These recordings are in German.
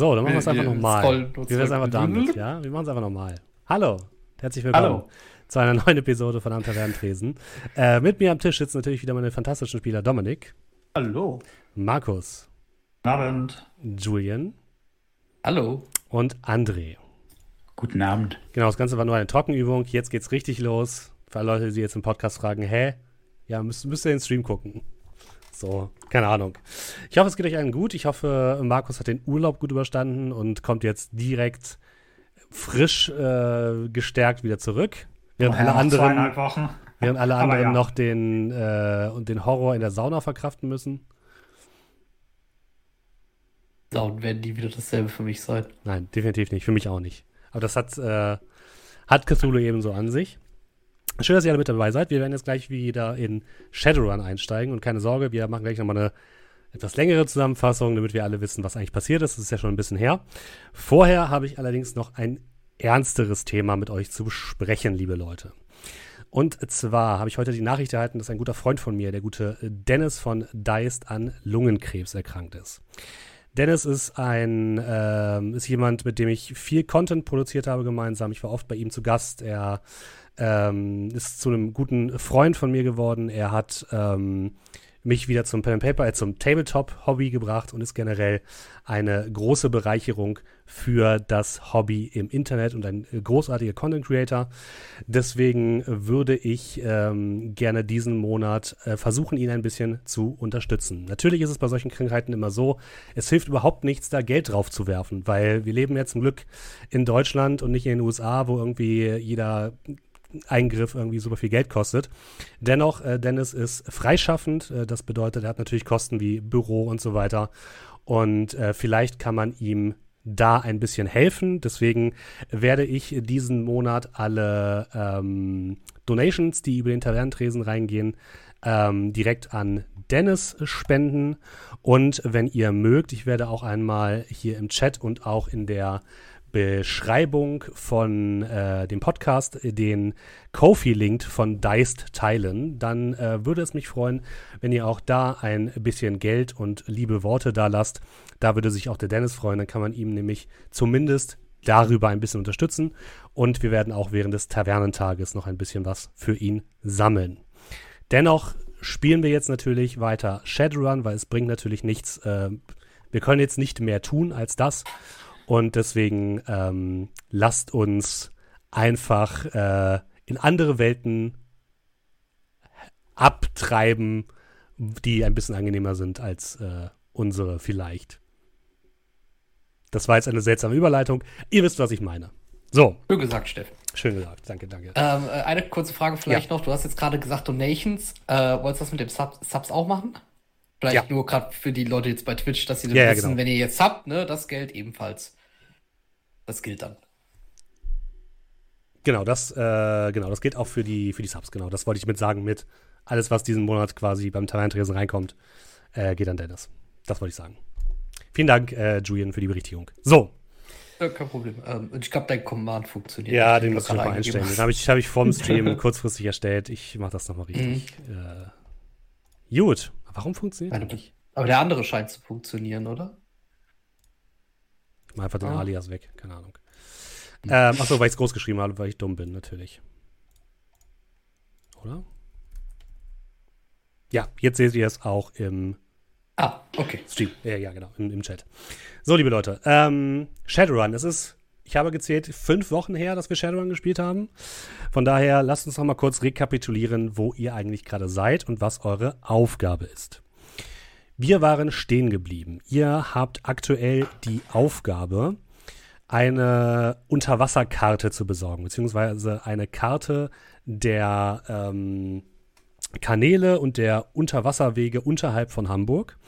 So, dann machen wir es einfach nochmal. Wie wäre es einfach damit, ja? Wir machen es einfach nochmal. Hallo, herzlich willkommen Hallo. zu einer neuen Episode von Am Tavernentresen. Äh, mit mir am Tisch sitzen natürlich wieder meine fantastischen Spieler Dominik. Hallo. Markus. Abend. Julian. Hallo. Und André. Guten Abend. Genau, das Ganze war nur eine Trockenübung. Jetzt geht's richtig los. Für alle Leute, die jetzt im Podcast fragen, hä? Ja, müsst, müsst ihr den Stream gucken. So, keine Ahnung. Ich hoffe, es geht euch allen gut. Ich hoffe, Markus hat den Urlaub gut überstanden und kommt jetzt direkt frisch äh, gestärkt wieder zurück. Während oh, alle anderen, Wochen. Während alle anderen ja. noch den, äh, den Horror in der Sauna verkraften müssen. Saunen werden die wieder dasselbe für mich sein. Nein, definitiv nicht. Für mich auch nicht. Aber das hat, äh, hat Cthulhu eben so an sich. Schön, dass ihr alle mit dabei seid. Wir werden jetzt gleich wieder in Shadowrun einsteigen und keine Sorge, wir machen gleich nochmal eine etwas längere Zusammenfassung, damit wir alle wissen, was eigentlich passiert ist. Das ist ja schon ein bisschen her. Vorher habe ich allerdings noch ein ernsteres Thema mit euch zu besprechen, liebe Leute. Und zwar habe ich heute die Nachricht erhalten, dass ein guter Freund von mir, der gute Dennis von Deist, an Lungenkrebs erkrankt ist. Dennis ist ein, äh, ist jemand, mit dem ich viel Content produziert habe gemeinsam. Ich war oft bei ihm zu Gast. Er ähm, ist zu einem guten Freund von mir geworden. Er hat ähm, mich wieder zum Pen and Paper, äh, zum Tabletop-Hobby gebracht und ist generell eine große Bereicherung für das Hobby im Internet und ein großartiger Content Creator. Deswegen würde ich ähm, gerne diesen Monat äh, versuchen, ihn ein bisschen zu unterstützen. Natürlich ist es bei solchen Krankheiten immer so, es hilft überhaupt nichts, da Geld drauf zu werfen, weil wir leben jetzt zum Glück in Deutschland und nicht in den USA, wo irgendwie jeder Eingriff irgendwie super viel Geld kostet. Dennoch, äh, Dennis ist freischaffend. Äh, das bedeutet, er hat natürlich Kosten wie Büro und so weiter. Und äh, vielleicht kann man ihm da ein bisschen helfen. Deswegen werde ich diesen Monat alle ähm, Donations, die über den Tavernentresen reingehen, ähm, direkt an Dennis spenden. Und wenn ihr mögt, ich werde auch einmal hier im Chat und auch in der Beschreibung von äh, dem Podcast den Kofi-Link von Deist teilen, dann äh, würde es mich freuen, wenn ihr auch da ein bisschen Geld und liebe Worte da lasst. Da würde sich auch der Dennis freuen, dann kann man ihm nämlich zumindest darüber ein bisschen unterstützen und wir werden auch während des Tavernentages noch ein bisschen was für ihn sammeln. Dennoch spielen wir jetzt natürlich weiter Shadowrun, weil es bringt natürlich nichts. Äh, wir können jetzt nicht mehr tun als das. Und deswegen ähm, lasst uns einfach äh, in andere Welten abtreiben, die ein bisschen angenehmer sind als äh, unsere vielleicht. Das war jetzt eine seltsame Überleitung. Ihr wisst, was ich meine. So. Schön gesagt, Steff. Schön gesagt, danke, danke. Ähm, äh, eine kurze Frage vielleicht ja. noch. Du hast jetzt gerade gesagt Donations. Äh, wolltest du das mit dem Sub Subs auch machen? Vielleicht ja. nur gerade für die Leute jetzt bei Twitch, dass sie dann ja, wissen, genau. wenn ihr jetzt habt, ne, das Geld ebenfalls. Das gilt dann. Genau, das, äh, genau, das gilt auch für die, für die Subs, genau. Das wollte ich mit sagen, mit alles, was diesen Monat quasi beim Tavernentresen reinkommt, äh, geht an Dennis. Das wollte ich sagen. Vielen Dank, äh, Julian, für die Berichtigung. So. Ja, kein Problem. Ähm, ich glaube, dein Command funktioniert. Ja, den muss ich nochmal einstellen. Den habe ich, hab ich vorm Stream kurzfristig erstellt. Ich mache das nochmal richtig. Mhm. Äh, gut. Warum funktioniert das nicht? Aber der andere scheint zu funktionieren, oder? Ich mache einfach den oh. Alias weg, keine Ahnung. Ähm, achso, weil ich es groß geschrieben habe, weil ich dumm bin, natürlich. Oder? Ja, jetzt seht ihr es auch im ah, okay. Stream. Ja, ja, genau, im, im Chat. So, liebe Leute, ähm, Shadowrun, es ist, ich habe gezählt, fünf Wochen her, dass wir Shadowrun gespielt haben. Von daher, lasst uns noch mal kurz rekapitulieren, wo ihr eigentlich gerade seid und was eure Aufgabe ist. Wir waren stehen geblieben. Ihr habt aktuell die Aufgabe, eine Unterwasserkarte zu besorgen, beziehungsweise eine Karte der ähm, Kanäle und der Unterwasserwege unterhalb von Hamburg.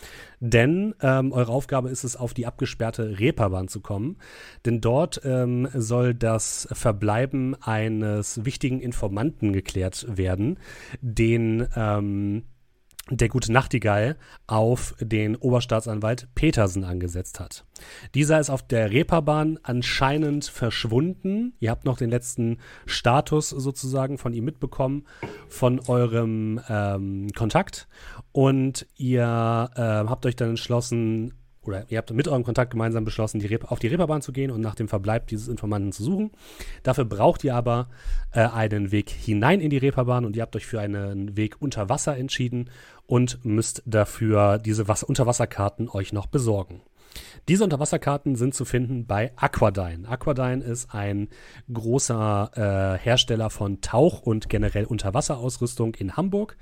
Denn ähm, eure Aufgabe ist es, auf die abgesperrte Reeperbahn zu kommen. Denn dort ähm, soll das Verbleiben eines wichtigen Informanten geklärt werden, den ähm, der gute Nachtigall auf den Oberstaatsanwalt Petersen angesetzt hat. Dieser ist auf der Reeperbahn anscheinend verschwunden. Ihr habt noch den letzten Status sozusagen von ihm mitbekommen, von eurem ähm, Kontakt. Und ihr äh, habt euch dann entschlossen, oder ihr habt mit eurem Kontakt gemeinsam beschlossen, die auf die Reeperbahn zu gehen und nach dem Verbleib dieses Informanten zu suchen. Dafür braucht ihr aber äh, einen Weg hinein in die Reeperbahn und ihr habt euch für einen Weg unter Wasser entschieden und müsst dafür diese Wasser Unterwasserkarten euch noch besorgen. Diese Unterwasserkarten sind zu finden bei Aquadyne. Aquadyne ist ein großer äh, Hersteller von Tauch- und generell Unterwasserausrüstung in Hamburg.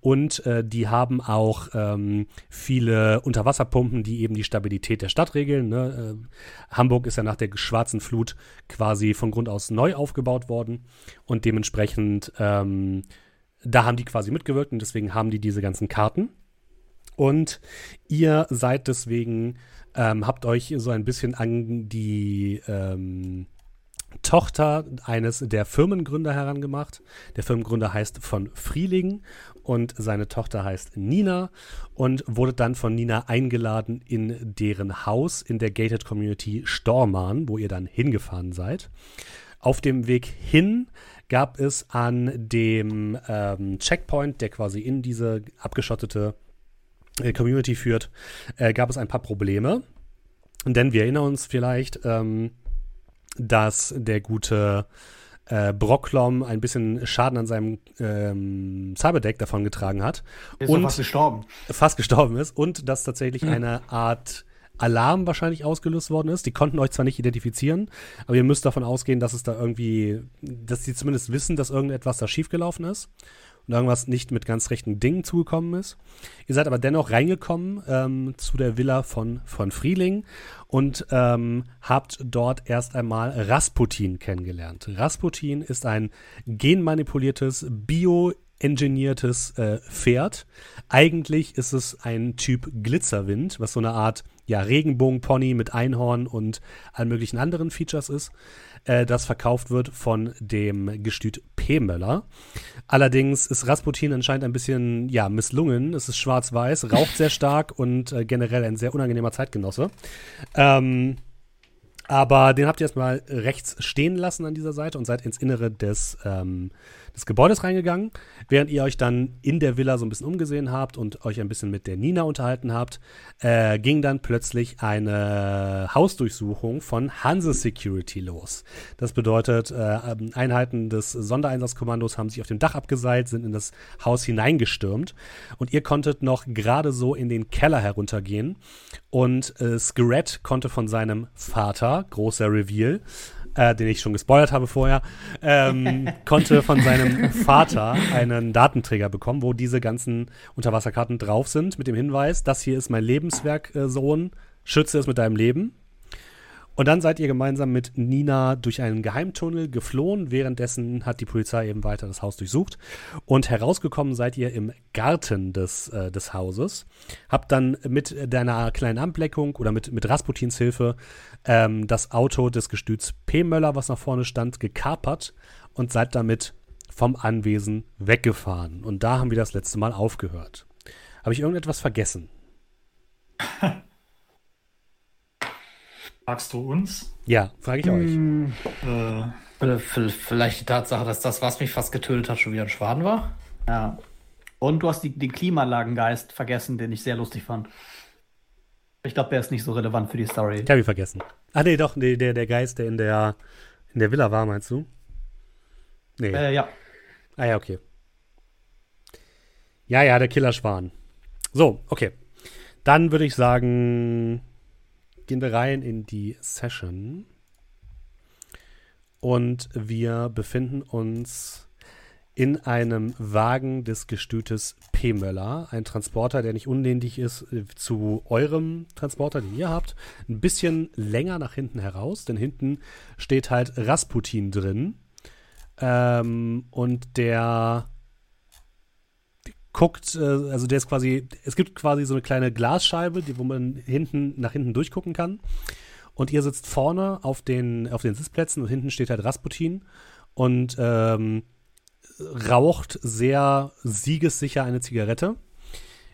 Und äh, die haben auch ähm, viele Unterwasserpumpen, die eben die Stabilität der Stadt regeln. Ne? Äh, Hamburg ist ja nach der schwarzen Flut quasi von Grund aus neu aufgebaut worden. Und dementsprechend, ähm, da haben die quasi mitgewirkt und deswegen haben die diese ganzen Karten. Und ihr seid deswegen ähm, habt euch so ein bisschen an die ähm, Tochter eines der Firmengründer herangemacht. Der Firmengründer heißt von Frieling und seine Tochter heißt Nina und wurde dann von Nina eingeladen in deren Haus in der Gated Community Stormarn, wo ihr dann hingefahren seid. Auf dem Weg hin gab es an dem ähm, Checkpoint, der quasi in diese abgeschottete Community führt, äh, gab es ein paar Probleme. Denn wir erinnern uns vielleicht, ähm, dass der gute äh, Brocklom ein bisschen Schaden an seinem ähm, Cyberdeck davongetragen hat. Ist und fast gestorben. Fast gestorben ist und dass tatsächlich mhm. eine Art Alarm wahrscheinlich ausgelöst worden ist. Die konnten euch zwar nicht identifizieren, aber ihr müsst davon ausgehen, dass es da irgendwie, dass sie zumindest wissen, dass irgendetwas da schiefgelaufen ist und irgendwas nicht mit ganz rechten Dingen zugekommen ist. Ihr seid aber dennoch reingekommen ähm, zu der Villa von, von Frieling und ähm, habt dort erst einmal Rasputin kennengelernt. Rasputin ist ein genmanipuliertes, bio äh, Pferd. Eigentlich ist es ein Typ Glitzerwind, was so eine Art ja, Regenbogenpony mit Einhorn und allen möglichen anderen Features ist äh, das verkauft wird von dem Gestüt P. Möller. Allerdings ist Rasputin anscheinend ein bisschen, ja, misslungen. Es ist schwarz-weiß, raucht sehr stark und äh, generell ein sehr unangenehmer Zeitgenosse. Ähm, aber den habt ihr erstmal rechts stehen lassen an dieser Seite und seid ins Innere des ähm, des Gebäudes reingegangen. Während ihr euch dann in der Villa so ein bisschen umgesehen habt und euch ein bisschen mit der Nina unterhalten habt, äh, ging dann plötzlich eine Hausdurchsuchung von Hanse Security los. Das bedeutet, äh, Einheiten des Sondereinsatzkommandos haben sich auf dem Dach abgeseilt, sind in das Haus hineingestürmt und ihr konntet noch gerade so in den Keller heruntergehen und äh, Skerett konnte von seinem Vater, großer Reveal, äh, den ich schon gespoilert habe vorher, ähm, konnte von seinem Vater einen Datenträger bekommen, wo diese ganzen Unterwasserkarten drauf sind, mit dem Hinweis, das hier ist mein Lebenswerk, äh, Sohn, schütze es mit deinem Leben. Und dann seid ihr gemeinsam mit Nina durch einen Geheimtunnel geflohen. Währenddessen hat die Polizei eben weiter das Haus durchsucht. Und herausgekommen seid ihr im Garten des, äh, des Hauses. Habt dann mit deiner kleinen Ableckung oder mit, mit Rasputins Hilfe ähm, das Auto des Gestüts P. Möller, was nach vorne stand, gekapert und seid damit vom Anwesen weggefahren. Und da haben wir das letzte Mal aufgehört. Habe ich irgendetwas vergessen? Fragst du uns? Ja, frage ich euch. Hm, äh, vielleicht die Tatsache, dass das, was mich fast getötet hat, schon wieder ein Schwaden war. Ja. Und du hast die, den Klimaanlagengeist vergessen, den ich sehr lustig fand. Ich glaube, der ist nicht so relevant für die Story. Ich habe ihn vergessen. Ah, nee, doch, nee, der, der Geist, der in der, in der Villa war, meinst du? Nee. Äh, ja. Ah, ja, okay. Ja, ja, der Killerschwan. So, okay. Dann würde ich sagen, gehen wir rein in die Session. Und wir befinden uns in einem Wagen des Gestütes P. Möller. Ein Transporter, der nicht unähnlich ist äh, zu eurem Transporter, den ihr habt. Ein bisschen länger nach hinten heraus, denn hinten steht halt Rasputin drin. Ähm, und der guckt, äh, also der ist quasi, es gibt quasi so eine kleine Glasscheibe, die, wo man hinten nach hinten durchgucken kann. Und ihr sitzt vorne auf den, auf den Sitzplätzen und hinten steht halt Rasputin und ähm, raucht sehr siegessicher eine Zigarette.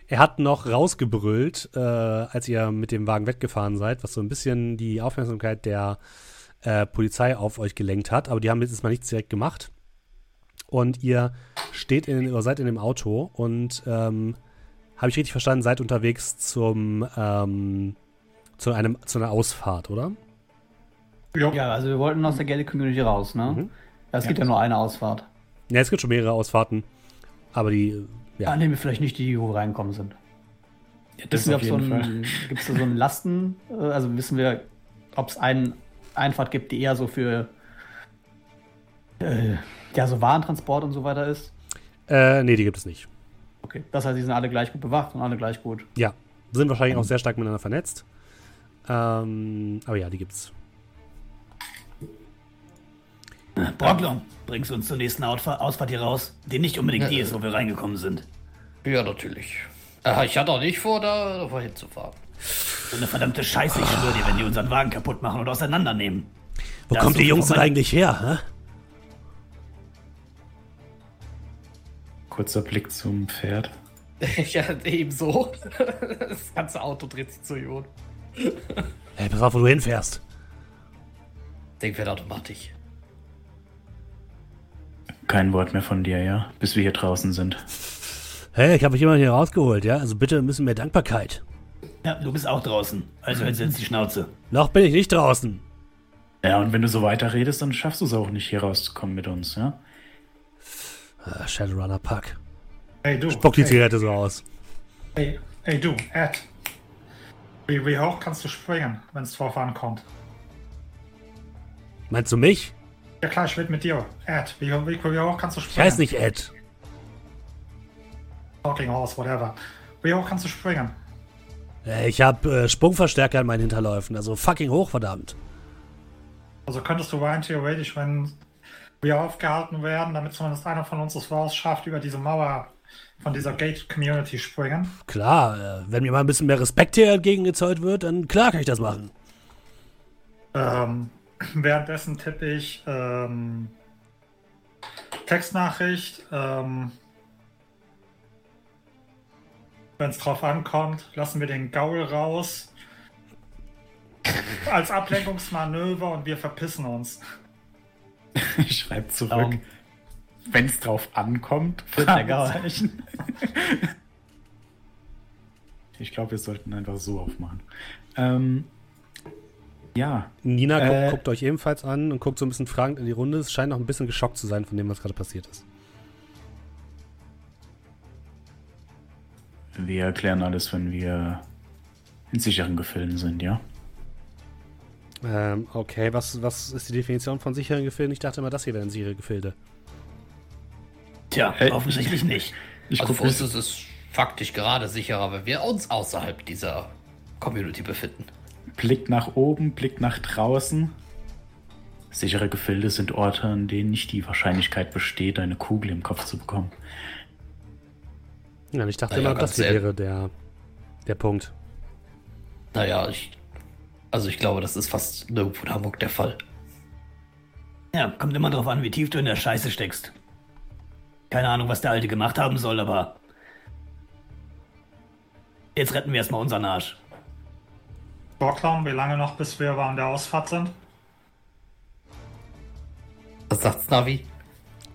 Er hat noch rausgebrüllt, äh, als ihr mit dem Wagen weggefahren seid, was so ein bisschen die Aufmerksamkeit der äh, Polizei auf euch gelenkt hat. Aber die haben jetzt mal nichts direkt gemacht und ihr steht in, oder seid in dem Auto und ähm, habe ich richtig verstanden, seid unterwegs zum ähm, zu, einem, zu einer Ausfahrt, oder? Ja. ja, also wir wollten aus der Gelde Community raus, ne? Mhm. Es gibt ja. ja nur eine Ausfahrt. Ja, es gibt schon mehrere Ausfahrten. Aber die. Ja, ah, nehmen wir vielleicht nicht die, wo wir reinkommen sind. Ja, das wissen wir, ob so ein, gibt es da so einen Lasten, äh, also wissen wir, ob es eine Einfahrt gibt, die eher so für äh, ja, so Warentransport und so weiter ist? Äh, nee, die gibt es nicht. Okay, das heißt, die sind alle gleich gut bewacht und alle gleich gut. Ja, sind wahrscheinlich auch sehr stark miteinander vernetzt. Ähm, aber ja, die gibt's. Broglon, bringst du uns zur nächsten Ausfahrt hier raus, die nicht unbedingt die ist, wo wir reingekommen sind. Ja, natürlich. Äh, ich hatte auch nicht vor, da vorhin zu fahren. So eine verdammte Scheiße, ich schwöre dir, wenn die unseren Wagen kaputt machen und auseinandernehmen. Wo da kommt die Jungs denn eigentlich her, hä? Kurzer Blick zum Pferd. ja, ebenso. Das ganze Auto dreht sich zu Ion. Ey, pass auf, wo du hinfährst. Fährt automatisch. Kein Wort mehr von dir, ja? Bis wir hier draußen sind. Hey, ich habe mich immer hier rausgeholt, ja? Also bitte ein bisschen mehr Dankbarkeit. Ja, du bist auch draußen. Also hältst du jetzt die Schnauze. Noch bin ich nicht draußen. Ja, und wenn du so weiter redest, dann schaffst du es auch nicht, hier rauszukommen mit uns, ja? Uh, Shadowrunner Pack. Hey, du. Spuck die hey. Zigarette so aus. Hey, hey, du, Ed. Wie, wie hoch kannst du springen, wenn es drauf ankommt? Meinst du mich? Ja klar, ich will mit dir. Ed, wie, wie, wie hoch kannst du springen? Ich heiße nicht Ed. Talking Horse, whatever. Wie hoch kannst du springen? Äh, ich habe äh, Sprungverstärker in meinen Hinterläufen, also fucking hoch, verdammt. Also könntest du rein theoretisch, wenn wir aufgehalten werden, damit zumindest einer von uns es raus schafft, über diese Mauer von dieser Gate-Community springen. Klar, äh, wenn mir mal ein bisschen mehr Respekt hier entgegengezollt wird, dann klar kann ich das machen. Ähm, währenddessen tippe ich ähm, Textnachricht. Ähm, wenn es drauf ankommt, lassen wir den Gaul raus. Als Ablenkungsmanöver und wir verpissen uns. Ich schreibe zurück. Um, Wenn es drauf ankommt, Ich glaube, wir sollten einfach so aufmachen. Ähm, ja. Nina äh, guckt, guckt, euch ebenfalls an und guckt so ein bisschen fragend in die Runde. Es scheint noch ein bisschen geschockt zu sein von dem, was gerade passiert ist. Wir erklären alles, wenn wir in sicheren Gefilden sind, ja? Ähm, okay, was, was ist die Definition von sicheren Gefilden? Ich dachte immer, das hier wären sichere Gefilde. Tja, hey, offensichtlich nicht. Ich also für uns ist es faktisch gerade sicherer, wenn wir uns außerhalb dieser Community befinden. Blick nach oben, Blick nach draußen. Sichere Gefilde sind Orte, an denen nicht die Wahrscheinlichkeit besteht, eine Kugel im Kopf zu bekommen. Ja, ich dachte naja, immer, das hier wäre der, der Punkt. Naja, ich also ich glaube, das ist fast nirgendwo in Hamburg der Fall. Ja, kommt immer drauf an, wie tief du in der Scheiße steckst. Keine Ahnung, was der Alte gemacht haben soll, aber. Jetzt retten wir erstmal unseren Arsch. Borklaum, wie lange noch, bis wir an der Ausfahrt sind? Was sagt's, Navi?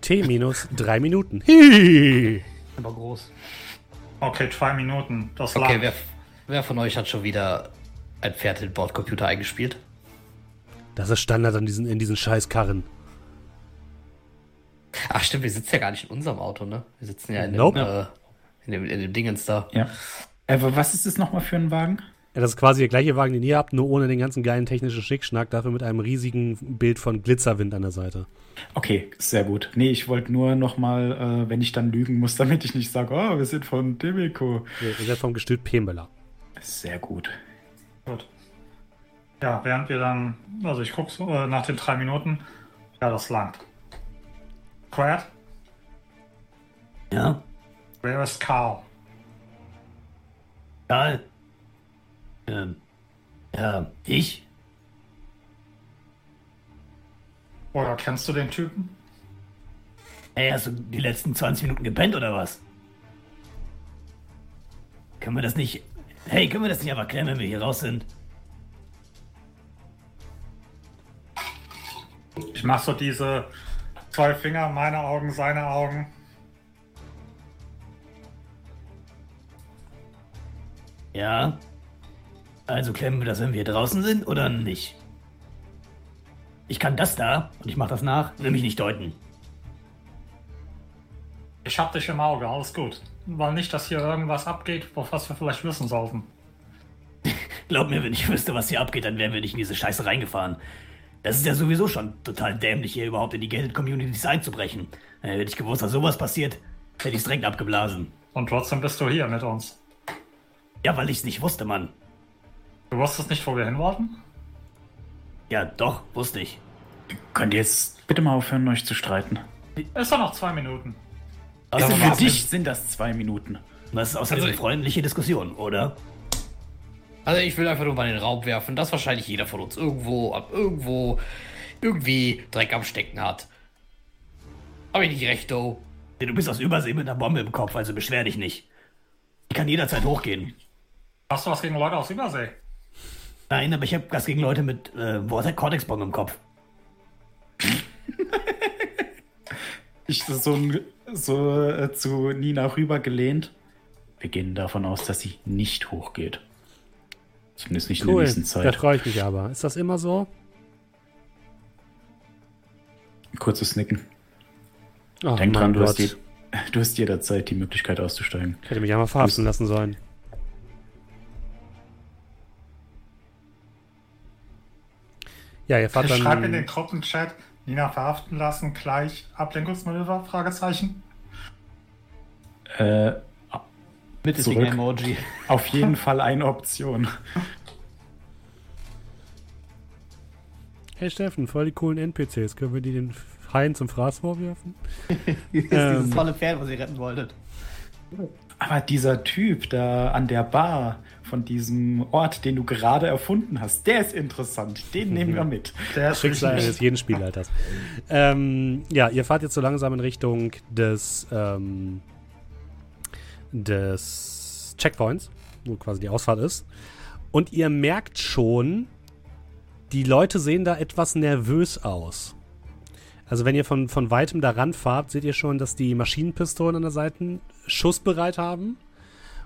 T minus drei Minuten. Hihihi. Aber groß. Okay, zwei Minuten. Das okay, wer, wer von euch hat schon wieder ein Pferd in den Bordcomputer eingespielt. Das ist Standard an diesen, in diesen scheiß Karren. Ach stimmt, wir sitzen ja gar nicht in unserem Auto, ne? Wir sitzen ja in, nope. dem, äh, in, dem, in dem Dingens da. Ja. Aber was ist das nochmal für ein Wagen? Ja, das ist quasi der gleiche Wagen, den ihr habt, nur ohne den ganzen geilen technischen Schickschnack, dafür mit einem riesigen Bild von Glitzerwind an der Seite. Okay, sehr gut. Nee, ich wollte nur nochmal, äh, wenn ich dann lügen muss, damit ich nicht sage, oh, wir sind von Demeco. ihr seid vom Gestüt Pembeler. Sehr gut. Gut. Ja, während wir dann, also ich gucke so, äh, nach den drei Minuten, ja, das langt. Quad? Ja? Where is Carl? Karl? Ähm, ja, ich? Oder kennst du den Typen? Ey, hast du die letzten 20 Minuten gepennt oder was? Können wir das nicht Hey, können wir das nicht einfach klären, wenn wir hier raus sind? Ich mach so diese zwei Finger, meine Augen, seine Augen. Ja. Also klemmen wir das, wenn wir draußen sind oder nicht? Ich kann das da und ich mach das nach, will mich nicht deuten. Ich hab dich im Auge, alles gut. Weil nicht, dass hier irgendwas abgeht, was wir vielleicht wissen sollten. Glaub mir, wenn ich wüsste, was hier abgeht, dann wären wir nicht in diese Scheiße reingefahren. Das ist ja sowieso schon total dämlich, hier überhaupt in die Gated-Communities einzubrechen. Äh, hätte ich gewusst, dass sowas passiert, hätte ich es direkt abgeblasen. Und trotzdem bist du hier mit uns. Ja, weil ich es nicht wusste, Mann. Du wusstest nicht, wo wir hin wollten? Ja, doch, wusste ich. Könnt ihr jetzt bitte mal aufhören, euch zu streiten? Ist doch noch zwei Minuten. Also für dich sind das zwei Minuten. Das ist außerdem also, eine freundliche Diskussion, oder? Also ich will einfach nur mal in den Raum werfen, dass wahrscheinlich jeder von uns irgendwo, ab irgendwo, irgendwie Dreck am Stecken hat. Hab ich nicht recht, Do? Du bist aus Übersee mit einer Bombe im Kopf, also beschwer dich nicht. Ich kann jederzeit hochgehen. Hast du was gegen Leute aus Übersee? Nein, aber ich habe was gegen Leute mit äh, Cortex-Bomben im Kopf. ich so, so äh, zu Nina rübergelehnt. Wir gehen davon aus, dass sie nicht hochgeht. Zumindest nicht cool. in der nächsten Zeit. Da freue ich mich aber. Ist das immer so? Kurzes Nicken. Oh, Denk dran, du hast, die, du hast jederzeit die Möglichkeit auszusteigen. Ich hätte mich einmal verhaften lassen sollen. Ja, ihr fahrt dann. Schreib in den Gruppenchat, Nina verhaften lassen, gleich Ablenkungsmanöver? Fragezeichen. Äh, mit zurück. Emoji. Auf jeden Fall eine Option. Hey Steffen, voll die coolen NPCs. Können wir die den Haien zum Fraß vorwerfen? das ist ähm, dieses tolle Pferd, was ihr retten wolltet. Aber dieser Typ da an der Bar von diesem Ort, den du gerade erfunden hast, der ist interessant. Den nehmen wir mit. Der ist Schicksal eines jeden Spielleiters. ähm, ja, ihr fahrt jetzt so langsam in Richtung des ähm, des Checkpoints, wo quasi die Ausfahrt ist. Und ihr merkt schon, die Leute sehen da etwas nervös aus. Also wenn ihr von, von weitem da ranfahrt, seht ihr schon, dass die Maschinenpistolen an der Seite schussbereit haben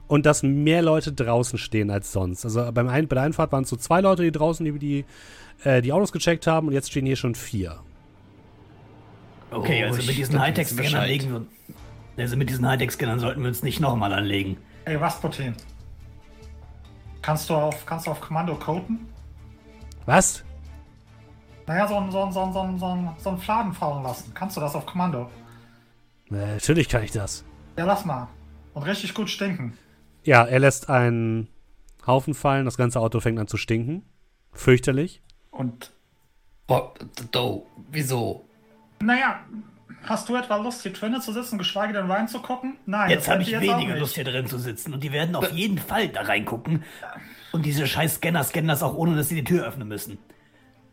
und dass mehr Leute draußen stehen als sonst. Also beim ein, bei der Einfahrt waren es so zwei Leute, die draußen die, die, äh, die Autos gecheckt haben und jetzt stehen hier schon vier. Okay, oh, also mit diesen Hightech-Scannern legen wir also mit diesen Hightech-Scannern sollten wir uns nicht nochmal anlegen. Ey, Rasputin. Kannst du auf, kannst du auf Kommando coden? Was? Naja, so einen so so so so so ein Fladen fahren lassen. Kannst du das auf Kommando? Äh, natürlich kann ich das. Ja, lass mal. Und richtig gut stinken. Ja, er lässt einen Haufen fallen. Das ganze Auto fängt an zu stinken. Fürchterlich. Und. Oh, do, wieso? Naja, Hast du etwa Lust, hier drinnen zu sitzen, geschweige denn reinzugucken? Nein. Jetzt habe ich jetzt weniger Lust, hier drin zu sitzen. Und die werden auf jeden Fall da reingucken. Und diese scheiß Scanner scannen das auch, ohne dass sie die Tür öffnen müssen.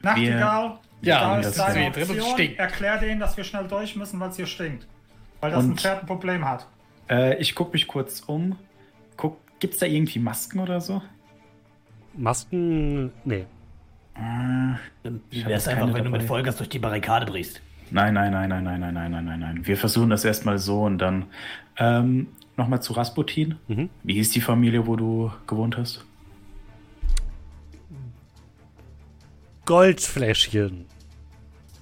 Nachtigall, ja, das ist deine Option. Erklär denen, dass wir schnell durch müssen, weil es hier stinkt. Weil das Und, ein Pferd ein Problem hat. Äh, ich gucke mich kurz um. Guck, gibt's da irgendwie Masken oder so? Masken? Nee. Wie wäre es einfach, wenn du mit Vollgas durch die Barrikade brichst? Nein, nein, nein, nein, nein, nein, nein, nein, nein, nein. Wir versuchen das erstmal so und dann ähm, nochmal zu Rasputin. Mhm. Wie hieß die Familie, wo du gewohnt hast? Goldfläschchen.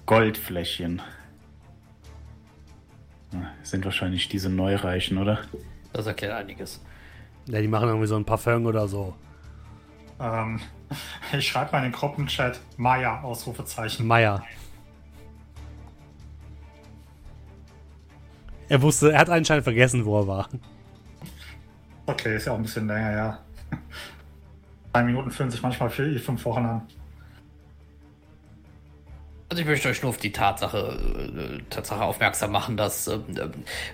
Goldfläschchen. Sind wahrscheinlich diese Neureichen, oder? Das erklärt einiges. Ja, die machen irgendwie so ein Parfum oder so. Ähm, ich schreibe mal in den Gruppenchat Maya, Ausrufezeichen. Maya. Er wusste, er hat anscheinend vergessen, wo er war. Okay, ist ja auch ein bisschen länger, ja. Drei Minuten fühlen sich manchmal für fünf Wochen an. Also ich möchte euch nur auf die Tatsache, äh, Tatsache aufmerksam machen, dass äh,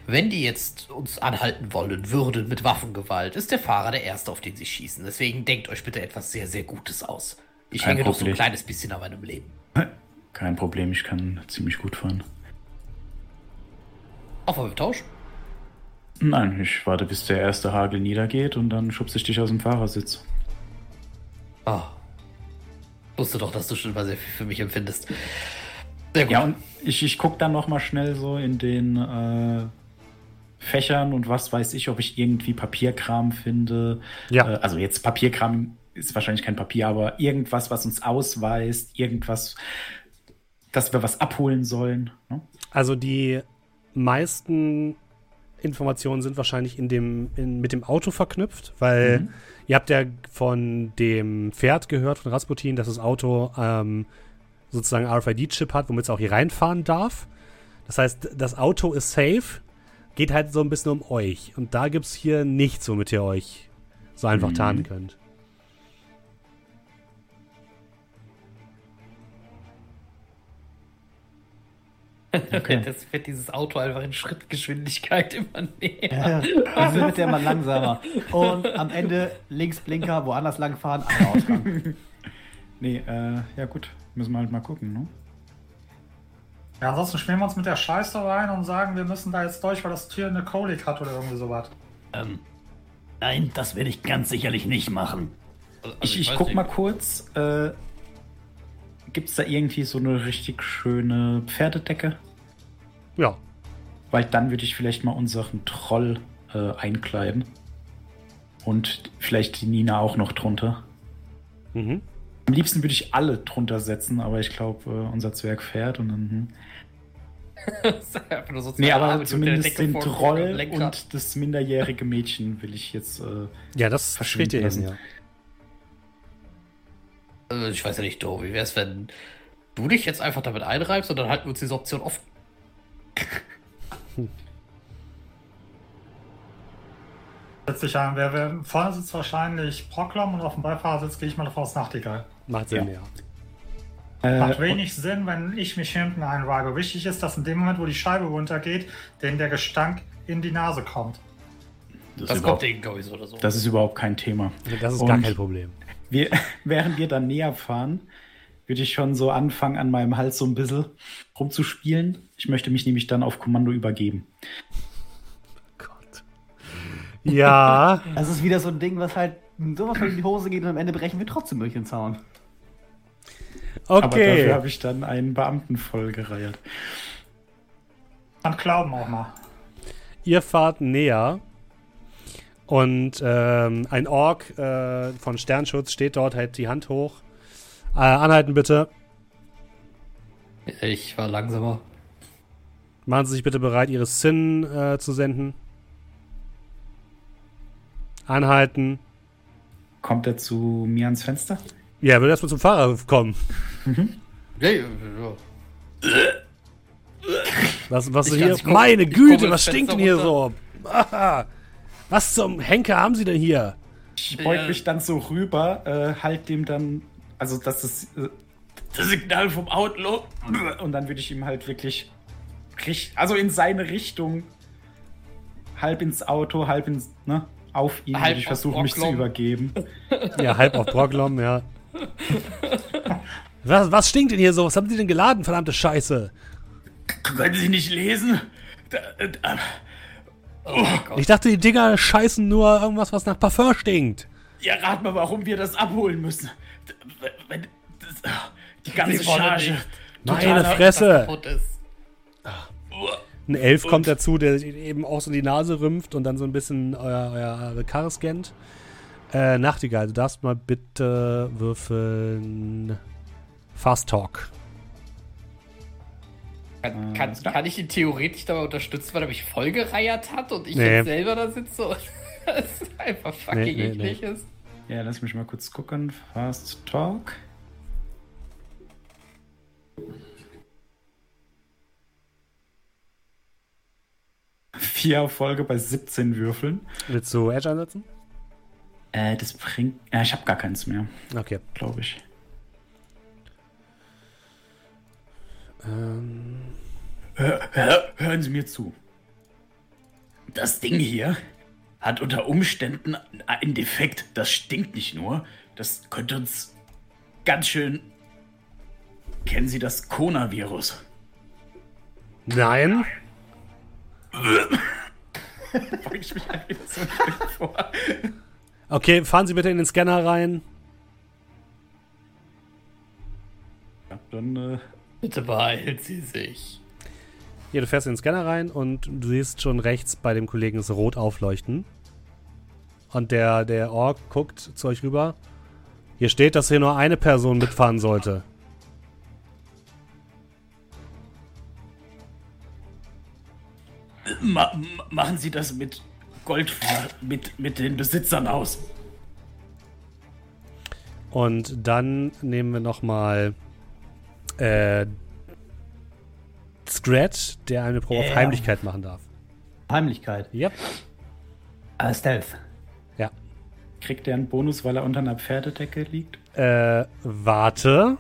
wenn die jetzt uns anhalten wollen würden mit Waffengewalt, ist der Fahrer der Erste, auf den sie schießen. Deswegen denkt euch bitte etwas sehr, sehr Gutes aus. Ich Kein hänge Problem. doch so ein kleines bisschen an meinem Leben. Kein Problem, ich kann ziemlich gut fahren. Wollen wir tauschen? Nein, ich warte, bis der erste Hagel niedergeht und dann schubse ich dich aus dem Fahrersitz. Ah. Oh. Wusste doch, dass du schon mal sehr viel für mich empfindest. Sehr gut. Ja, und ich, ich gucke dann nochmal schnell so in den äh, Fächern und was weiß ich, ob ich irgendwie Papierkram finde. Ja. Äh, also jetzt Papierkram ist wahrscheinlich kein Papier, aber irgendwas, was uns ausweist, irgendwas, dass wir was abholen sollen. Ne? Also die meisten Informationen sind wahrscheinlich in dem, in, mit dem Auto verknüpft, weil mhm. Ihr habt ja von dem Pferd gehört, von Rasputin, dass das Auto ähm, sozusagen RFID-Chip hat, womit es auch hier reinfahren darf. Das heißt, das Auto ist safe, geht halt so ein bisschen um euch. Und da gibt es hier nichts, womit ihr euch so einfach mhm. tarnen könnt. Okay. Das wird dieses Auto einfach in Schrittgeschwindigkeit immer näher. Also wird der immer langsamer. Und am Ende links Blinker, woanders langfahren, aber Ausgang. nee, äh, ja gut, müssen wir halt mal gucken, ne? Ja, ansonsten spielen wir uns mit der Scheiße rein und sagen, wir müssen da jetzt durch, weil das Tier eine Kolik hat oder irgendwie sowas. Ähm, nein, das werde ich ganz sicherlich nicht machen. Also, ich, ich, ich guck nicht. mal kurz, äh, Gibt es da irgendwie so eine richtig schöne Pferdedecke? Ja. Weil dann würde ich vielleicht mal unseren Troll äh, einkleiden. Und vielleicht die Nina auch noch drunter. Mhm. Am liebsten würde ich alle drunter setzen, aber ich glaube, äh, unser Zwerg fährt und dann. Hm. so nee, aber zumindest den Troll und das minderjährige Mädchen will ich jetzt. Äh, ja, das versteht ihr lassen. Ja. Also ich weiß ja nicht, Do, wie wäre es, wenn du dich jetzt einfach damit einreibst und dann halten wir uns diese Option offen. Setz dich ein. Wer, wer, vorne sitzt wahrscheinlich Proklom und auf dem Beifahrersitz gehe ich mal davon aus Nachtigall. Macht Sinn, ja. ja. Macht äh, wenig Sinn, wenn ich mich hinten einreibe. Wichtig ist, dass in dem Moment, wo die Scheibe runtergeht, denen der Gestank in die Nase kommt. Das, das kommt denen, glaube ich, so oder so. Das ist überhaupt kein Thema. Das ist und gar kein Problem wir, während wir dann näher fahren, würde ich schon so anfangen, an meinem Hals so ein bisschen rumzuspielen. Ich möchte mich nämlich dann auf Kommando übergeben. Gott. Ja. Das ist wieder so ein Ding, was halt sowas von in die Hose geht und am Ende brechen wir trotzdem durch den Zaun. Okay. Aber dafür habe ich dann einen Beamten vollgereiert. An Glauben auch mal. Ihr fahrt näher und ähm, ein Ork äh, von Sternschutz steht dort, hält die Hand hoch. Äh, anhalten bitte. Ich war langsamer. Machen Sie sich bitte bereit, Ihre Sin äh, zu senden. Anhalten. Kommt er zu mir ans Fenster? Ja, er will erstmal zum Fahrer kommen. Mhm. Was, was hier? Komm, Meine Güte, was stinkt denn hier runter. so? Was zum Henker haben Sie denn hier? Ich beug mich dann so rüber, äh, halt dem dann, also das ist äh, das Signal vom Outlaw. Und dann würde ich ihm halt wirklich, also in seine Richtung, halb ins Auto, halb ins, ne, auf ihn halb würde ich versuchen, mich zu übergeben. Ja, halb auf Broglom, ja. Was, was stinkt denn hier so? Was haben Sie denn geladen, verdammte Scheiße? Können Sie nicht lesen? Da, da, Oh ich dachte, die Dinger scheißen nur irgendwas, was nach Parfum stinkt. Ja, rat mal, warum wir das abholen müssen. Wenn das, die ganze Charge. Meine Fresse. Ein Elf und? kommt dazu, der eben auch so die Nase rümpft und dann so ein bisschen euer, euer, eure Karre scannt. Äh, Nachtigall, du darfst mal bitte würfeln Fast Talk. Kann, kann, kann, ich ihn theoretisch dabei unterstützen, weil er mich vollgereiert hat und ich nee. jetzt selber da sitze und das einfach fucking nee, nee, eklig ist? Ja, lass mich mal kurz gucken. Fast Talk. Vier Erfolge bei 17 Würfeln. Willst du Edge einsetzen? Äh, das bringt. Ja, ich habe gar keins mehr. Okay. Glaube ich. Ähm. Hör, hör, hören Sie mir zu. Das Ding hier hat unter Umständen einen Defekt. Das stinkt nicht nur. Das könnte uns ganz schön. Kennen Sie das Coronavirus? Nein. ich mich einfach so vor. Okay, fahren Sie bitte in den Scanner rein. Ja, dann äh, Bitte beeilt sie sich. Ja, du fährst in den Scanner rein und du siehst schon rechts bei dem Kollegen das Rot aufleuchten. Und der, der Ork guckt zu euch rüber. Hier steht, dass hier nur eine Person mitfahren sollte. Ma machen Sie das mit Gold mit, mit den Besitzern aus. Und dann nehmen wir nochmal äh, Scratch, der eine Probe yeah. auf Heimlichkeit machen darf. Heimlichkeit? Yep. Uh, Stealth. Ja. Kriegt der einen Bonus, weil er unter einer Pferdedecke liegt? Äh, warte.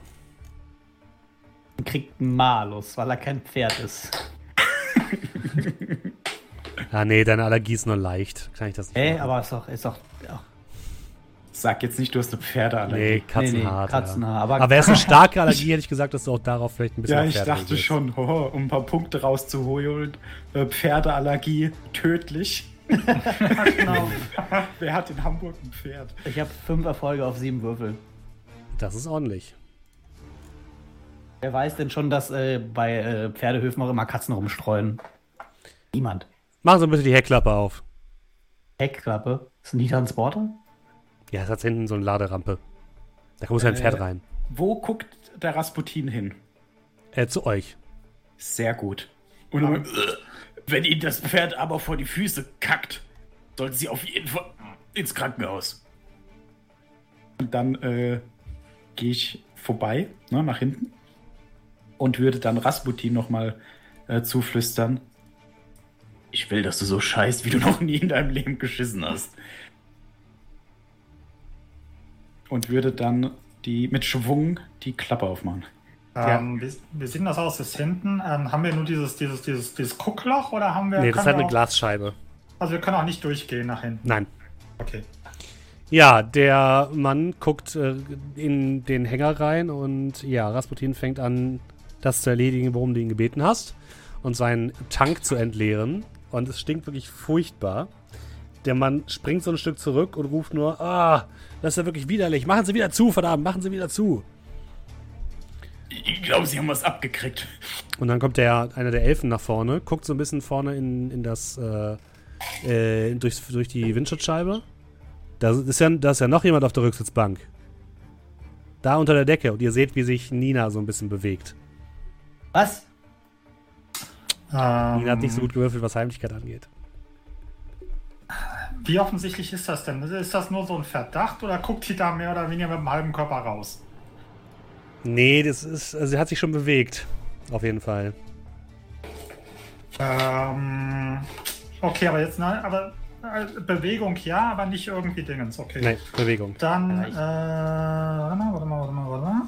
Kriegt einen Malus, weil er kein Pferd ist. ah, nee, deine Allergie ist nur leicht. Kann ich das nicht Ey, machen? aber ist doch, ist doch. Sag jetzt nicht, du hast eine Pferdeallergie. Nee, Katzenhaar. Nee, nee, Katzenhaar. Ja. Aber, aber wäre es eine starke Allergie, hätte ich gesagt, dass du auch darauf vielleicht ein bisschen Ja, ich dachte schon, oh, um ein paar Punkte rauszuholen. Äh, Pferdeallergie tödlich. genau. Wer hat in Hamburg ein Pferd? Ich habe fünf Erfolge auf sieben Würfel. Das ist ordentlich. Wer weiß denn schon, dass äh, bei äh, Pferdehöfen auch immer Katzen rumstreuen? Niemand. Machen Sie bitte die Heckklappe auf. Heckklappe? Ist ein Transporter? Ja, es hat hinten so eine Laderampe. Da muss ein Pferd äh, rein. Wo guckt der Rasputin hin? Äh, zu euch. Sehr gut. Und um, wenn Ihnen das Pferd aber vor die Füße kackt, sollten Sie auf jeden Fall ins Krankenhaus. Und dann äh, gehe ich vorbei, ne, nach hinten. Und würde dann Rasputin nochmal äh, zuflüstern. Ich will, dass du so scheißt, wie du noch nie in deinem Leben geschissen hast. Und würde dann die mit Schwung die Klappe aufmachen. Ähm, wie, wie, sieht das aus? Ist hinten? Ähm, haben wir nur dieses, dieses, dieses, dieses Guckloch oder haben wir. Nee, das ist halt eine auch, Glasscheibe. Also wir können auch nicht durchgehen nach hinten. Nein. Okay. Ja, der Mann guckt äh, in den Hänger rein und ja, Rasputin fängt an, das zu erledigen, worum du ihn gebeten hast und seinen Tank zu entleeren. Und es stinkt wirklich furchtbar. Der Mann springt so ein Stück zurück und ruft nur, ah, das ist ja wirklich widerlich. Machen Sie wieder zu, verdammt, machen Sie wieder zu. Ich glaube, sie haben was abgekriegt. Und dann kommt der, einer der Elfen nach vorne, guckt so ein bisschen vorne in, in das, äh, äh, durch, durch die Windschutzscheibe. Da ist, ja, da ist ja noch jemand auf der Rücksitzbank. Da unter der Decke. Und ihr seht, wie sich Nina so ein bisschen bewegt. Was? Ähm, Nina hat nicht so gut gewürfelt, was Heimlichkeit angeht. Wie offensichtlich ist das denn? Ist das nur so ein Verdacht oder guckt sie da mehr oder weniger mit dem halben Körper raus? Nee, das ist. Also sie hat sich schon bewegt. Auf jeden Fall. Ähm. Okay, aber jetzt, nein, aber äh, Bewegung ja, aber nicht irgendwie Dingens. Okay. Nein, Bewegung. Dann, äh, warte mal, warte mal, warte mal, warte mal.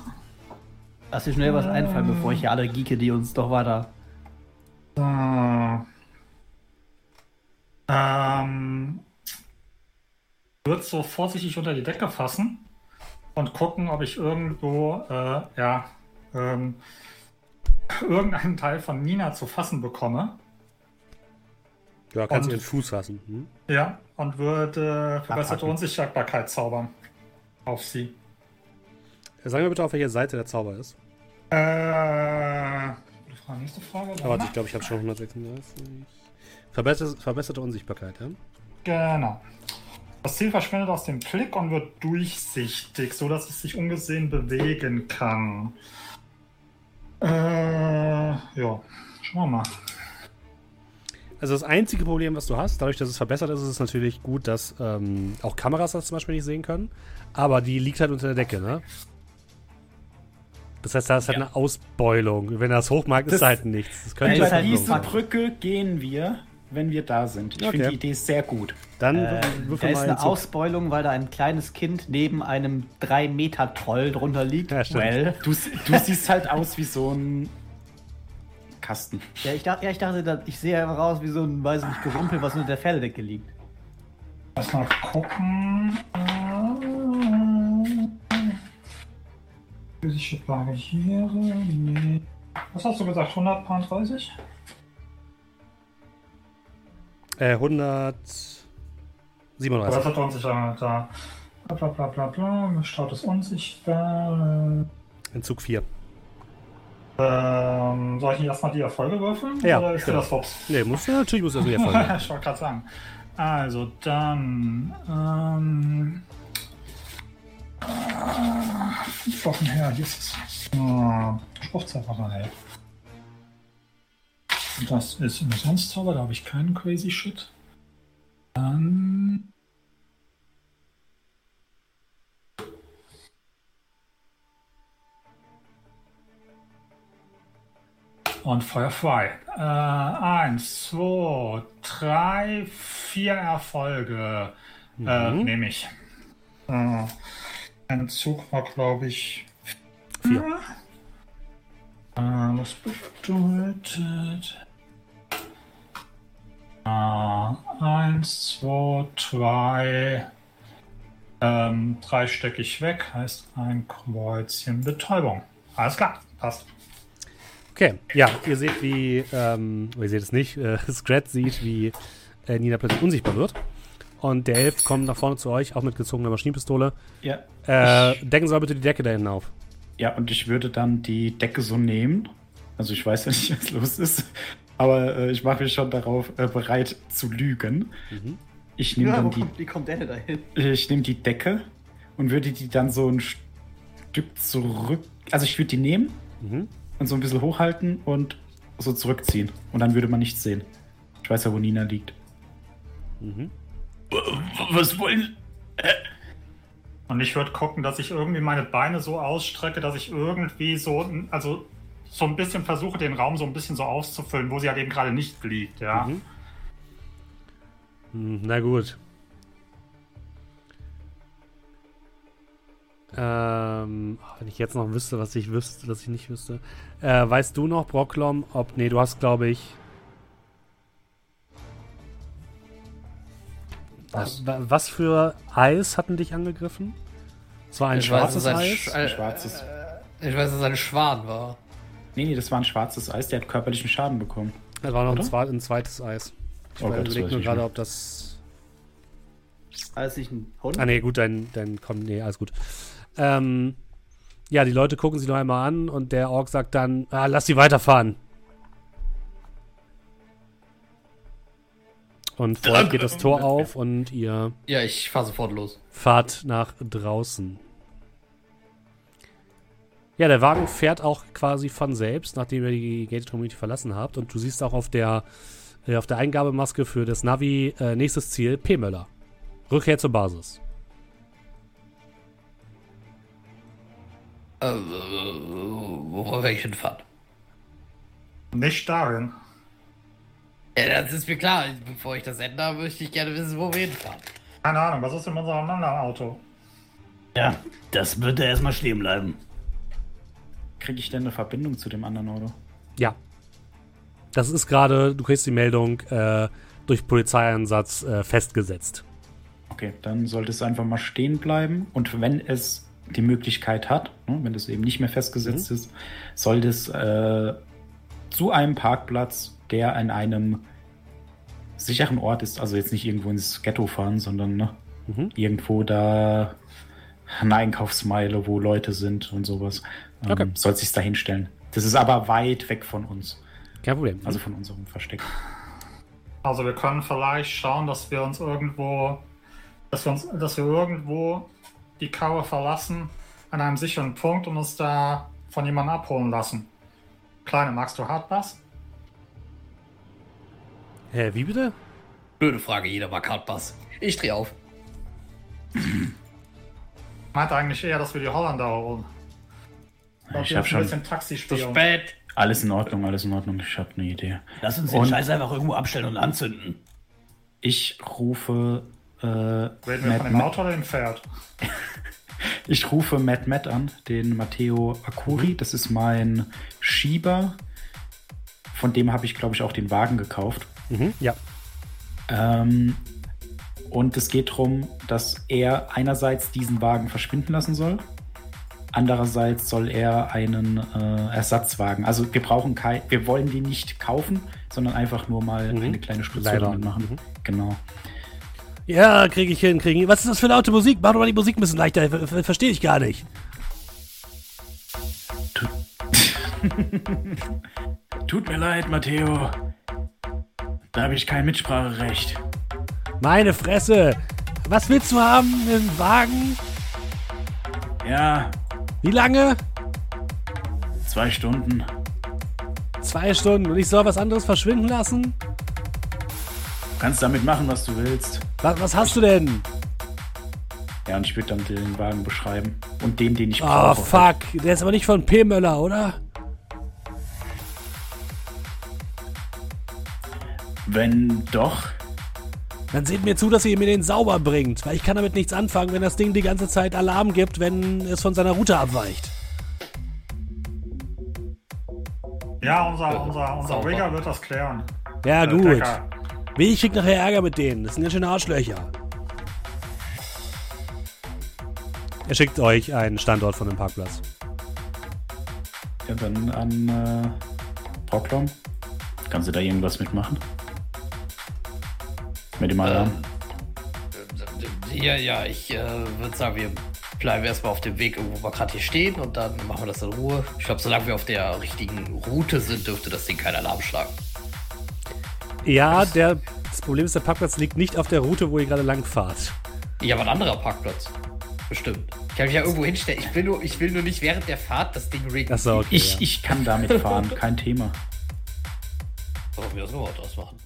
Lass dir schnell was einfallen, bevor ich hier alle geeke, die uns doch weiter. Ähm. Wird so vorsichtig unter die Decke fassen und gucken, ob ich irgendwo, äh, ja, ähm, irgendeinen Teil von Nina zu fassen bekomme. Ja, kannst du den Fuß fassen. Hm? Ja, und würde verbesserte Unsichtbarkeit zaubern auf sie. Sag mir bitte, auf welcher Seite der Zauber ist. Äh, nächste Frage. Aber ich glaube, ich habe schon 136. Verbesserte, verbesserte Unsichtbarkeit, ja? Genau. Das Ziel verschwindet aus dem Blick und wird durchsichtig, sodass es sich ungesehen bewegen kann. Äh, ja, schauen wir mal. Also das einzige Problem, was du hast, dadurch, dass es verbessert ist, ist es natürlich gut, dass ähm, auch Kameras das zum Beispiel nicht sehen können. Aber die liegt halt unter der Decke, ne? Das heißt, da ist halt ja. eine Ausbeulung. Wenn er das hochmacht, ist halt nichts. Das könnte Über diese Brücke gehen wir wenn wir da sind. Ich okay. finde die Idee sehr gut. Dann äh, da ist eine Ausbeulung, weil da ein kleines Kind neben einem 3-Meter-Troll drunter liegt. Ja, well. du, du siehst halt aus wie so ein Kasten. Ja, ich, dachte, ja, ich, dachte, ich sehe einfach aus wie so ein, weiß nicht, Gerumpel, was unter der Pferdedecke liegt. Lass mal gucken. Physische Barriere. Nee. Was hast du gesagt? 130? Äh, 100. 37. Aber Verdauungssicherheit, da. Bla bla bla bla, Staut ist unsichtbar. Entzug 4. Ähm, soll ich erstmal die Erfolge würfeln? Ja. Oder ist genau. das Fops? Nee, muss, natürlich muss das die Erfolge. ich wollte gerade sagen. Also dann. Ähm, äh, fünf Wochen her, hier ist es. Oh, Spruchzauberei. Das ist Umsonst-Zauber, da habe ich keinen Crazy Shit. Dann. Und Feuer frei. Äh, eins, zwei, drei, vier Erfolge äh, mhm. äh, nehme ich. Äh, ein Zug war, glaube ich, vier. Äh, das bedeutet. Äh, eins, zwei, drei. Ähm, drei stecke ich weg, heißt ein Kreuzchen Betäubung. Alles klar, passt. Okay, ja, ihr seht, wie, ähm, ihr seht es nicht, äh, Scrat sieht, wie äh, Nina plötzlich unsichtbar wird. Und der Elf kommt nach vorne zu euch, auch mit gezogener Maschinenpistole. Ja. Äh, decken soll bitte die Decke da hinten auf. Ja, und ich würde dann die Decke so nehmen. Also ich weiß ja nicht, was los ist. Aber äh, ich mache mich schon darauf äh, bereit zu lügen. Mhm. Ich nehme ja, dann die. Kommt, wie kommt der denn dahin? Ich nehme die Decke und würde die dann so ein Stück zurück. Also ich würde die nehmen mhm und so ein bisschen hochhalten und so zurückziehen. Und dann würde man nichts sehen. Ich weiß ja, wo Nina liegt. Mhm. Was wollen. Äh? Und ich würde gucken, dass ich irgendwie meine Beine so ausstrecke, dass ich irgendwie so, also so ein bisschen versuche, den Raum so ein bisschen so auszufüllen, wo sie halt eben gerade nicht liegt, ja. Mhm. Hm, na gut. Ähm, wenn ich jetzt noch wüsste, was ich wüsste, was ich nicht wüsste. Äh, weißt du noch, Brocklom, ob. Nee, du hast, glaube ich. Was? was für Eis hatten dich angegriffen? Es war ein ich schwarzes weiß, Eis? Ein, schwarzes. Ich weiß, dass es ein Schwan war. Nee, nee, das war ein schwarzes Eis, der hat körperlichen Schaden bekommen. Das war noch ein, zwei, ein, zweites Eis. Ich oh überlege nur gerade, ob das. Alles nicht ein Hund? Ah, nee, gut, dein, dein, komm, nee, alles gut. Ähm, ja, die Leute gucken sich noch einmal an und der Ork sagt dann, ah, lass sie weiterfahren. Und vor geht das Tor auf und ihr. Ja, ich fahre sofort los. Fahrt nach draußen. Ja, der Wagen fährt auch quasi von selbst, nachdem ihr die Gated Community verlassen habt. Und du siehst auch auf der, äh, auf der Eingabemaske für das Navi äh, nächstes Ziel P. Möller. Rückkehr zur Basis. Äh, wo werde ich hinfahren? Nicht darin. Ja, das ist mir klar. Bevor ich das ändere, möchte ich gerne wissen, wo wir hinfahren. Keine Ahnung, was ist in unserem anderen Auto? Ja, das wird erstmal stehen bleiben. Kriege ich denn eine Verbindung zu dem anderen Auto? Ja. Das ist gerade, du kriegst die Meldung, äh, durch Polizeieinsatz äh, festgesetzt. Okay, dann sollte es einfach mal stehen bleiben. Und wenn es die Möglichkeit hat, ne, wenn das eben nicht mehr festgesetzt mhm. ist, soll das äh, zu einem Parkplatz, der an einem sicheren Ort ist, also jetzt nicht irgendwo ins Ghetto fahren, sondern ne, mhm. irgendwo da eine Einkaufsmeile, wo Leute sind und sowas, ähm, okay. soll sich da hinstellen. Das ist aber weit weg von uns. Kein Problem. Also von unserem Versteck. Also wir können vielleicht schauen, dass wir uns irgendwo, dass wir uns, dass wir irgendwo die Kaue verlassen an einem sicheren Punkt und uns da von jemandem abholen lassen. Kleine, magst du Hardbass? Hä, wie bitte? Blöde Frage, jeder mag Hardbass. Ich dreh auf. Meint eigentlich eher, dass wir die Holländer holen. Ich hab schon ein bisschen Taxi spielen. Zu spät. Alles in Ordnung, alles in Ordnung. Ich hab eine Idee. Lass uns den und Scheiß einfach irgendwo abstellen und anzünden. Ich rufe äh, Reden wir von dem Auto oder dem Pferd? ich rufe Matt Matt an, den Matteo Akuri. Mhm. Das ist mein Schieber. Von dem habe ich, glaube ich, auch den Wagen gekauft. Mhm, ja. Ähm, und es geht darum, dass er einerseits diesen Wagen verschwinden lassen soll. Andererseits soll er einen äh, Ersatzwagen, also wir brauchen kein, wir wollen die nicht kaufen, sondern einfach nur mal mhm. eine kleine damit machen. Mhm. Genau. Ja, kriege ich hin, kriege ich. Was ist das für laute Musik? Mach doch mal die Musik ein bisschen leichter. Verstehe ich gar nicht. Tut mir leid, Matteo. Da habe ich kein Mitspracherecht. Meine Fresse. Was willst du haben? Einen Wagen? Ja. Wie lange? Zwei Stunden. Zwei Stunden. Und ich soll was anderes verschwinden lassen? Du kannst damit machen, was du willst. Was, was hast du denn? Ja, und ich würde dann den Wagen beschreiben. Und den, den ich oh, brauche. Oh, fuck. Der ist aber nicht von P. Möller, oder? Wenn doch. Dann seht mir zu, dass ihr mir den sauber bringt, weil ich kann damit nichts anfangen, wenn das Ding die ganze Zeit Alarm gibt, wenn es von seiner Route abweicht. Ja, unser, unser, unser Rigger wird das klären. Ja, gut. Decker. Wie, ich krieg nachher Ärger mit denen. Das sind ja schöne Arschlöcher. Er schickt euch einen Standort von dem Parkplatz. Ja, dann an äh, Brocklom. Kannst du da irgendwas mitmachen? Mit dem Alarm? Ähm, ja, ja, ich äh, würde sagen, wir bleiben erstmal auf dem Weg, wo wir gerade hier stehen und dann machen wir das in Ruhe. Ich glaube, solange wir auf der richtigen Route sind, dürfte das Ding keinen Alarm schlagen. Ja, der, das Problem ist, der Parkplatz liegt nicht auf der Route, wo ihr gerade lang fahrt. Ja, aber ein anderer Parkplatz. Bestimmt. Ich kann mich ja irgendwo hinstellen. Ich will nur, ich will nur nicht während der Fahrt das Ding riggen. Achso, okay, ich, ja. ich kann damit fahren, kein Thema. Warum wir das nur draus machen?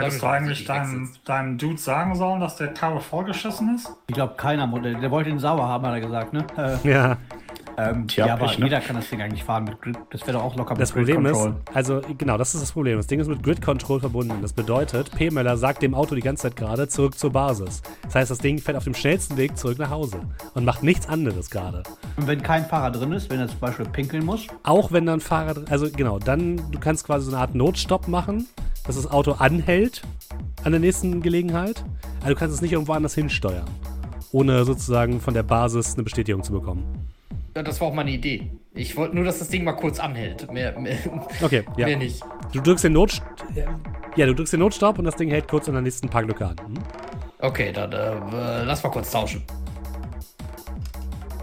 Hättest du eigentlich deinem, deinem Dude sagen sollen, dass der Karre vorgeschissen ist? Ich glaube, keiner. Der, der wollte ihn sauer haben, hat er gesagt, ne? Äh, ja. Ähm, Tja, ja, aber ich, ne? jeder kann das Ding eigentlich fahren mit Grid. Das wäre doch auch locker mit Das Problem ist, also genau, das ist das Problem. Das Ding ist mit Grid Control verbunden. Das bedeutet, P. Möller sagt dem Auto die ganze Zeit gerade zurück zur Basis. Das heißt, das Ding fährt auf dem schnellsten Weg zurück nach Hause und macht nichts anderes gerade. Und wenn kein Fahrer drin ist, wenn er zum Beispiel pinkeln muss? Auch wenn dann Fahrer drin also genau, dann du kannst quasi so eine Art Notstopp machen, dass das Auto anhält an der nächsten Gelegenheit. Also du kannst es nicht irgendwo anders hinsteuern, ohne sozusagen von der Basis eine Bestätigung zu bekommen. Ja, das war auch meine Idee. Ich wollte nur, dass das Ding mal kurz anhält. Mehr, mehr, okay, ja. mehr nicht. Du drückst den Not ja, du drückst den Notstopp und das Ding hält kurz an der nächsten Parklücke an. Hm? Okay, dann äh, lass mal kurz tauschen.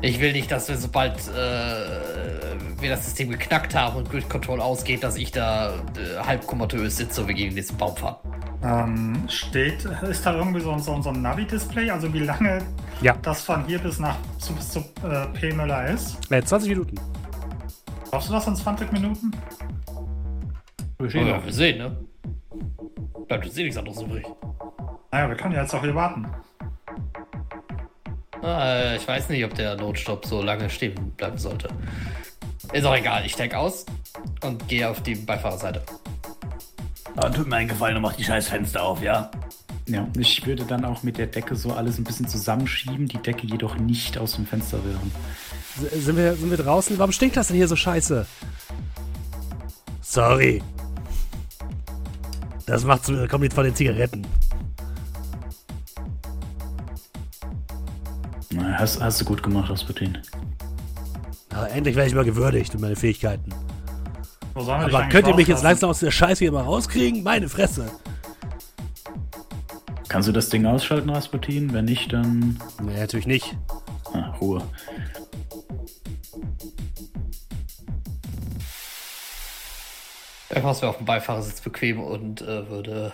Ich will nicht, dass wir sobald äh, wir das System geknackt haben und Grid Control ausgeht, dass ich da äh, halb komatös sitze und wir gegen nächsten Baum fahren. Ähm, steht, ist da irgendwie so, so, so ein Navi-Display, also wie lange ja. das von hier bis nach zu, bis zu äh, P. Möller ist? Äh, 20 Minuten. Brauchst du das in 20 Minuten? Wir, oh, ja, wir sehen, ne? Bleibt uns eh nichts anderes übrig. Naja, wir können ja jetzt auch hier warten. Ah, ich weiß nicht, ob der Notstopp so lange stehen bleiben sollte. Ist auch egal, ich steig aus und gehe auf die Beifahrerseite. Ah, tut mir einen Gefallen und mach die scheiß Fenster auf, ja? Ja, ich würde dann auch mit der Decke so alles ein bisschen zusammenschieben, die Decke jedoch nicht aus dem Fenster rühren. Sind wir, sind wir draußen? Warum stinkt das denn hier so scheiße? Sorry. Das macht kommt jetzt von den Zigaretten. Na, hast, hast du gut gemacht, Rasputin. Na, endlich werde ich mal gewürdigt und meine Fähigkeiten. Aber könnt ihr mich jetzt langsam aus der Scheiße hier mal rauskriegen? Meine Fresse. Kannst du das Ding ausschalten, Rasputin? Wenn nicht, dann. Nee, natürlich nicht. Ah, Ruhe. Einfach wäre auf dem Beifahrersitz bequem und äh, würde.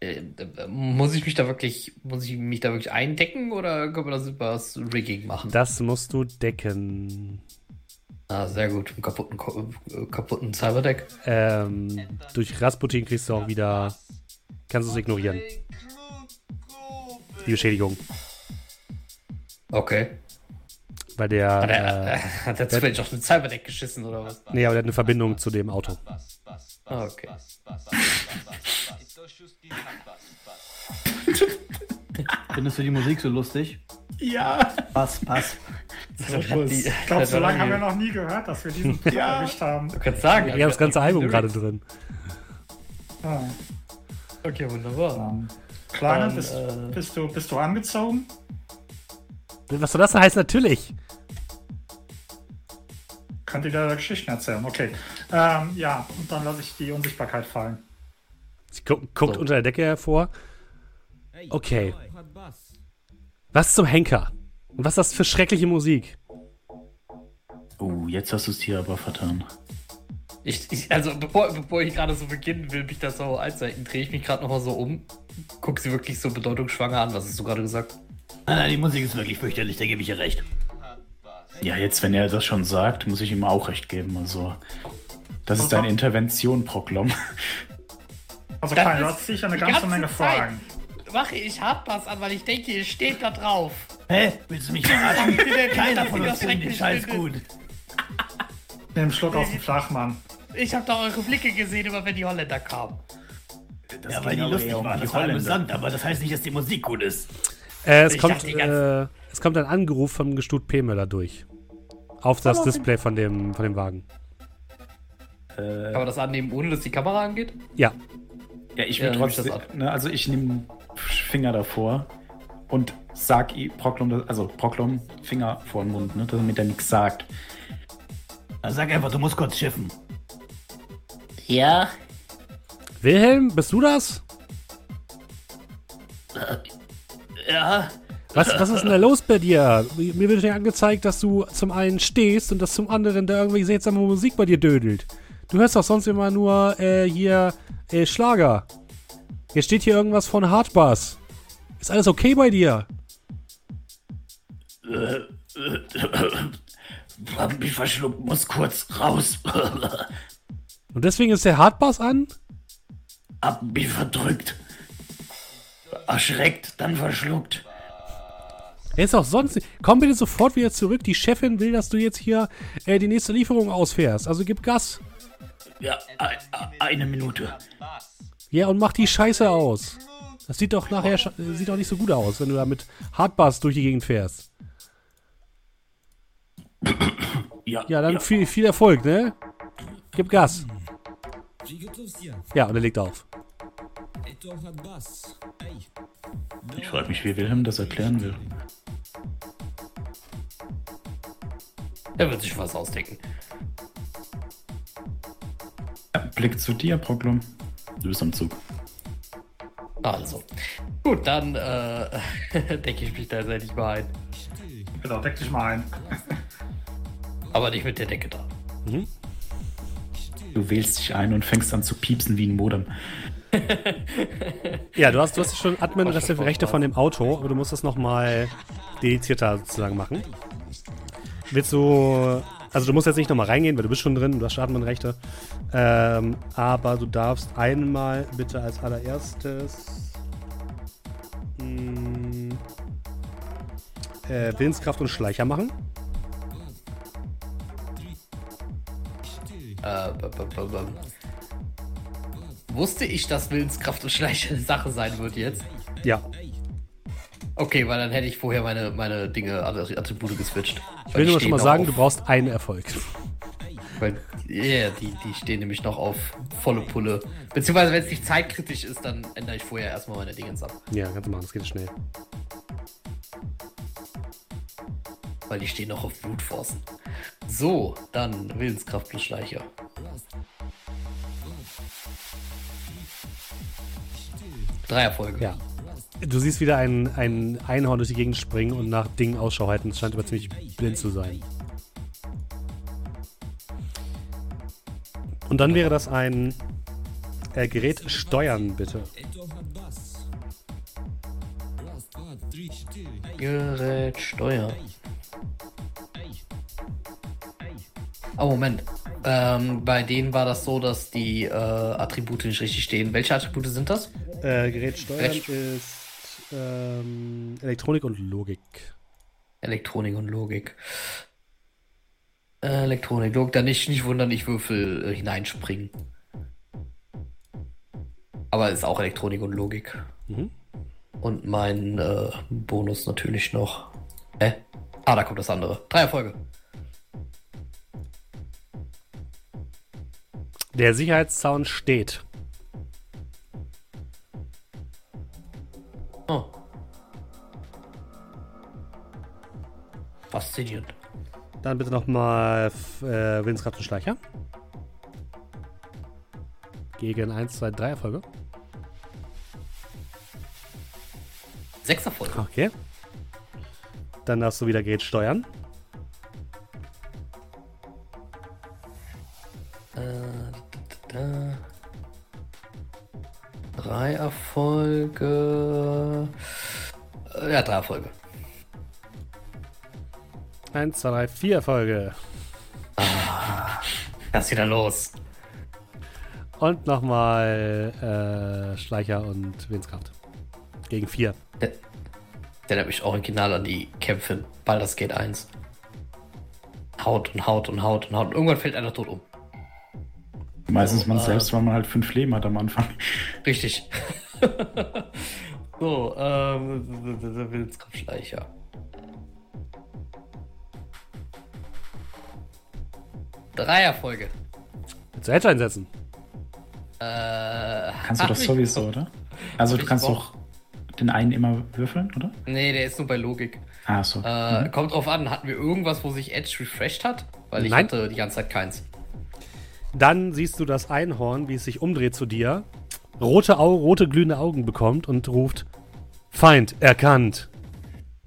Äh, muss ich mich da wirklich, muss ich mich da wirklich eindecken oder können wir das über das Rigging machen? Das musst du decken. Ah, sehr gut. Einen kaputten, äh, kaputten Cyberdeck. Ähm, durch Rasputin kriegst du auch wieder. Kannst du es ignorieren. Die Beschädigung. Okay. Weil der. Hat er, äh, hat er zufällig auf ein Cyberdeck geschissen oder was? Nee, aber der hat eine Verbindung zu dem Auto. Ah, okay. Findest du die Musik so lustig? Ja. Pass, pass. ich glaube, so lange haben wir noch nie gehört, dass wir diesen Punkt ja. erwischt haben. Du kannst sagen, wir haben das ganze Album gerade drin. Ah. Okay, wunderbar. Um, Kleiner, Dann, bist, äh, bist, du, bist du angezogen? Was soll das heißt? Natürlich. Könnt ihr da Geschichten erzählen? Okay. Ähm, ja, und dann lasse ich die Unsichtbarkeit fallen. Sie guckt, guckt so. unter der Decke hervor. Okay. Was zum Henker? Und was ist das für schreckliche Musik? Oh, jetzt hast du es hier aber vertan. Ich, ich, also bevor, bevor ich gerade so beginnen will, mich das so einzuhalten, drehe ich mich gerade nochmal so um, gucke sie wirklich so bedeutungsschwanger an. Was hast du gerade gesagt? Nein, nein, die Musik ist wirklich fürchterlich, da gebe ich ihr recht. Ja, jetzt, wenn er das schon sagt, muss ich ihm auch recht geben. Also, das ist deine Intervention, Proklom. Also, Kai, du hast sicher eine ganze, Menge Fragen. Mache ich Hardpass an, weil ich denke, ihr steht da drauf. Hä? Willst du mich verarschen? Keiner von uns findet den Scheiß gut. Nimm einen Schluck aus dem Flachmann. Ich habe da eure Blicke gesehen, immer wenn die Holländer kamen. Das ja, weil die lustig waren. Das war amüsant, aber das heißt nicht, dass die Musik gut ist. Äh, es, kommt, äh, es kommt ein Angeruf vom Gestut P-Müller durch. Auf das Display von dem, von dem Wagen. Äh, Kann man das annehmen, ohne dass die Kamera angeht? Ja. Ja, ich will ja, trotzdem. Ne, also ich nehme Finger davor und sag Proklom, also Proklom, Finger vor den Mund, ne, damit er nichts sagt. Sag einfach, du musst kurz schiffen. Ja. Wilhelm, bist du das? Ja. Was, was ist denn da los bei dir? Mir wird ja angezeigt, dass du zum einen stehst und dass zum anderen da irgendwie seltsame Musik bei dir dödelt. Du hörst doch sonst immer nur äh, hier äh, Schlager. Hier steht hier irgendwas von Hardbass. Ist alles okay bei dir? Äh, hab mich verschluckt, muss kurz raus. Und deswegen ist der Hardbass an? Hab mich verdrückt. Erschreckt, dann verschluckt. Er ist auch sonst. Komm bitte sofort wieder zurück. Die Chefin will, dass du jetzt hier äh, die nächste Lieferung ausfährst. Also gib Gas. Ja, ein, eine Minute. Ja, und mach die Scheiße aus. Das sieht doch nachher sieht doch nicht so gut aus, wenn du da mit Hardbass durch die Gegend fährst. Ja, ja dann ja. Viel, viel Erfolg, ne? Gib Gas. Ja, und er legt auf. Ich frage mich, wie Wilhelm das erklären will. Er wird sich was ausdenken. Blick zu dir, Proklum. Du bist am Zug. Also. Gut, dann äh, decke ich mich da tatsächlich mal ein. Genau, deck dich mal ein. Aber nicht mit der Decke da. Mhm. Du wählst dich ein und fängst an zu piepsen wie ein Modem. Ja, du hast, du hast schon Admin-Rechte von dem Auto, aber du musst das nochmal dedizierter sozusagen machen. Willst du. Also du musst jetzt nicht nochmal reingehen, weil du bist schon drin, du hast schon Admin-Rechte. Ähm, aber du darfst einmal bitte als allererstes mh, hm, äh, Willenskraft und Schleicher machen. Äh, wusste ich, dass Willenskraft und Schleicher eine Sache sein wird jetzt? Ja. Okay, weil dann hätte ich vorher meine, meine Dinge, Attribute geswitcht. Ich will nur schon mal sagen, du brauchst einen Erfolg. Weil, ja, yeah, die, die stehen nämlich noch auf volle Pulle. Beziehungsweise, wenn es nicht zeitkritisch ist, dann ändere ich vorher erstmal meine Dinge ab. Ja, kannst du machen, das geht schnell. Weil die stehen noch auf Blutforcen. So, dann Willenskraft plus Schleicher. Drei Erfolge. Ja. Du siehst wieder ein, ein Einhorn durch die Gegend springen und nach Dingen Ausschau halten. Es scheint aber ziemlich blind zu sein. Und dann wäre das ein äh, Gerät steuern, bitte. Gerät steuern. Oh, Moment. Ähm, bei denen war das so, dass die äh, Attribute nicht richtig stehen. Welche Attribute sind das? Äh, Gerät steuern Gerät ist ähm, Elektronik und Logik. Elektronik und Logik. Äh, Elektronik, Logik, dann nicht, nicht wundern, ich würfel äh, hineinspringen. Aber ist auch Elektronik und Logik. Mhm. Und mein äh, Bonus natürlich noch. Hä? Ah, da kommt das andere. Drei Erfolge. Der Sicherheitszaun steht. Oh. Faszinierend. Dann bitte nochmal äh, Willenskraft und Schleicher. Gegen 1, 2, 3 Erfolge. Sechs Erfolge. Okay. Dann darfst du wieder Geld steuern. Drei Erfolge. Ja, drei Erfolge. 1, 2, 3, 4 Folge. Ah, das wieder los. Und nochmal äh, Schleicher und Winskraft. Gegen 4. Der, der hat mich original an die Kämpfe Baldur's Gate 1. Haut und haut und haut und haut. Und irgendwann fällt einer tot um. Meistens man äh, selbst, weil man halt fünf Leben hat am Anfang. Richtig. so, ähm, Willenskraftschleicher. Dreierfolge. Willst du Edge einsetzen? Äh, Kannst du das sowieso, oder? Also du kannst doch den einen immer würfeln, oder? Nee, der ist nur bei Logik. Ah, so. Äh, mhm. Kommt drauf an, hatten wir irgendwas, wo sich Edge refreshed hat? Weil ich Nein. hatte die ganze Zeit keins. Dann siehst du das Einhorn, wie es sich umdreht zu dir, rote, Au rote glühende Augen bekommt und ruft: Feind erkannt.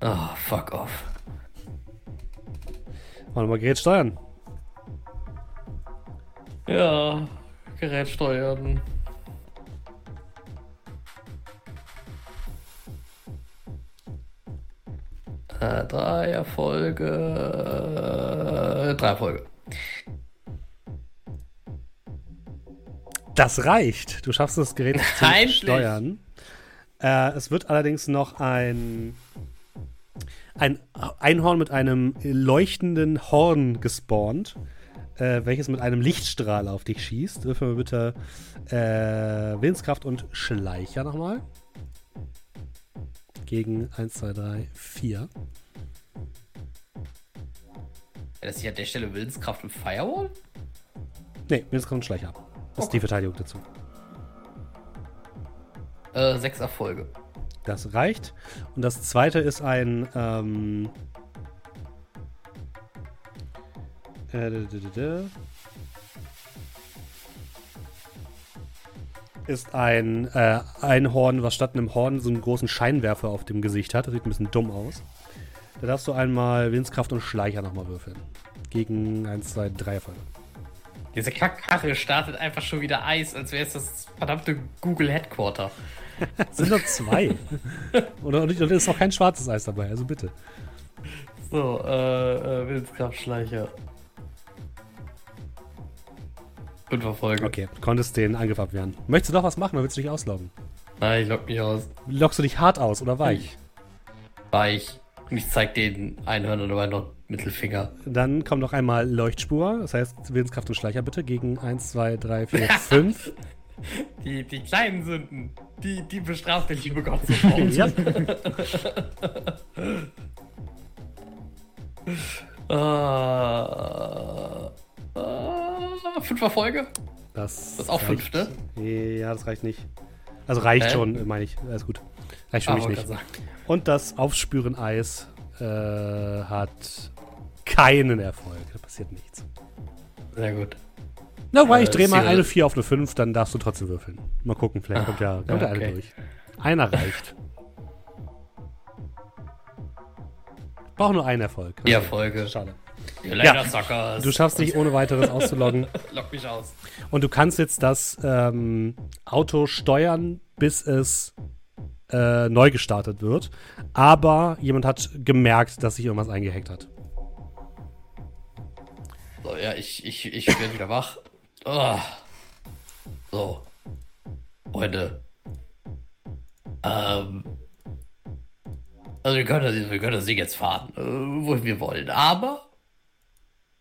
Oh, fuck off. Wollen wir mal Gerät steuern? Ja, Gerät steuern. Äh, drei Erfolge. Äh, drei Erfolge. Das reicht. Du schaffst das Gerät zu steuern. Äh, es wird allerdings noch ein, ein Einhorn mit einem leuchtenden Horn gespawnt, äh, welches mit einem Lichtstrahl auf dich schießt. Würfeln wir bitte äh, Willenskraft und Schleicher nochmal. Gegen 1, 2, 3, 4. Das ist hier an der Stelle Willenskraft und Firewall? Nee, Willenskraft und Schleicher. Das ist die Verteidigung dazu. Äh, sechs Erfolge. Das reicht. Und das zweite ist ein. Ähm, äh, ist ein äh, Einhorn, was statt einem Horn so einen großen Scheinwerfer auf dem Gesicht hat. Das sieht ein bisschen dumm aus. Da darfst du einmal Willenskraft und Schleicher nochmal würfeln. Gegen 1, 2, 3 Erfolge. Diese Kackkarre startet einfach schon wieder Eis, als wäre es das verdammte Google Headquarter. Es sind nur zwei. Oder und es ist auch kein schwarzes Eis dabei, also bitte. So, äh, äh Willenskraftschleicher. Fünf Erfolge. Okay, du konntest den Angriff abwehren. Möchtest du doch was machen oder willst du dich ausloggen? Nein, ich log mich aus. Loggst du dich hart aus oder weich? Weich. Und ich zeig den Einhörnern dabei noch Mittelfinger. Dann kommt noch einmal Leuchtspur, das heißt Willenskraft und Schleicher bitte gegen 1, 2, 3, 4, 5. Die, die kleinen Sünden, die, die bestraft der liebe Gott sofort. ja. uh, uh, fünf Erfolge? Das, das ist auch fünf, ne? Ja, das reicht nicht. Also reicht äh? schon, meine ich. Alles gut. Reicht für ah, mich nicht. Und das Aufspüren Eis äh, hat keinen Erfolg. Da passiert nichts. Sehr gut. Na, weil äh, ich drehe mal eine 4 auf eine 5, dann darfst du trotzdem würfeln. Mal gucken, vielleicht kommt ja, kommt ja okay. einer durch. Einer reicht. Brauche nur einen Erfolg. Die Erfolge. Schade. Ja, du schaffst dich ohne weiteres auszuloggen. Lock mich aus. Und du kannst jetzt das ähm, Auto steuern, bis es äh, neu gestartet wird. Aber jemand hat gemerkt, dass sich irgendwas eingehackt hat. So, ja, ich, ich, ich werde wieder wach. Oh. So. Freunde. Ähm. Also wir können, das, wir können das Ding jetzt fahren, äh, wohin wir wollen. Aber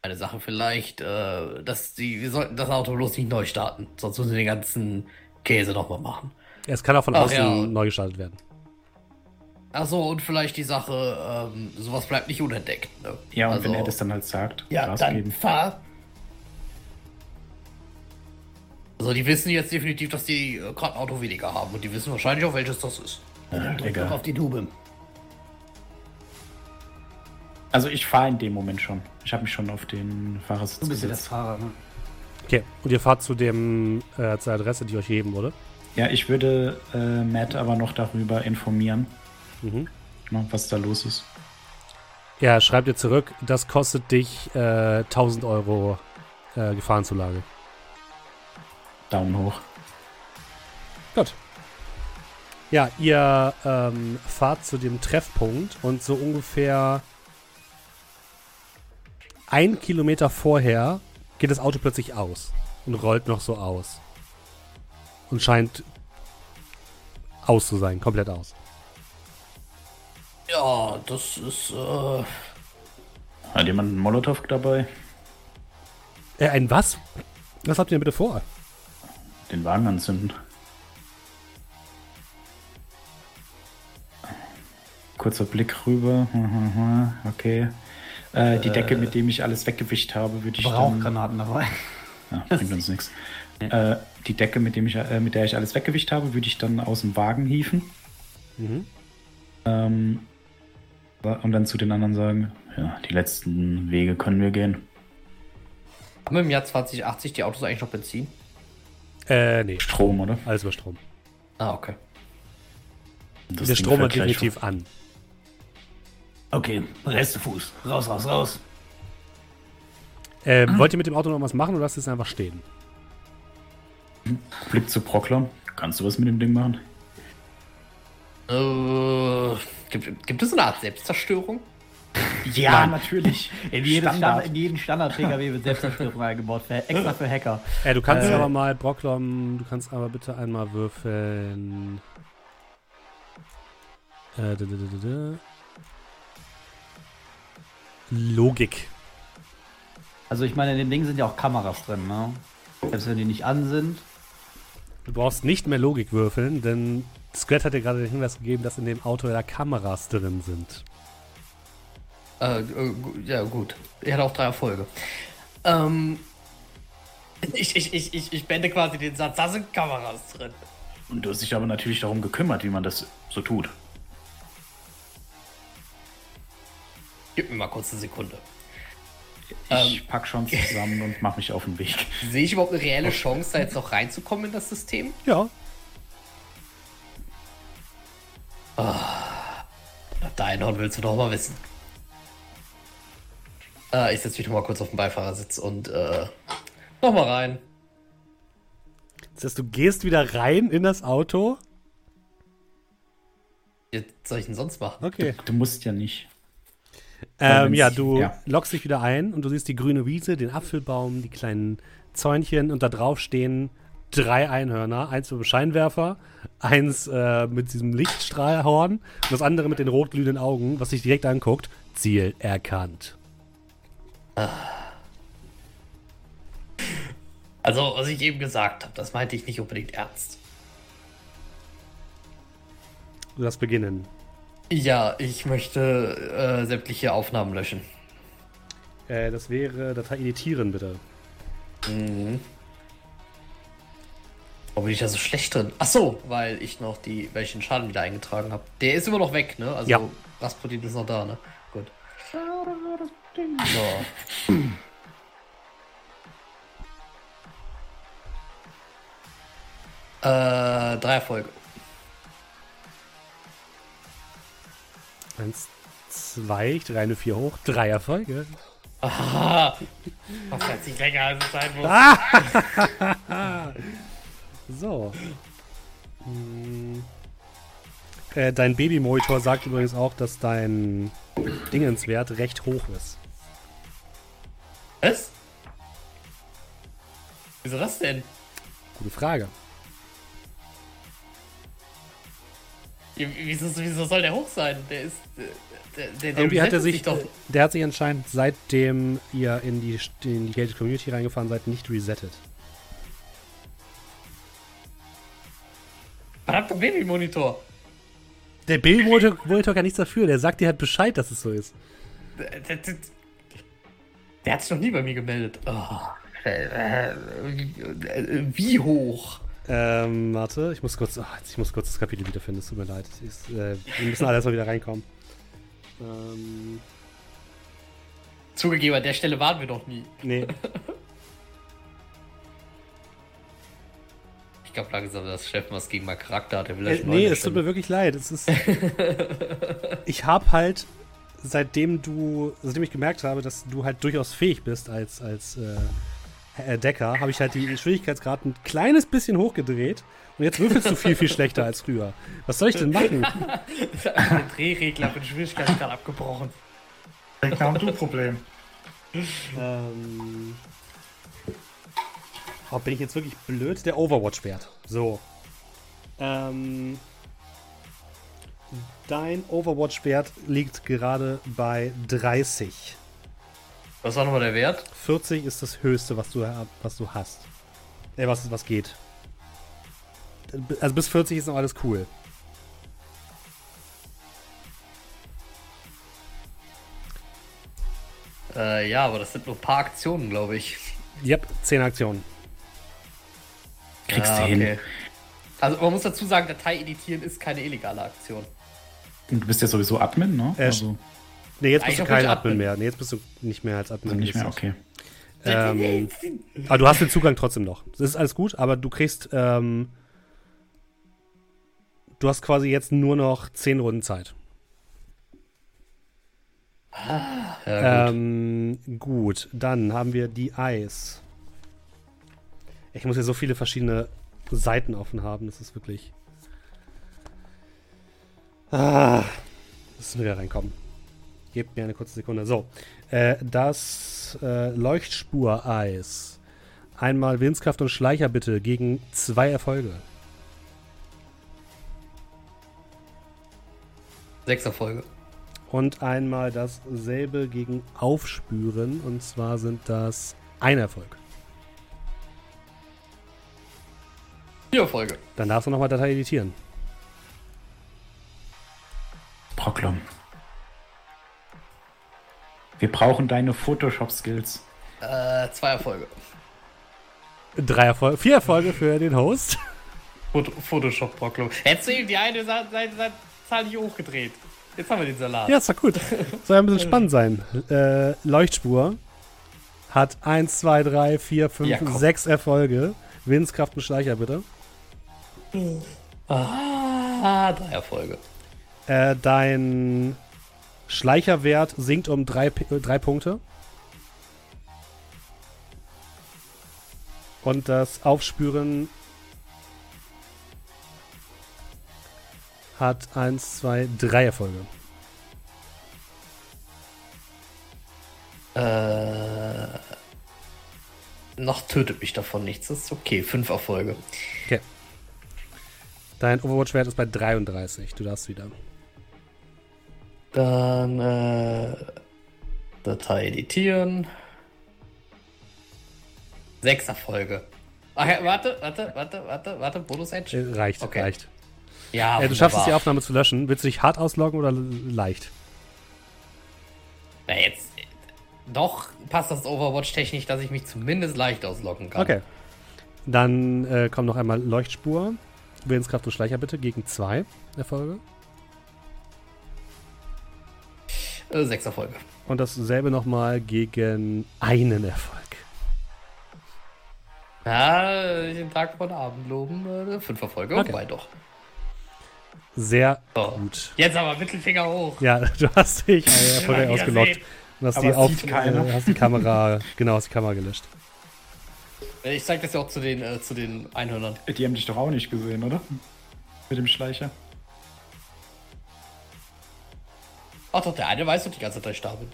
eine Sache vielleicht, äh, dass die, wir sollten das Auto bloß nicht neu starten. Sonst müssen wir den ganzen Käse nochmal machen. Es kann auch von Ach, außen ja. neu gestaltet werden. Achso, und vielleicht die Sache, ähm, sowas bleibt nicht unentdeckt. Ne? Ja, und also, wenn er das dann halt sagt, ja, Gas dann geben. fahr. Also die wissen jetzt definitiv, dass die äh, gerade ein Auto weniger haben und die wissen wahrscheinlich auch, welches das ist. Ja, egal. auf die Tube. Also ich fahre in dem Moment schon. Ich habe mich schon auf den Fahrersitz Du bist ja das Fahrer, ne? Okay, und ihr fahrt zu dem äh, zur Adresse, die euch geben wurde? Ja, ich würde äh, Matt aber noch darüber informieren, mhm. was da los ist. Ja, schreibt dir zurück, das kostet dich äh, 1000 Euro äh, Gefahrenzulage. Daumen hoch. Gut. Ja, ihr ähm, fahrt zu dem Treffpunkt und so ungefähr ein Kilometer vorher geht das Auto plötzlich aus und rollt noch so aus. Und scheint aus zu sein, komplett aus. Ja, das ist. Äh Hat jemand einen Molotow dabei? Äh, ein was? Was habt ihr denn bitte vor? Den Wagen anzünden. Kurzer Blick rüber. Okay. Äh, die Decke, mit dem ich alles weggewischt habe, würde ich Rauchgranaten dabei. Ja, bringt uns nichts. Äh, die Decke, mit, dem ich, äh, mit der ich alles weggewischt habe, würde ich dann aus dem Wagen hieven. Mhm. Ähm, und dann zu den anderen sagen, ja, die letzten Wege können wir gehen. Haben wir im Jahr 2080 die Autos eigentlich noch Benzin? Äh, nee. Strom, oder? Alles über Strom. Ah, okay. Das Der Strom hat definitiv an. Okay, Restefuß. Raus, raus, raus. Äh, ah. Wollt ihr mit dem Auto noch was machen oder lasst es einfach stehen? Blick zu Proklam. Kannst du was mit dem Ding machen? Äh, gibt, gibt es eine Art Selbstzerstörung? Ja, Nein. natürlich. In jeden, Standard. in jeden Standard-PKW wird Selbstzerstörung eingebaut, für, extra für Hacker. Ja, du kannst äh, aber mal, Brocklom, du kannst aber bitte einmal würfeln. Äh, da, da, da, Logik. Also ich meine, in dem Ding sind ja auch Kameras drin, ne? Selbst wenn die nicht an sind. Du brauchst nicht mehr Logik würfeln, denn Squad hat dir gerade den Hinweis gegeben, dass in dem Auto ja Kameras drin sind. Äh, äh ja, gut. Er hat auch drei Erfolge. Ähm, ich, ich, ich, ich, ich bände quasi den Satz, da sind Kameras drin. Und du hast dich aber natürlich darum gekümmert, wie man das so tut. Gib mir mal kurz eine Sekunde. Ich ähm, pack schon zusammen und mache mich auf den Weg. Sehe ich überhaupt eine reelle Chance, da jetzt noch reinzukommen in das System? Ja. Oh, Dein willst du doch mal wissen. Äh, ich setze mich noch mal kurz auf den Beifahrersitz und äh, noch mal rein. Das heißt, du gehst wieder rein in das Auto? Was soll ich denn sonst machen? Okay. Du, du musst ja nicht. Ähm, ja, du ja. loggst dich wieder ein und du siehst die grüne Wiese, den Apfelbaum, die kleinen Zäunchen und da drauf stehen drei Einhörner. Eins mit dem Scheinwerfer, eins äh, mit diesem Lichtstrahlhorn und das andere mit den rotglühenden Augen, was sich direkt anguckt. Ziel erkannt. Also, was ich eben gesagt habe, das meinte ich nicht unbedingt ernst. Du darfst beginnen. Ja, ich möchte äh, sämtliche Aufnahmen löschen. Äh, das wäre Datei editieren, bitte. Mhm. Warum bin ich da so schlecht drin? Ach so, weil ich noch die, welchen Schaden wieder eingetragen habe. Der ist immer noch weg, ne? Also ja. Rasputin ist noch da, ne? Gut. So. äh, drei Erfolge. Eins, zwei, ich drehe eine vier hoch, drei Erfolge. Ah, das hat sich länger als es sein muss. so. Hm. Äh, dein Babymonitor sagt übrigens auch, dass dein Dingenswert recht hoch ist. Was? Wieso das denn? Gute Frage. Wieso, wieso soll der hoch sein? Der ist. Der, der, Irgendwie hat er sich, doch. Der hat sich anscheinend, seitdem ihr in die, in die Gated Community reingefahren seid, nicht resettet. Verdammter Babymonitor. Der Babymonitor kann nichts dafür. Der sagt dir halt Bescheid, dass es so ist. Der, der, der, der hat sich noch nie bei mir gemeldet. Oh. Wie hoch? Ähm, warte, ich muss kurz, ach, ich muss kurz das Kapitel wiederfinden, es tut mir leid. Ist, äh, wir müssen alle erstmal wieder reinkommen. Ähm. Zugegeben, an der Stelle waren wir doch nie. Nee. ich glaube langsam, dass Chef was gegen meinen Charakter hat. Der will äh, nee, es tut mir wirklich leid. Es ist. ich habe halt, seitdem du, seitdem ich gemerkt habe, dass du halt durchaus fähig bist als, als äh, Decker, habe ich halt die Schwierigkeitsgrad ein kleines bisschen hochgedreht. Und jetzt würfelst du viel, viel schlechter als früher. Was soll ich denn machen? Der Drehregler für den Schwierigkeitsgrad abgebrochen. Dann kam du Problem. ähm. Oh, bin ich jetzt wirklich blöd? Der Overwatch-Wert. So. Ähm. Dein Overwatch-Wert liegt gerade bei 30. Was war nochmal der Wert? 40 ist das höchste, was du, was du hast. Äh, was, was geht. Also bis 40 ist noch alles cool. Äh, ja, aber das sind nur ein paar Aktionen, glaube ich. Yep, 10 Aktionen. Kriegst du ah, okay. hin. Also man muss dazu sagen, Datei editieren ist keine illegale Aktion. Und du bist ja sowieso Admin, ne? Äh, also. Nee, jetzt bist du kein Admin mehr. Nee, jetzt bist du nicht mehr als Admin. Nicht mehr, okay. Ähm, aber du hast den Zugang trotzdem noch. Das ist alles gut, aber du kriegst, ähm, du hast quasi jetzt nur noch 10 Runden Zeit. Ah, ja, gut. Ähm, gut, dann haben wir die Eis. Ich muss hier so viele verschiedene Seiten offen haben, das ist wirklich. Ah, müssen wir wieder reinkommen. Gebt mir eine kurze Sekunde. So, äh, das äh, Leuchtspur-Eis. Einmal Windskraft und Schleicher bitte gegen zwei Erfolge. Sechs Erfolge. Und einmal dasselbe gegen Aufspüren. Und zwar sind das ein Erfolg. Vier Erfolge. Dann darfst du nochmal Datei editieren. Proklom. Wir brauchen deine Photoshop-Skills. Äh, zwei Erfolge. Drei Erfolge. Vier Erfolge für den Host. Photoshop-Proklom. Hättest du ihm die eine Zahl nicht hochgedreht. Jetzt haben wir den Salat. Ja, ist doch gut. Soll ja ein bisschen spannend sein. Äh, Leuchtspur hat 1, 2, 3, 4, 5, ja, 6 Erfolge. Windskraft und Schleicher, bitte. Ah, drei Erfolge. Äh, dein Schleicherwert sinkt um drei, drei Punkte. Und das Aufspüren hat 1, 2, 3 Erfolge. Äh, noch tötet mich davon nichts. Das ist okay. Fünf Erfolge. Okay. Dein Overwatch-Wert ist bei 33. Du darfst wieder. Dann äh, Datei editieren. Sechs Erfolge. Ach ja, warte, warte, warte, warte, warte, Bonus Edge. Äh, reicht, okay. reicht. Ja, äh, du schaffst es, die Aufnahme zu löschen. Willst du dich hart ausloggen oder leicht? Na, jetzt. Doch passt das Overwatch technisch, dass ich mich zumindest leicht ausloggen kann. Okay. Dann äh, kommt noch einmal Leuchtspur. Willenskraft und Schleicher bitte gegen zwei Erfolge. Äh, sechs Erfolge. Und dasselbe nochmal gegen einen Erfolg. Ja, den Tag von Abend loben, äh, fünf Erfolge, okay. wobei doch. Sehr so. gut. Jetzt aber Mittelfinger hoch. Ja, du hast dich äh, erfolgreich ausgelockt und hast die, auf, äh, hast die Kamera, genau, hast die Kamera gelöscht. Ich zeig das ja auch zu den, äh, zu den Einhörnern. Die haben dich doch auch nicht gesehen, oder? Mit dem Schleicher. Ach doch, der eine weiß doch die ganze Zeit Stapel.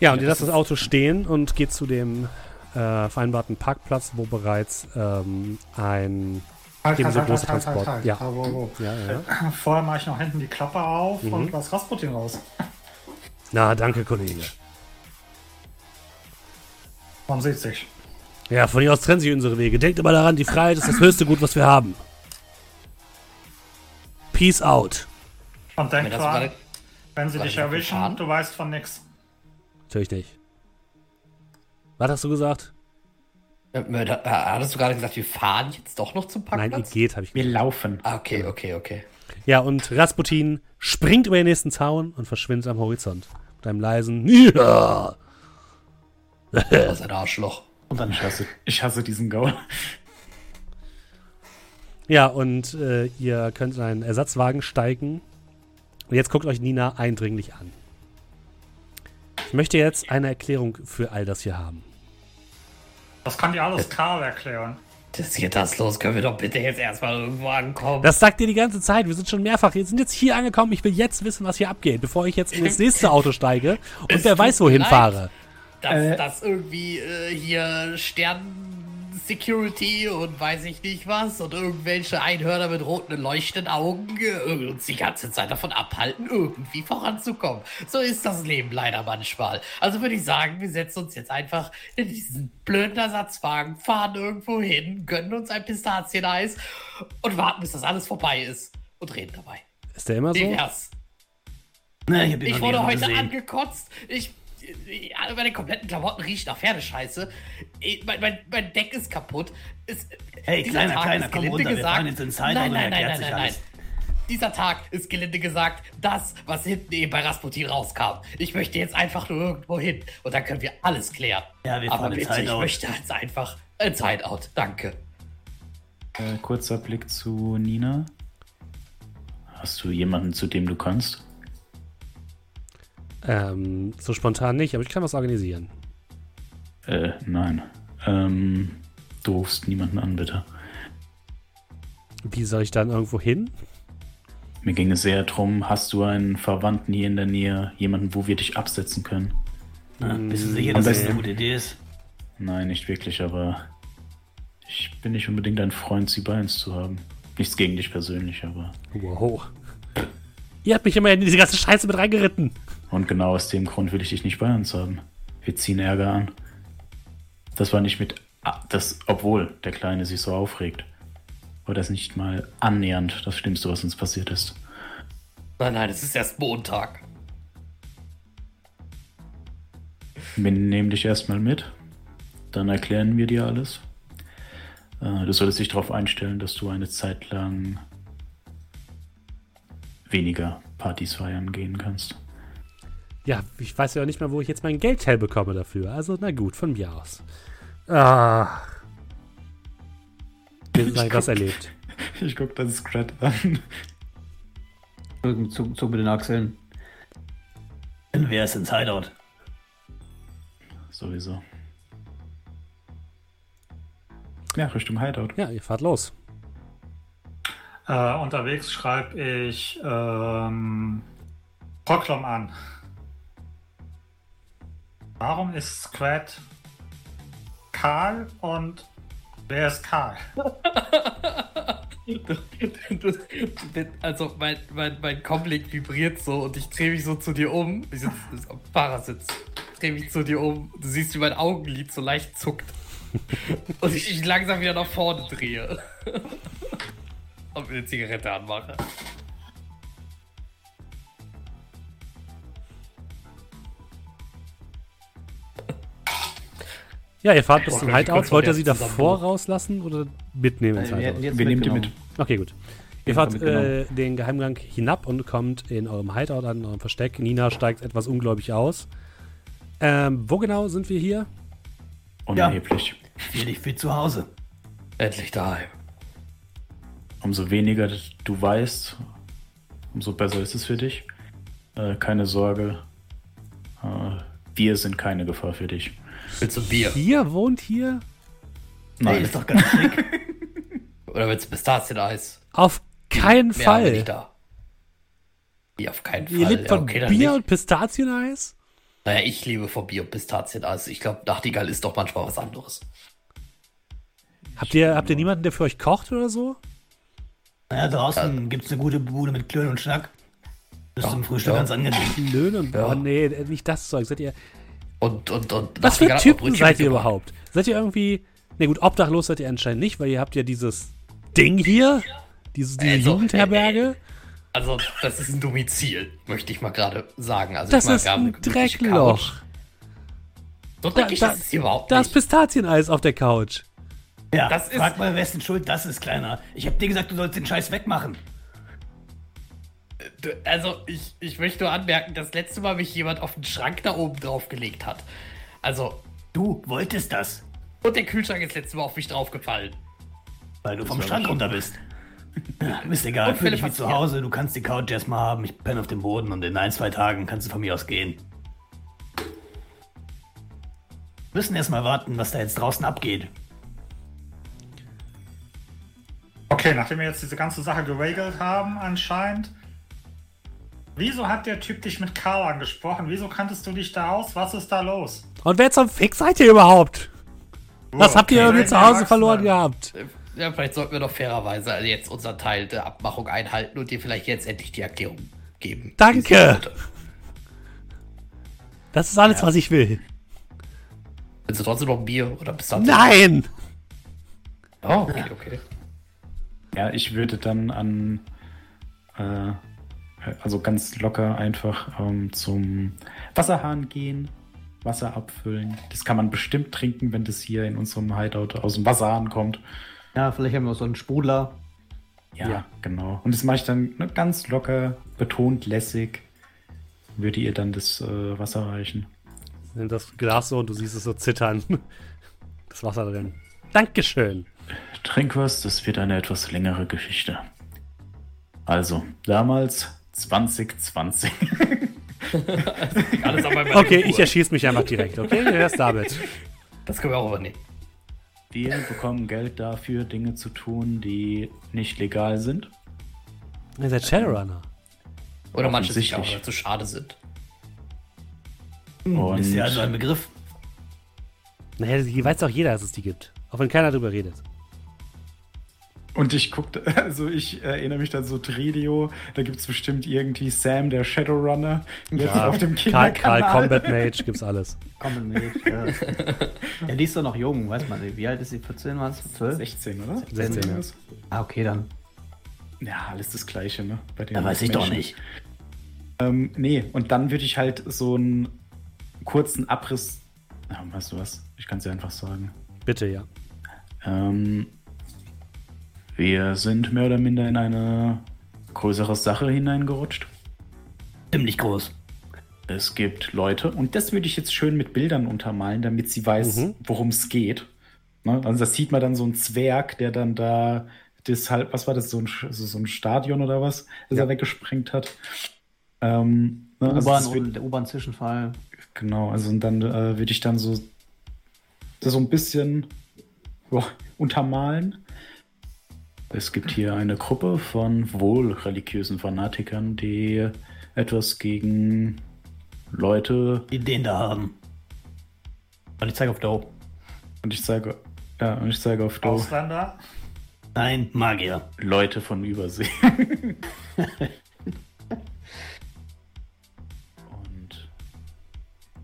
Ja, und ihr lasst das Auto stehen und geht zu dem äh, vereinbarten Parkplatz, wo bereits ähm, ein halt, ebenso halt, großer halt, halt, Transport. Halt, halt, ja. Wo, wo. Ja, ja. Vorher mache ich noch hinten die Klappe auf mhm. und lass Rasputin raus. Na, danke, Kollege. Man sieht sich. Ja, von hier aus trennen sich unsere Wege. Denkt immer daran, die Freiheit ist das höchste Gut, was wir haben. Peace out. Und denk dran, wenn sie dich erwischen, du weißt von nix. Natürlich nicht. Was hast du gesagt? Äh, äh, hattest du gerade gesagt, wir fahren jetzt doch noch zum Parkplatz? Nein, ihr geht, habe ich gesagt. Wir laufen. Ah, okay, okay, okay. Ja, und Rasputin springt über den nächsten Zaun und verschwindet am Horizont. Mit einem leisen Ja. Das ist ein Arschloch. Und dann ich hasse, ich hasse diesen Gaul. Ja, und äh, ihr könnt in einen Ersatzwagen steigen. Und jetzt guckt euch Nina eindringlich an. Ich möchte jetzt eine Erklärung für all das hier haben. Das kann dir alles Karl erklären. Das geht das los. Können wir doch bitte jetzt erstmal irgendwo ankommen. Das sagt ihr die ganze Zeit. Wir sind schon mehrfach. Wir sind jetzt hier angekommen. Ich will jetzt wissen, was hier abgeht, bevor ich jetzt in das nächste Auto steige und wer weiß, wohin leid, fahre. Dass, äh, dass irgendwie äh, hier Sternen Security und weiß ich nicht was und irgendwelche Einhörner mit roten leuchtenden Augen uns die ganze Zeit davon abhalten, irgendwie voranzukommen. So ist das Leben leider manchmal. Also würde ich sagen, wir setzen uns jetzt einfach in diesen blöden Ersatzwagen, fahren irgendwo hin, gönnen uns ein Pistazieneis und warten, bis das alles vorbei ist und reden dabei. Ist der immer so? Divers. Na, ich, ich wurde heute gesehen. angekotzt. Ich meine kompletten Klamotten riechen nach Pferdescheiße. Mein, mein, mein Deck ist kaputt. Es, hey, kleiner, Tag kleiner, komm runter, gesagt, wir fahren jetzt Hideout nein, nein, nein, nein, nein, nein. Dieser Tag ist gelinde gesagt das, was hinten eben bei Rasputin rauskam. Ich möchte jetzt einfach nur irgendwo hin und dann können wir alles klären. Ja, wir fahren Aber bitte, ich möchte jetzt einfach ein Hideout. Danke. Äh, kurzer Blick zu Nina. Hast du jemanden, zu dem du kannst? Ähm, so spontan nicht, aber ich kann was organisieren. Äh, nein. Ähm, du rufst niemanden an, bitte. Wie soll ich dann irgendwo hin? Mir ging es eher darum, hast du einen Verwandten hier in der Nähe, jemanden, wo wir dich absetzen können? Na, bist du sicher, dass das eine gute Idee ist? Nein, nicht wirklich, aber ich bin nicht unbedingt ein Freund, sie bei uns zu haben. Nichts gegen dich persönlich, aber. Wow. Ihr habt mich immer in diese ganze Scheiße mit reingeritten. Und genau aus dem Grund will ich dich nicht bei uns haben. Wir ziehen Ärger an. Das war nicht mit. Das, obwohl der Kleine sich so aufregt. War das nicht mal annähernd das Schlimmste, was uns passiert ist. Nein, nein, es ist erst Montag. Wir nehmen dich erstmal mit. Dann erklären wir dir alles. Äh, du solltest dich darauf einstellen, dass du eine Zeit lang weniger Partys feiern gehen kannst. Ja, ich weiß ja auch nicht mehr, wo ich jetzt mein Geld herbekomme dafür. Also, na gut, von mir aus. Ah. Wir haben was erlebt. Ich guck das Scrat an. Zug, Zug mit den Achseln. Wer ist ins Hideout? Sowieso. Ja, Richtung Hideout. Ja, ihr fahrt los. Äh, unterwegs schreibe ich ähm, Proklom an. Warum ist Squad Karl und wer ist Karl? also mein, mein, mein Comlink vibriert so und ich drehe mich so zu dir um. Ich sitze am Fahrersitz. Drehe mich zu dir um. Du siehst, wie mein Augenlid so leicht zuckt. und ich, ich langsam wieder nach vorne drehe. und mir eine Zigarette anmache. Ja, ihr fahrt bis zum Hideout. Wollt ihr sie davor rauslassen oder mitnehmen ins Hideout? Wir, wir nehmen die mit. Okay, gut. Ihr fahrt äh, den Geheimgang hinab und kommt in eurem Hideout an, in eurem Versteck. Nina steigt etwas ungläubig aus. Ähm, wo genau sind wir hier? Unerheblich. Ja, dich für zu Hause. Endlich daheim. Umso weniger du weißt, umso besser ist es für dich. Äh, keine Sorge. Äh, wir sind keine Gefahr für dich. Willst du Bier? Hier? Wohnt hier? Nein, ist doch ganz schick. Oder willst du Pistazieneis? Auf keinen Mehr Fall. Nicht da. Ja, auf keinen Fall. Ihr lebt von ja, okay, Bier und Pistazieneis? Naja, ich liebe von Bier und Pistazieneis. Ich glaube, Nachtigall ist doch manchmal was anderes. Habt ihr, habt ihr niemanden, der für euch kocht oder so? Naja, draußen ja. gibt es eine gute Bude mit Klönen und Schnack. Das ist zum Frühstück ja. ganz angenehm. Klönen und, ja. oh nee, nicht das Zeug. Seid ihr, und, und, und Was für Typen seid ihr überhaupt? Seid ihr irgendwie. Ne gut, obdachlos seid ihr anscheinend nicht, weil ihr habt ja dieses Ding hier, diese, diese also, Jugendherberge. Äh, also, das ist ein Domizil, möchte ich mal gerade sagen. Also, das ich ist ein Dreckloch. So da, da, ist es überhaupt Da ist Pistazieneis auf der Couch. Ja, das frag ist, mal, wessen Schuld das ist, Kleiner. Ich hab dir gesagt, du sollst den Scheiß wegmachen. Also, ich, ich möchte nur anmerken, das letzte Mal mich jemand auf den Schrank da oben drauf gelegt hat. Also. Du wolltest das. Und der Kühlschrank ist letztes Mal auf mich draufgefallen. Weil du vom Schrank runter bist. Ja, ist egal, fühl dich wie zu Hause, du kannst die Couch erstmal haben, ich penne auf dem Boden und in ein, zwei Tagen kannst du von mir aus gehen. Wir müssen erstmal warten, was da jetzt draußen abgeht. Okay, nachdem wir jetzt diese ganze Sache geregelt haben, anscheinend. Wieso hat der Typ dich mit Karl angesprochen? Wieso kanntest du dich da aus? Was ist da los? Und wer zum Fick seid ihr überhaupt? Was okay, habt ihr irgendwie zu Hause verloren gehabt? Ja, vielleicht sollten wir doch fairerweise jetzt unseren Teil der Abmachung einhalten und dir vielleicht jetzt endlich die Erklärung geben. Danke! Das ist alles, ja. was ich will. Willst du trotzdem noch ein Bier oder bist du Nein! Oh, okay, okay. Ja, ich würde dann an, äh, also ganz locker einfach ähm, zum Wasserhahn gehen, Wasser abfüllen. Das kann man bestimmt trinken, wenn das hier in unserem Hideout aus dem Wasserhahn kommt. Ja, vielleicht haben wir so einen Sprudler. Ja, ja. genau. Und das mache ich dann ne, ganz locker, betont lässig. Würde ihr dann das äh, Wasser reichen. Nimm das Glas so und du siehst es so zittern. Das Wasser drin. Dankeschön. Trink was, das wird eine etwas längere Geschichte. Also, damals 2020. Alles okay, ich erschieße mich einfach direkt, okay? Wer ist David? Das können wir auch übernehmen. Wir bekommen Geld dafür, Dinge zu tun, die nicht legal sind. Ihr seid Shadowrunner. Oder manche sich auch zu schade sind. Hm, Und ist ja also ein Begriff. Naja, hier weiß auch jeder, dass es die gibt. Auch wenn keiner darüber redet. Und ich guckte, also ich erinnere mich dann so Tredio, da gibt es bestimmt irgendwie Sam, der Shadowrunner, ja, auf dem Karl, Karl Combat Mage gibt's alles. Combat Mage, ja. ja, die ist doch noch jung, weiß man nicht. Wie alt ist sie? 14 war es? 12? 16, oder? 16, 16 ja. Ah, okay, dann. Ja, alles das Gleiche, ne? Bei den da weiß ich doch nicht. Ähm, nee, und dann würde ich halt so einen kurzen Abriss. Ja, weißt du was? Ich kann es dir einfach sagen. Bitte, ja. Ähm, wir sind mehr oder minder in eine größere Sache hineingerutscht. Ziemlich groß. Es gibt Leute, und das würde ich jetzt schön mit Bildern untermalen, damit sie weiß, mhm. worum es geht. Ne? Also das sieht man dann so ein Zwerg, der dann da deshalb, was war das, so ein, so ein Stadion oder was, das ja. er weggesprengt hat. Ähm, ne? also U-Bahn der U-Bahn-Zwischenfall. Genau, also und dann äh, würde ich dann so, so ein bisschen boah, untermalen es gibt hier eine Gruppe von wohl religiösen Fanatikern, die etwas gegen Leute. Ideen da haben. Und ich zeige auf Doe. Und ich zeige. Ja, und ich zeige auf Doe. Ausländer? Nein, Magier. Leute von Übersee. und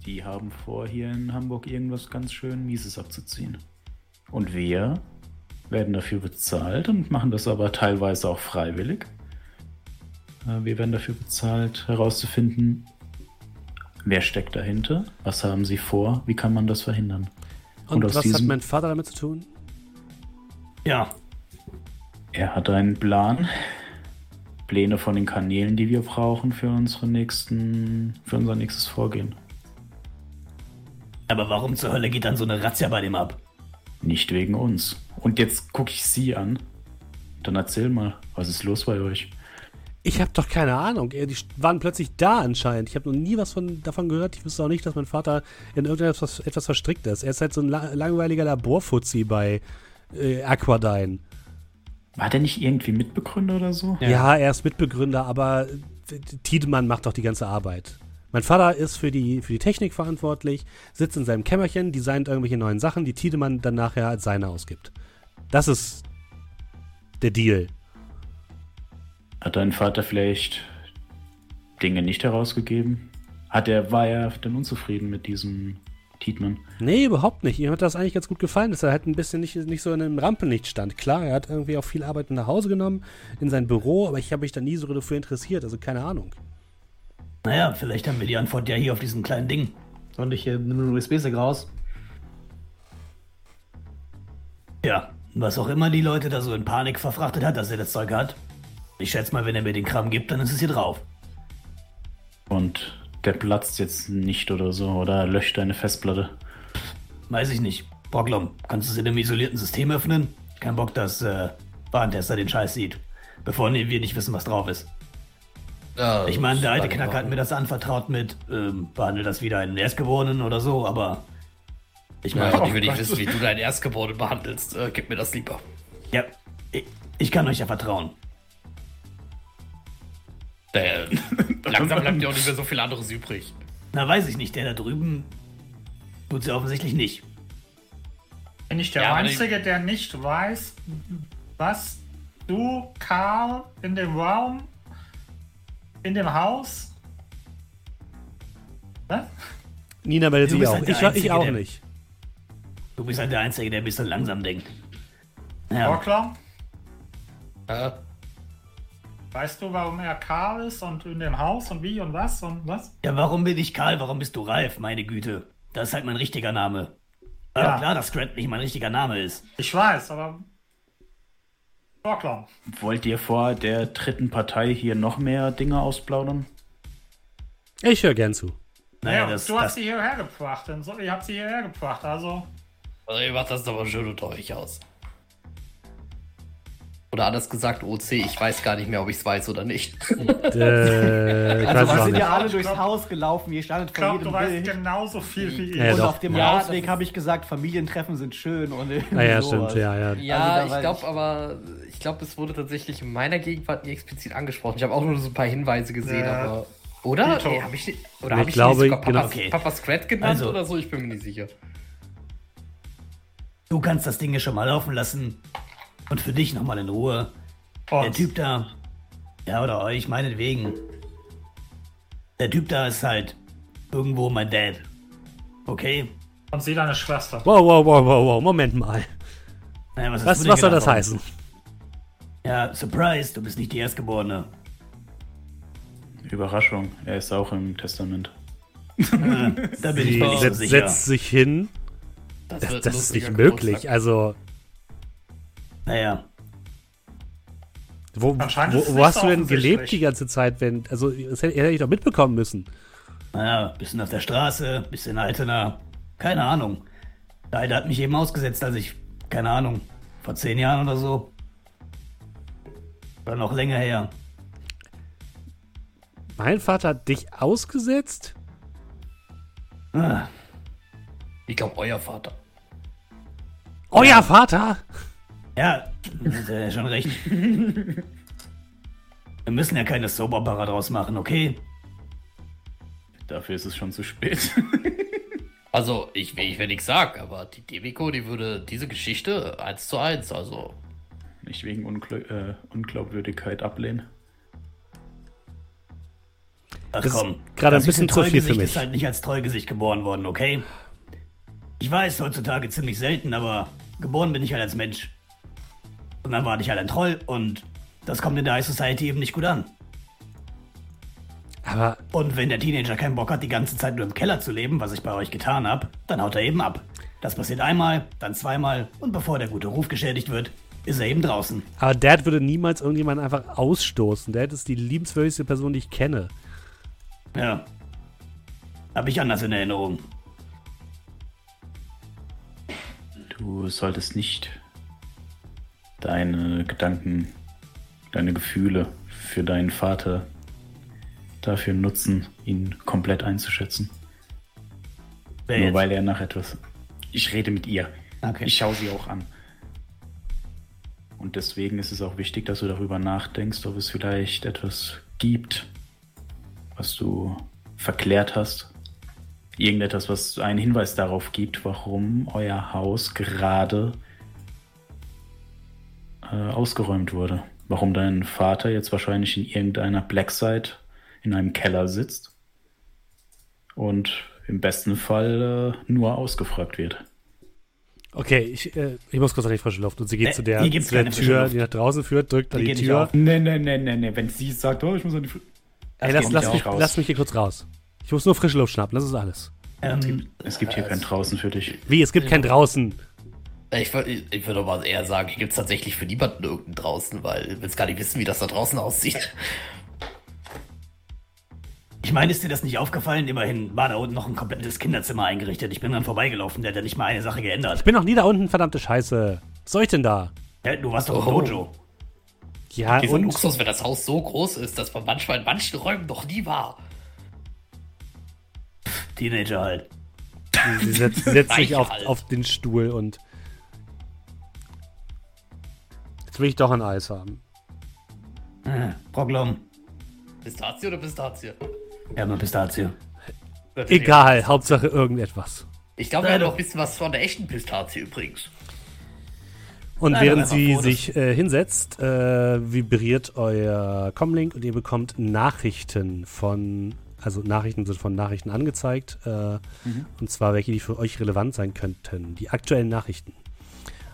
die haben vor, hier in Hamburg irgendwas ganz schön Mieses abzuziehen. Und wir werden dafür bezahlt und machen das aber teilweise auch freiwillig. Äh, wir werden dafür bezahlt, herauszufinden, wer steckt dahinter, was haben sie vor, wie kann man das verhindern. Und, und was diesem, hat mein Vater damit zu tun? Ja. Er hat einen Plan, Pläne von den Kanälen, die wir brauchen für unsere nächsten, für unser nächstes Vorgehen. Aber warum zur Hölle geht dann so eine Razzia bei dem ab? Nicht wegen uns. Und jetzt gucke ich sie an. Dann erzähl mal, was ist los bei euch? Ich habe doch keine Ahnung. Die waren plötzlich da anscheinend. Ich habe noch nie was von, davon gehört. Ich wüsste auch nicht, dass mein Vater in irgendetwas etwas verstrickt ist. Er ist halt so ein langweiliger Laborfuzzi bei äh, Aquadyne. War der nicht irgendwie Mitbegründer oder so? Ja, ja er ist Mitbegründer, aber Tiedemann macht doch die ganze Arbeit. Mein Vater ist für die, für die Technik verantwortlich, sitzt in seinem Kämmerchen, designt irgendwelche neuen Sachen, die Tiedemann dann nachher als seine ausgibt. Das ist der Deal. Hat dein Vater vielleicht Dinge nicht herausgegeben? Hat er, war er denn unzufrieden mit diesem Tietmann? Nee, überhaupt nicht. Ihm hat das eigentlich ganz gut gefallen, dass er halt ein bisschen nicht, nicht so in einem Rampenlicht stand. Klar, er hat irgendwie auch viel Arbeit nach Hause genommen, in sein Büro, aber ich habe mich da nie so dafür interessiert, also keine Ahnung. Naja, vielleicht haben wir die Antwort ja hier auf diesem kleinen Ding. Soll ich hier einen USB-Stick raus? Ja, was auch immer die Leute da so in Panik verfrachtet hat, dass er das Zeug hat. Ich schätze mal, wenn er mir den Kram gibt, dann ist es hier drauf. Und der platzt jetzt nicht oder so, oder löscht deine Festplatte? Weiß ich nicht. Brocklom, kannst du es in einem isolierten System öffnen? Kein Bock, dass äh, Warntester den Scheiß sieht. Bevor wir nicht wissen, was drauf ist. Ja, ich meine, der alte Knacker hat mir das anvertraut mit, ähm, behandle das wieder einen Erstgeborenen oder so, aber ich meine, ja, ich will nicht wissen, wie du deinen Erstgeborenen behandelst. Äh, gib mir das lieber. Ja, ich, Ich kann euch ja vertrauen. Äh, langsam bleibt ja auch nicht mehr so viel anderes übrig. Na, weiß ich nicht. Der da drüben tut sie offensichtlich nicht. Bin ich der ja, Einzige, der nicht weiß, was du, Karl, in dem Raum, in dem Haus? Was? Nina meldet sich auch. Halt ich, Einzige, ich, auch nicht. Du bist halt der Einzige, der ein bisschen langsam denkt. Ja. Klar? Ja. Weißt du, warum er Karl ist und in dem Haus und wie und was und was? Ja, warum bin ich Karl? Warum bist du Ralf? Meine Güte. Das ist halt mein richtiger Name. Ja. klar, dass Grant nicht mein richtiger Name ist. Ich weiß, aber. War klar. Wollt ihr vor der dritten Partei hier noch mehr Dinge ausplaudern? Ich höre gern zu. Naja, das, du das, hast sie hierher gebracht. Ihr habt sie hierher gebracht, also. Also, ihr macht das aber schön unter euch aus. Oder anders gesagt, OC, ich weiß gar nicht mehr, ob ich es weiß oder nicht. äh, also wir sind ja alle durchs Haus gelaufen, ihr standet vor jedem du weißt Bild. genauso viel wie ich. Ja, und doch. auf dem ja, Ausweg habe ich gesagt, Familientreffen sind schön. Und ah, ja, stimmt, ja, ja. Ja, also, ich glaube aber, ich glaube, es wurde tatsächlich in meiner Gegenwart nie explizit angesprochen. Ich habe auch nur so ein paar Hinweise gesehen, ja. aber... Oder? Nee, hab ich, oder habe ich, glaube, sogar Papa, genau. okay. Papa Scrat genannt also, oder so? Ich bin mir nicht sicher. Du kannst das Ding ja schon mal laufen lassen. Und für dich nochmal in Ruhe. Oh. Der Typ da. Ja, oder euch, meinetwegen. Der Typ da ist halt irgendwo mein Dad. Okay? Und sie deine Schwester. Wow, wow, wow, wow, wow. Moment mal. Naja, was, was, was soll das heißen? Ja, Surprise, du bist nicht die Erstgeborene. Überraschung, er ist auch im Testament. ah, da bin sie ich mir nicht so sicher. setzt sich hin. Das, das, das ist nicht möglich. Also, naja. Wo, wo, wo hast du denn gelebt die ganze Zeit, wenn. Also, das hätte, hätte ich doch mitbekommen müssen. Naja, bisschen auf der Straße, bisschen Altena. Keine Ahnung. Leider hat mich eben ausgesetzt, als ich, keine Ahnung, vor zehn Jahren oder so. Oder noch länger her. Mein Vater hat dich ausgesetzt? Ah. Ich glaube, euer Vater. Euer Vater? Ja, hat er schon recht. Wir müssen ja keine Soberbarre draus machen, okay? Dafür ist es schon zu spät. also, ich, ich will nichts sagen, aber die Deviko, die würde diese Geschichte eins zu eins, also. Nicht wegen Ungl äh, Unglaubwürdigkeit ablehnen. Ach das komm, gerade ein bisschen zu viel für mich. ist halt nicht als Treugesicht geboren worden, okay? Ich weiß, heutzutage ziemlich selten, aber geboren bin ich halt als Mensch. Und dann war ich halt ein Troll und das kommt in der High Society eben nicht gut an. Aber. Und wenn der Teenager keinen Bock hat, die ganze Zeit nur im Keller zu leben, was ich bei euch getan habe, dann haut er eben ab. Das passiert einmal, dann zweimal und bevor der gute Ruf geschädigt wird, ist er eben draußen. Aber Dad würde niemals irgendjemanden einfach ausstoßen. Dad ist die liebenswürdigste Person, die ich kenne. Ja. Hab ich anders in Erinnerung. Du solltest nicht deine Gedanken, deine Gefühle für deinen Vater dafür nutzen, ihn komplett einzuschätzen. Wer Nur jetzt? weil er nach etwas. Ich rede mit ihr. Okay. Ich schaue sie auch an. Und deswegen ist es auch wichtig, dass du darüber nachdenkst, ob es vielleicht etwas gibt, was du verklärt hast. Irgendetwas, was einen Hinweis darauf gibt, warum euer Haus gerade äh, ausgeräumt wurde. Warum dein Vater jetzt wahrscheinlich in irgendeiner Blackside in einem Keller sitzt und im besten Fall äh, nur ausgefragt wird. Okay, ich, äh, ich muss kurz an die frische Luft. Und sie geht äh, zu der, zu der Tür, die nach draußen führt, drückt an die, die Tür. Nee, nee, nee, nee, nee. Wenn sie sagt, oh, ich muss an die frische Ey, lass, lass, mich, lass mich hier kurz raus. Ich muss nur frische Luft schnappen, das ist alles. Ähm, es gibt, es gibt hier kein Draußen für dich. Wie, es gibt kein Draußen? Ich, ich, ich würde mal eher sagen, hier gibt es tatsächlich für niemanden irgendeinen draußen, weil wir jetzt gar nicht wissen, wie das da draußen aussieht. Ich meine, ist dir das nicht aufgefallen? Immerhin war da unten noch ein komplettes Kinderzimmer eingerichtet. Ich bin dann vorbeigelaufen, der hat ja nicht mal eine Sache geändert. Ich bin noch nie da unten, verdammte Scheiße. Was soll ich denn da? Ja, du warst doch im oh. Dojo. Ja, Dieser und Luxus, wenn das Haus so groß ist, dass man manchmal in manchen Räumen noch nie war. Teenager halt. Sie, sie setzt, setzt sich auf, halt. auf den Stuhl und will ich doch ein Eis haben. Äh, Proglom. Pistazie oder Pistazie? Ja, nur Pistazie. Egal, Hauptsache irgendetwas. Ich glaube, wir haben noch ein bisschen was von der echten Pistazie übrigens. Und Nein, während sie sich äh, hinsetzt, äh, vibriert euer Comlink und ihr bekommt Nachrichten von, also Nachrichten sind von Nachrichten angezeigt. Äh, mhm. Und zwar welche, die für euch relevant sein könnten. Die aktuellen Nachrichten.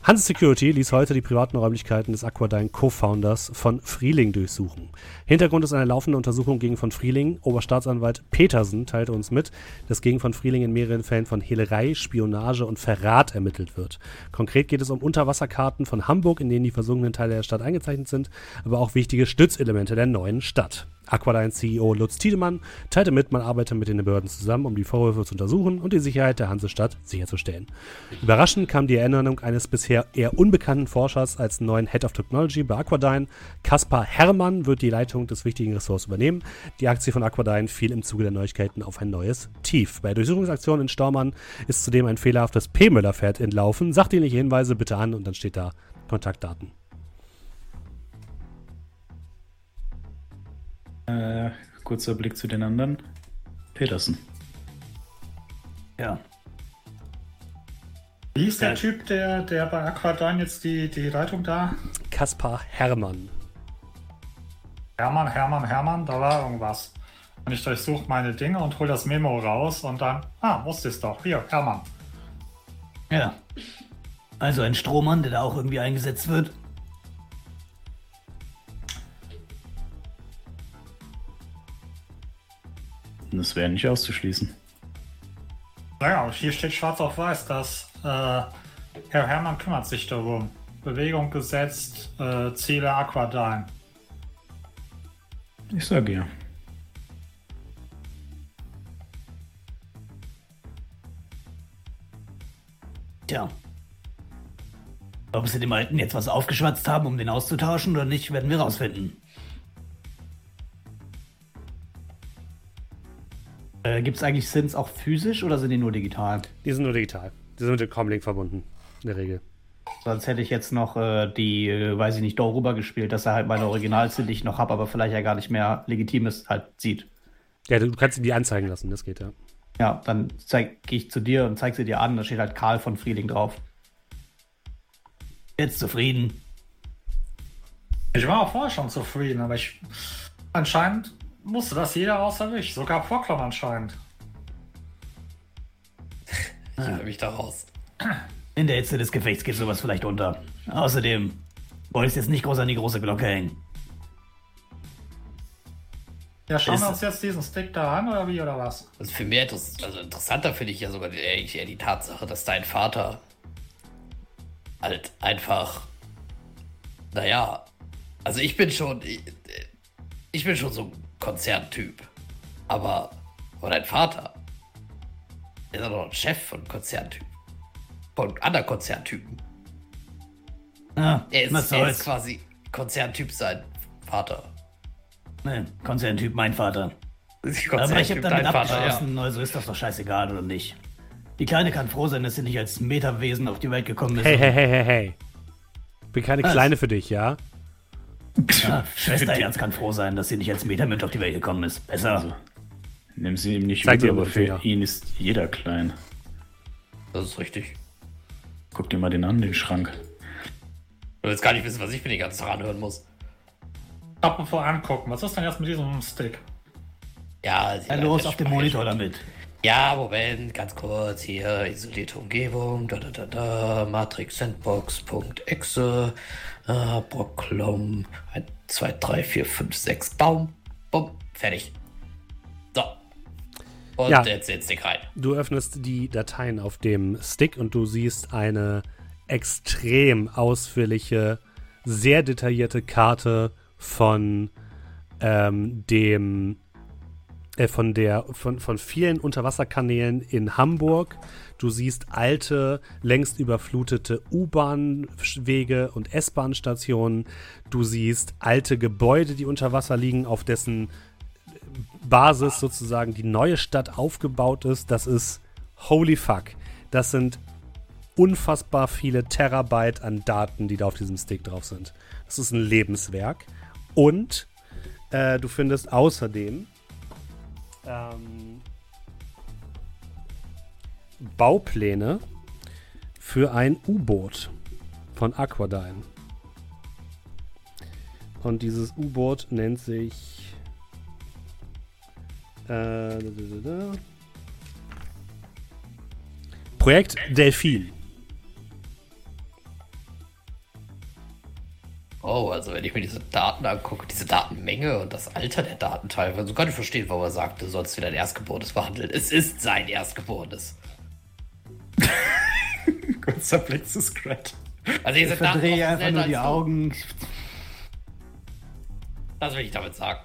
Hans Security ließ heute die privaten Räumlichkeiten des Aquadyne Co-Founders von Frieling durchsuchen. Hintergrund ist eine laufende Untersuchung gegen von Frieling. Oberstaatsanwalt Petersen teilte uns mit, dass gegen von Frieling in mehreren Fällen von Hehlerei, Spionage und Verrat ermittelt wird. Konkret geht es um Unterwasserkarten von Hamburg, in denen die versunkenen Teile der Stadt eingezeichnet sind, aber auch wichtige Stützelemente der neuen Stadt. Aqualine CEO Lutz Tiedemann teilte mit, man arbeite mit den Behörden zusammen, um die Vorwürfe zu untersuchen und die Sicherheit der Hansestadt sicherzustellen. Überraschend kam die Erinnerung eines bisher eher unbekannten Forschers als neuen Head of Technology bei Aquadyne. Kaspar Herrmann wird die Leitung des wichtigen Ressorts übernehmen. Die Aktie von Aquadyne fiel im Zuge der Neuigkeiten auf ein neues Tief. Bei Durchsuchungsaktionen in Stormann ist zudem ein fehlerhaftes P-Müller-Pferd entlaufen. Sachdienliche Hinweise bitte an und dann steht da Kontaktdaten. Äh, kurzer Blick zu den anderen. Petersen. Ja. Wie ist der. Typ, der, der bei Aquadyne jetzt die, die Leitung da? Kaspar Hermann. Hermann, Hermann, Hermann, da war irgendwas. Und ich durchsuche meine Dinge und hole das Memo raus und dann, ah, wusste es doch. Hier, Hermann. Ja. Also ein Strohmann, der da auch irgendwie eingesetzt wird. Das wäre nicht auszuschließen. Naja, hier steht schwarz auf weiß, dass Herr Hermann kümmert sich darum. Bewegung gesetzt, äh, Ziele Aquadyne. Ich sage ja. Tja. Ob sie dem Alten jetzt was aufgeschwatzt haben, um den auszutauschen oder nicht, werden wir rausfinden. Äh, Gibt es eigentlich Sins auch physisch oder sind die nur digital? Die sind nur digital. Die sind mit dem Comlink verbunden, in der Regel. Sonst hätte ich jetzt noch äh, die, äh, weiß ich nicht, darüber gespielt, dass er halt meine Originalsinn, die ich noch habe, aber vielleicht ja gar nicht mehr legitim ist, halt sieht. Ja, du kannst die anzeigen lassen, das geht ja. Ja, dann gehe ich zu dir und zeige sie dir an, da steht halt Karl von Frieling drauf. Jetzt zufrieden. Ich war auch vorher schon zufrieden, aber ich anscheinend musste das jeder außer mich. Sogar Proclon anscheinend. Ich nehme mich da raus. In der Hitze des Gefechts geht sowas vielleicht unter. Außerdem wolltest jetzt nicht groß an die große Glocke hängen. Ja, schauen wir uns jetzt diesen Stick da an oder wie oder was? Also für mich also interessanter finde ich ja sogar eher die Tatsache, dass dein Vater halt einfach, naja, also ich bin schon, ich, ich bin schon so ein Konzerntyp. Aber, oder dein Vater, ist er doch ein Chef von Konzerntypen. Von anderen Konzerntypen. Ah, er, ist, er ist quasi Konzerntyp sein Vater. Nee, Konzerntyp mein Vater. Aber ich habe damit abgeschlossen, ja. also ist das doch scheißegal oder nicht. Die Kleine kann froh sein, dass sie nicht als Metawesen auf die Welt gekommen ist. Hey, hey, hey, hey, hey. Bin keine Was? Kleine für dich, ja? Ja, Schwester Ernst kann froh sein, dass sie nicht als Metamönch auf die Welt gekommen ist. Besser. Also, nimm sie ihm nicht Zeig übel, aber für ihn ist jeder klein. Das ist richtig. Guck dir mal den an, den Schrank. Du willst gar nicht wissen, was ich mir den ganzen Tag anhören muss. Apropos angucken, was ist denn jetzt mit diesem Stick? Ja, ja los auf dem Monitor damit. Ja, Moment, ganz kurz hier, isolierte Umgebung, da da da da, Matrix Sandbox.exe, Ah, Brocklom. 1, 2, 3, 4, 5, 6. Baum. Bumm. Fertig. Und ja, jetzt den Stick rein. Du öffnest die Dateien auf dem Stick und du siehst eine extrem ausführliche, sehr detaillierte Karte von ähm, dem äh, von der von, von vielen Unterwasserkanälen in Hamburg. Du siehst alte, längst überflutete U-Bahn-Wege und S-Bahn-Stationen. Du siehst alte Gebäude, die unter Wasser liegen, auf dessen Basis sozusagen die neue Stadt aufgebaut ist. Das ist holy fuck. Das sind unfassbar viele Terabyte an Daten, die da auf diesem Stick drauf sind. Das ist ein Lebenswerk. Und äh, du findest außerdem ähm, Baupläne für ein U-Boot von Aquadyne. Und dieses U-Boot nennt sich. Äh, Projekt Delphin. Oh, also wenn ich mir diese Daten angucke, diese Datenmenge und das Alter der Daten teilweise, so kann ich verstehen, warum er sagt, du sollst wieder ein Erstgeborenes behandeln. Es ist sein Erstgeborenes. Kurzer Blick zu Scrat. Also ich verdrehe einfach nur die Augen. Das will ich damit sagen.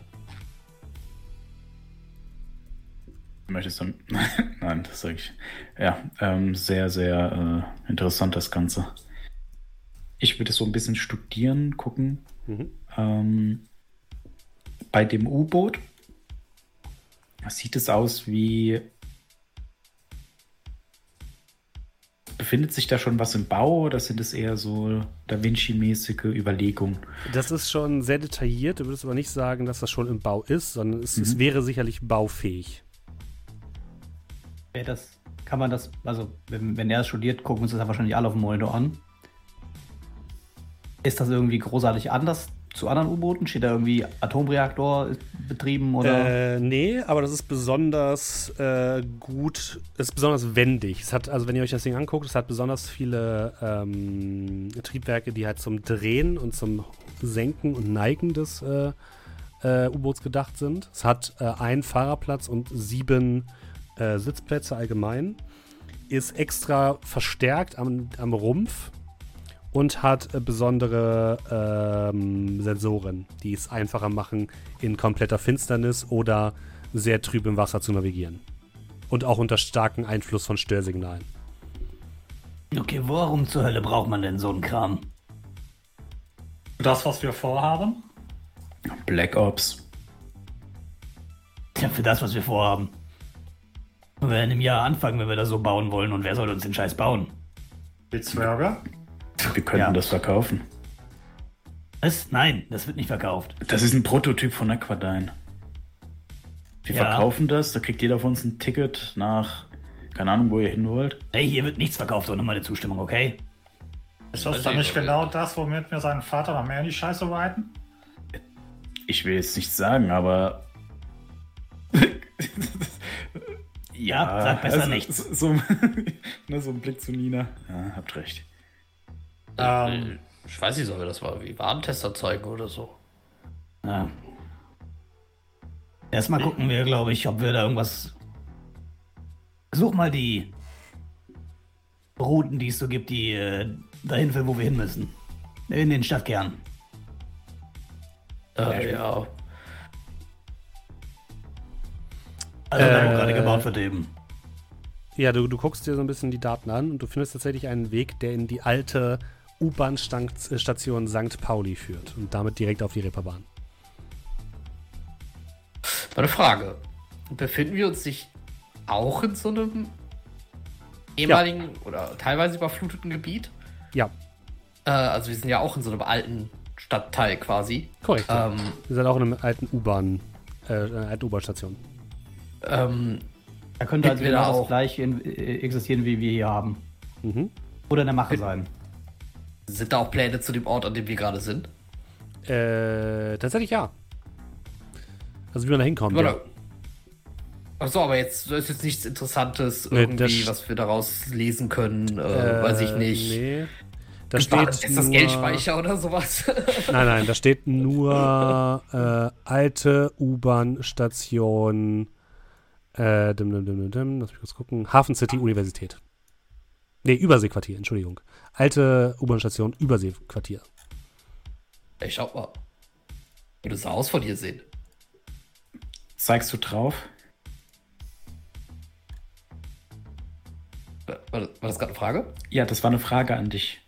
Möchtest du. Nein, das sage ich. Ja, ähm, sehr, sehr äh, interessant das Ganze. Ich würde so ein bisschen studieren, gucken. Mhm. Ähm, bei dem U-Boot sieht es aus wie Befindet sich da schon was im Bau oder sind es eher so Da Vinci-mäßige Überlegungen? Das ist schon sehr detailliert. Du würdest aber nicht sagen, dass das schon im Bau ist, sondern es, mhm. es wäre sicherlich baufähig. Das kann man das, also wenn, wenn er es studiert, gucken uns das ja wahrscheinlich alle auf dem Monitor an. Ist das irgendwie großartig anders zu anderen U-Booten? Steht da irgendwie Atomreaktor betrieben oder? Äh, nee, aber das ist besonders äh, gut, ist besonders wendig. Es hat, also wenn ihr euch das Ding anguckt, es hat besonders viele ähm, Triebwerke, die halt zum Drehen und zum Senken und Neigen des äh, äh U-Boots gedacht sind. Es hat äh, einen Fahrerplatz und sieben äh, Sitzplätze allgemein. Ist extra verstärkt am, am Rumpf und hat äh, besondere ähm, Sensoren, die es einfacher machen, in kompletter Finsternis oder sehr trüb im Wasser zu navigieren. Und auch unter starkem Einfluss von Störsignalen. Okay, warum zur Hölle braucht man denn so einen Kram? Das, was wir vorhaben? Black Ops. Ja, für das, was wir vorhaben. Wir werden im Jahr anfangen, wenn wir das so bauen wollen. Und wer soll uns den Scheiß bauen? Die Zwerge? Wir könnten ja. das verkaufen. Was? Nein, das wird nicht verkauft. Das ist ein Prototyp von Aquadyne. Wir ja. verkaufen das, da kriegt jeder von uns ein Ticket nach, keine Ahnung, wo ihr hin wollt. Hey, hier wird nichts verkauft ohne meine Zustimmung, okay? Ist das dann nicht genau das, womit wir seinen Vater noch mehr in die Scheiße weiten? Ich will jetzt nichts sagen, aber. ja, sag besser also, nichts. So, ne, so ein Blick zu Nina. Ja, habt recht. Ähm, ich weiß nicht, ob wir das mal wie Warentester zeigen oder so. Ja. Erstmal gucken wir, glaube ich, ob wir da irgendwas. Such mal die Routen, die es so gibt, die äh, dahin führen, wo wir hin müssen. In den Stadtkern. Äh, ja. Also äh, gerade gebaut wird eben. Ja, du, du guckst dir so ein bisschen die Daten an und du findest tatsächlich einen Weg, der in die alte U-Bahn-Station St. Pauli führt und damit direkt auf die Reeperbahn. Eine Frage. Befinden wir uns nicht auch in so einem ehemaligen ja. oder teilweise überfluteten Gebiet? Ja. Äh, also wir sind ja auch in so einem alten Stadtteil quasi. Korrekt. Ähm, wir sind auch in einem alten U-Bahn, äh, alten U-Bahn-Station. Ähm, da könnte also genau das gleiche äh, existieren, wie wir hier haben. Mhm. Oder in der Mache sein. Sind da auch Pläne zu dem Ort, an dem wir gerade sind? Äh, tatsächlich ja. Also wie man da hinkommt. Ja. Achso, aber jetzt ist jetzt nichts Interessantes irgendwie, nee, was wir daraus lesen können, äh, äh, weiß ich nicht. Nee. Da steht ist nur, das Geldspeicher oder sowas? nein, nein, da steht nur äh, alte U-Bahn-Station. Äh, dim, dim, dim, dim, lass mich kurz gucken. Hafen City Universität. Nee, Überseequartier, Entschuldigung. Alte U-Bahn-Station, Überseequartier. Ey, schau mal. Wie das Haus von hier sehen. Zeigst du drauf? War, war das gerade eine Frage? Ja, das war eine Frage an dich.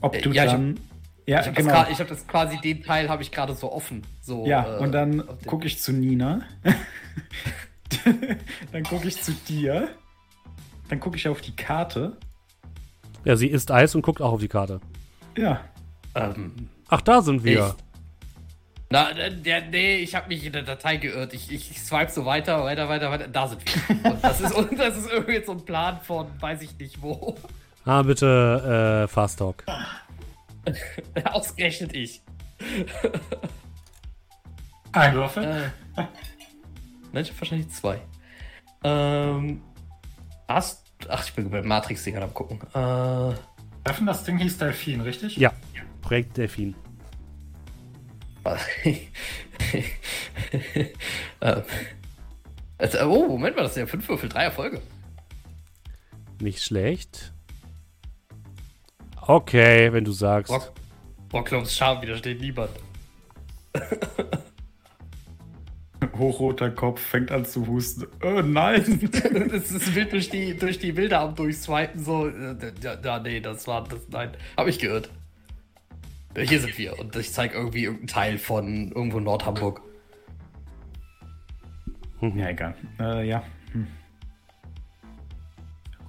Ob äh, du ja, dann. Ich hab, ja, ich genau. Grad, ich habe das quasi, den Teil habe ich gerade so offen. So, ja, äh, und dann gucke ich zu Nina. dann gucke ich zu dir. Dann gucke ich auf die Karte Ja, sie isst Eis und guckt auch auf die Karte. Ja. Ähm, Ach, da sind wir. Ich, na, der, nee, ich habe mich in der Datei geirrt. Ich, ich, ich swipe so weiter, weiter, weiter, weiter. Da sind wir. Und das ist, und das ist irgendwie so ein Plan von, weiß ich nicht wo. Ah, bitte äh, Fast Talk. Ausgerechnet ich. Ein Würfel? Äh, nein, ich hab wahrscheinlich zwei. Ähm, hast. Ach, ich bin bei Matrix-Dingern am gucken. Äh, Treffen, das Ding hieß Delfin, richtig? Ja, Projekt Delfin. ähm, also, oh, Moment mal, das sind ja fünf Würfel, drei Erfolge. Nicht schlecht. Okay, wenn du sagst. Rock, Rocklums Charme widersteht niemand. Hochroter Kopf fängt an zu husten. Oh nein! Es ist wild durch die, durch die Bilder am Durchswipen so. Äh, ja, ja, nee, das war. Das, nein, hab ich gehört. Hier sind wir und ich zeige irgendwie irgendeinen Teil von irgendwo Nordhamburg. Ja, egal. Äh, ja. Hm.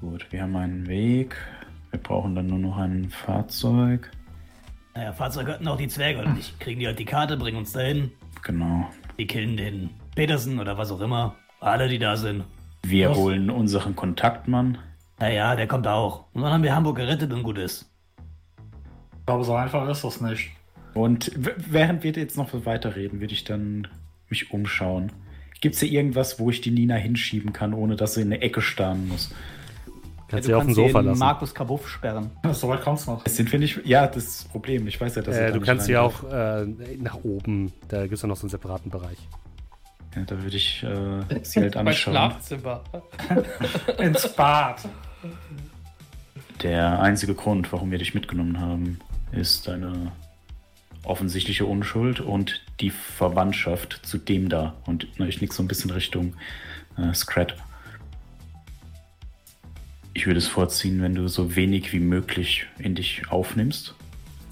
Gut, wir haben einen Weg. Wir brauchen dann nur noch ein Fahrzeug. Naja, Fahrzeug hatten auch die Zwerge und nicht. Kriegen die halt die Karte, bringen uns dahin. Genau. Die killen den Petersen oder was auch immer. Alle, die da sind. Wir was? holen unseren Kontaktmann. Naja, der kommt auch. Und dann haben wir Hamburg gerettet und gut ist. Ich glaube, so einfach ist das nicht. Und während wir jetzt noch weiterreden, würde ich dann mich umschauen. Gibt es hier irgendwas, wo ich die Nina hinschieben kann, ohne dass sie in eine Ecke starren muss? Kannst ja, du auf dem Sofa lassen. Markus Kabuff sperren. So weit kommst du noch. Das sind wir nicht. Ja, das ist das Problem. Ich weiß ja, dass äh, Du kannst sie auch äh, nach oben. Da gibt es ja noch so einen separaten Bereich. Ja, da würde ich äh, sie halt anschauen. Mein Schlafzimmer. Ins Bad. Der einzige Grund, warum wir dich mitgenommen haben, ist deine offensichtliche Unschuld und die Verwandtschaft zu dem da. Und na, ich nick so ein bisschen Richtung äh, Scrat. Ich würde es vorziehen, wenn du so wenig wie möglich in dich aufnimmst.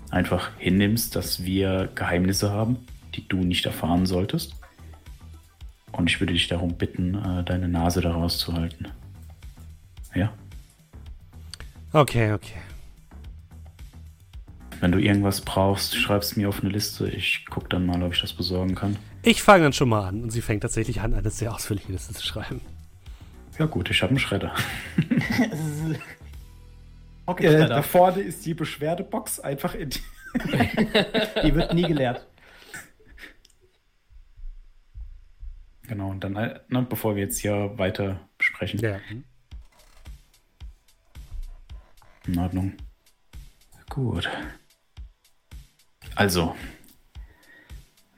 Einfach hinnimmst, dass wir Geheimnisse haben, die du nicht erfahren solltest. Und ich würde dich darum bitten, äh, deine Nase da rauszuhalten. Ja? Okay, okay. Wenn du irgendwas brauchst, schreibst mir auf eine Liste. Ich gucke dann mal, ob ich das besorgen kann. Ich fange dann schon mal an. Und sie fängt tatsächlich an, eine sehr ausführliche Liste zu schreiben. Ja gut, ich habe einen Schredder. okay, äh, Schredder. Da vorne ist die Beschwerdebox einfach in die, die wird nie geleert. Genau, und dann, äh, ne, bevor wir jetzt hier weiter sprechen. Ja. In Ordnung. Gut. Also,